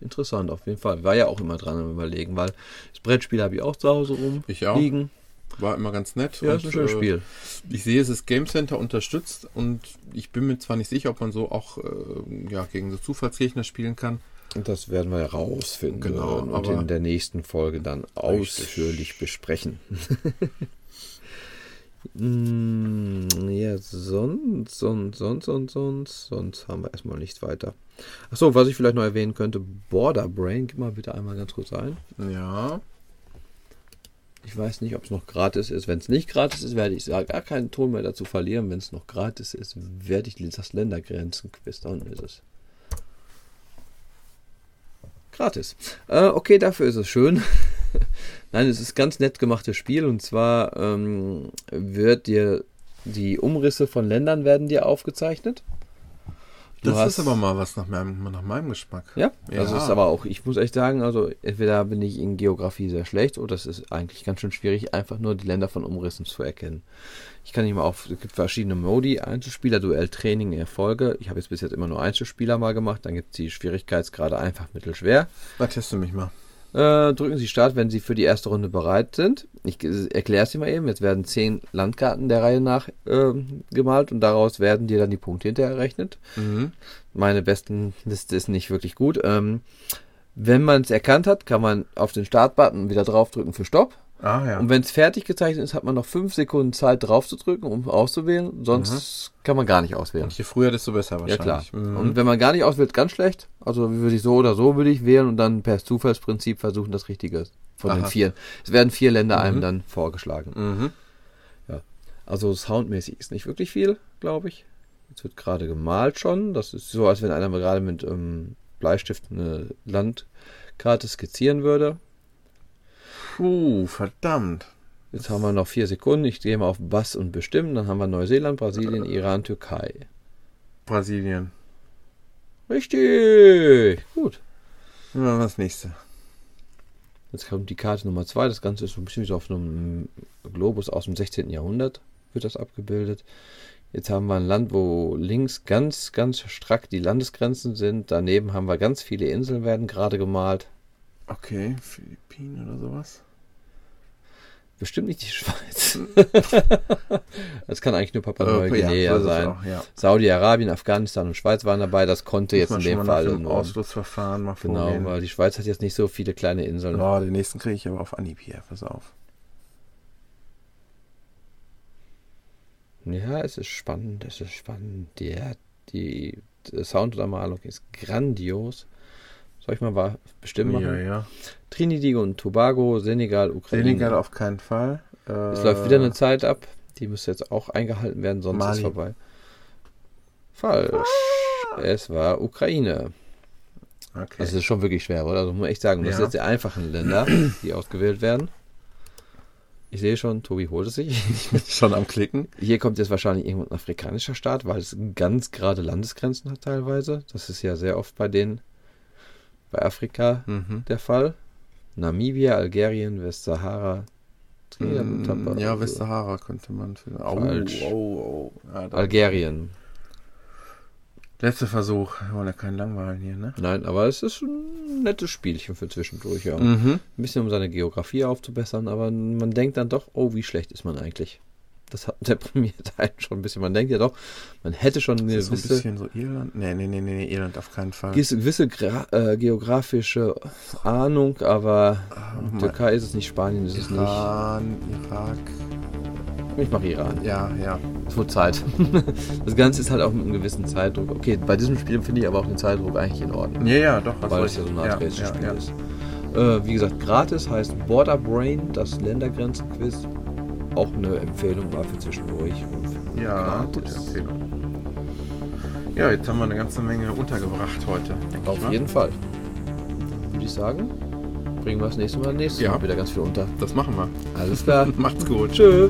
interessant, auf jeden Fall. War ja auch immer dran am überlegen, weil das Brettspiel habe ich auch zu Hause rum Ich auch. liegen. War immer ganz nett. Ja, Und, ist ein schönes äh, Spiel. Ich sehe, es ist Game Center unterstützt und ich bin mir zwar nicht sicher, ob man so auch äh, ja, gegen so Zufallsgegner spielen kann. Und das werden wir rausfinden Genau, und in der nächsten Folge dann Richtig. ausführlich besprechen. Mm, ja, sonst, sonst, sonst, sonst, sonst, sonst haben wir erstmal nichts weiter. Achso, was ich vielleicht noch erwähnen könnte, Border Brain, gib mal bitte einmal ganz kurz ein. Ja. Ich weiß nicht, ob es noch gratis ist. Wenn es nicht gratis ist, werde ich gar keinen Ton mehr dazu verlieren. Wenn es noch gratis ist, werde ich das Ländergrenzen-Quiz, dann ist es. Gratis. Äh, okay, dafür ist es schön. Nein, es ist ganz nett gemachtes Spiel und zwar ähm, wird dir die Umrisse von Ländern werden dir aufgezeichnet. Du Das hast- ist aber mal was nach meinem, nach meinem Geschmack. Ja, Ja. das ist aber auch, ich muss echt sagen, also entweder bin ich in Geografie sehr schlecht oder es ist eigentlich ganz schön schwierig, einfach nur die Länder von Umrissen zu erkennen. Ich kann nicht mal auf, es gibt verschiedene Modi, Einzelspieler, Duell, Training, Erfolge. Ich habe jetzt bis jetzt immer nur Einzelspieler mal gemacht, dann gibt es die Schwierigkeitsgrade einfach, mittel, schwer. Na, teste mich mal. Äh, drücken Sie Start, wenn Sie für die erste Runde bereit sind. Ich erkläre es dir mal eben. Jetzt werden zehn Landkarten der Reihe nach ähm, gemalt und daraus werden dir dann die Punkte hinterher errechnet. Mhm. Meine besten Liste ist nicht wirklich gut. Ähm, wenn man es erkannt hat, kann man auf den Startbutton wieder draufdrücken für Stopp. Ah, ja. Und wenn es fertig gezeichnet ist, hat man noch fünf Sekunden Zeit drauf zu drücken, um auszuwählen. Sonst kann man gar nicht auswählen. Und je früher, desto besser Ja klar. wahrscheinlich. Mhm. Und wenn man gar nicht auswählt, ganz schlecht. Also würde ich so oder so würde ich wählen und dann per Zufallsprinzip versuchen, das Richtige von den Aha. vier. Es werden vier Länder einem Mhm. dann vorgeschlagen. Mhm. Also soundmäßig ist nicht wirklich viel, glaube ich. Jetzt wird gerade gemalt schon. Das ist so, als wenn einer mal gerade mit ähm, Bleistift eine Landkarte skizzieren würde. Puh, verdammt. Jetzt haben wir noch vier Sekunden. Ich gehe mal auf Bass und Bestimmen. Dann haben wir Neuseeland, Brasilien, Iran, Türkei. Brasilien. Richtig! Gut. Nehmen wir mal das nächste. Jetzt kommt die Karte Nummer zwei. Das Ganze ist so ein bisschen wie so auf einem Globus aus dem 16. Jahrhundert wird das abgebildet. Jetzt haben wir ein Land, wo links ganz, ganz strack die Landesgrenzen sind. Daneben haben wir ganz viele Inseln, werden gerade gemalt. Okay, Philippinen oder sowas. Bestimmt nicht die Schweiz. das kann eigentlich nur Papua Äh, ja, sein. auch, ja. Saudi-Arabien, Afghanistan und Schweiz waren dabei. Das konnte jetzt in dem Fall nur. Ausschlussverfahren mal Genau, vorgehen. weil die Schweiz hat jetzt nicht so viele kleine Inseln. Oh, den nächsten kriege ich aber auf Anhieb hier. Pass auf. Ja, es ist spannend, es ist spannend. Die, die, die Sounduntermalung ist grandios. Soll ich mal wa- bestimmen machen? Ja, ja. Trinidad und Tobago, Senegal, Ukraine. Senegal auf keinen Fall. Äh, Es läuft wieder eine Zeit ab. Die müsste jetzt auch eingehalten werden, sonst Mali. ist vorbei. Falsch. Es war Ukraine. Okay. Das ist schon wirklich schwer, oder? Also muss man echt sagen, das Ja. sind jetzt die einfachen Länder, die ausgewählt werden. Ich sehe schon, Tobi holt es sich. schon am Klicken. Hier kommt jetzt wahrscheinlich irgendwo ein afrikanischer Staat, weil es ganz gerade Landesgrenzen hat teilweise. Das ist ja sehr oft bei denen, bei Afrika Mhm. der Fall. Namibia, Algerien, Westsahara, Tobago. Mm, Ja, Westsahara könnte man finden. Oh, Falsch. oh. Ja, Algerien. Letzter Versuch. Wir wollen ja keinen langweilen hier, ne? Nein, aber es ist ein nettes Spielchen für zwischendurch, ja. Mhm. Ein bisschen um seine Geografie aufzubessern, aber man denkt dann doch, oh, wie schlecht ist man eigentlich. Das hat deprimiert einen schon ein bisschen. Man denkt ja doch, man hätte schon eine Ist das so ein gewisse, bisschen so Irland? Nee, nee, nee, nee, Irland auf keinen Fall. gewisse, gewisse gra- äh, geografische Ahnung, aber Ah, Türkei ist es nicht, Spanien ist es nicht. Iran, Irak. Ich mache Iran. Ja, ja. Es wird Zeit. Das Ganze ist halt auch mit einem gewissen Zeitdruck. Okay, bei diesem Spiel finde ich aber auch den Zeitdruck eigentlich in Ordnung. Ja, ja, doch. weil es ja so ein ja, Art ja, Spiel ja. ist. Äh, wie gesagt, gratis heißt Border Brain, das Ländergrenzen-Quiz. Auch eine Empfehlung mal für zwischendurch. Und für Ja, gute. Empfehlung. Ja, jetzt haben wir eine ganze Menge untergebracht heute. Auf mal. jeden Fall. Würde ich sagen, bringen wir das nächste Mal nächstes Ja. Mal wieder ganz viel unter. Das machen wir. Alles klar. Macht's gut. Tschö.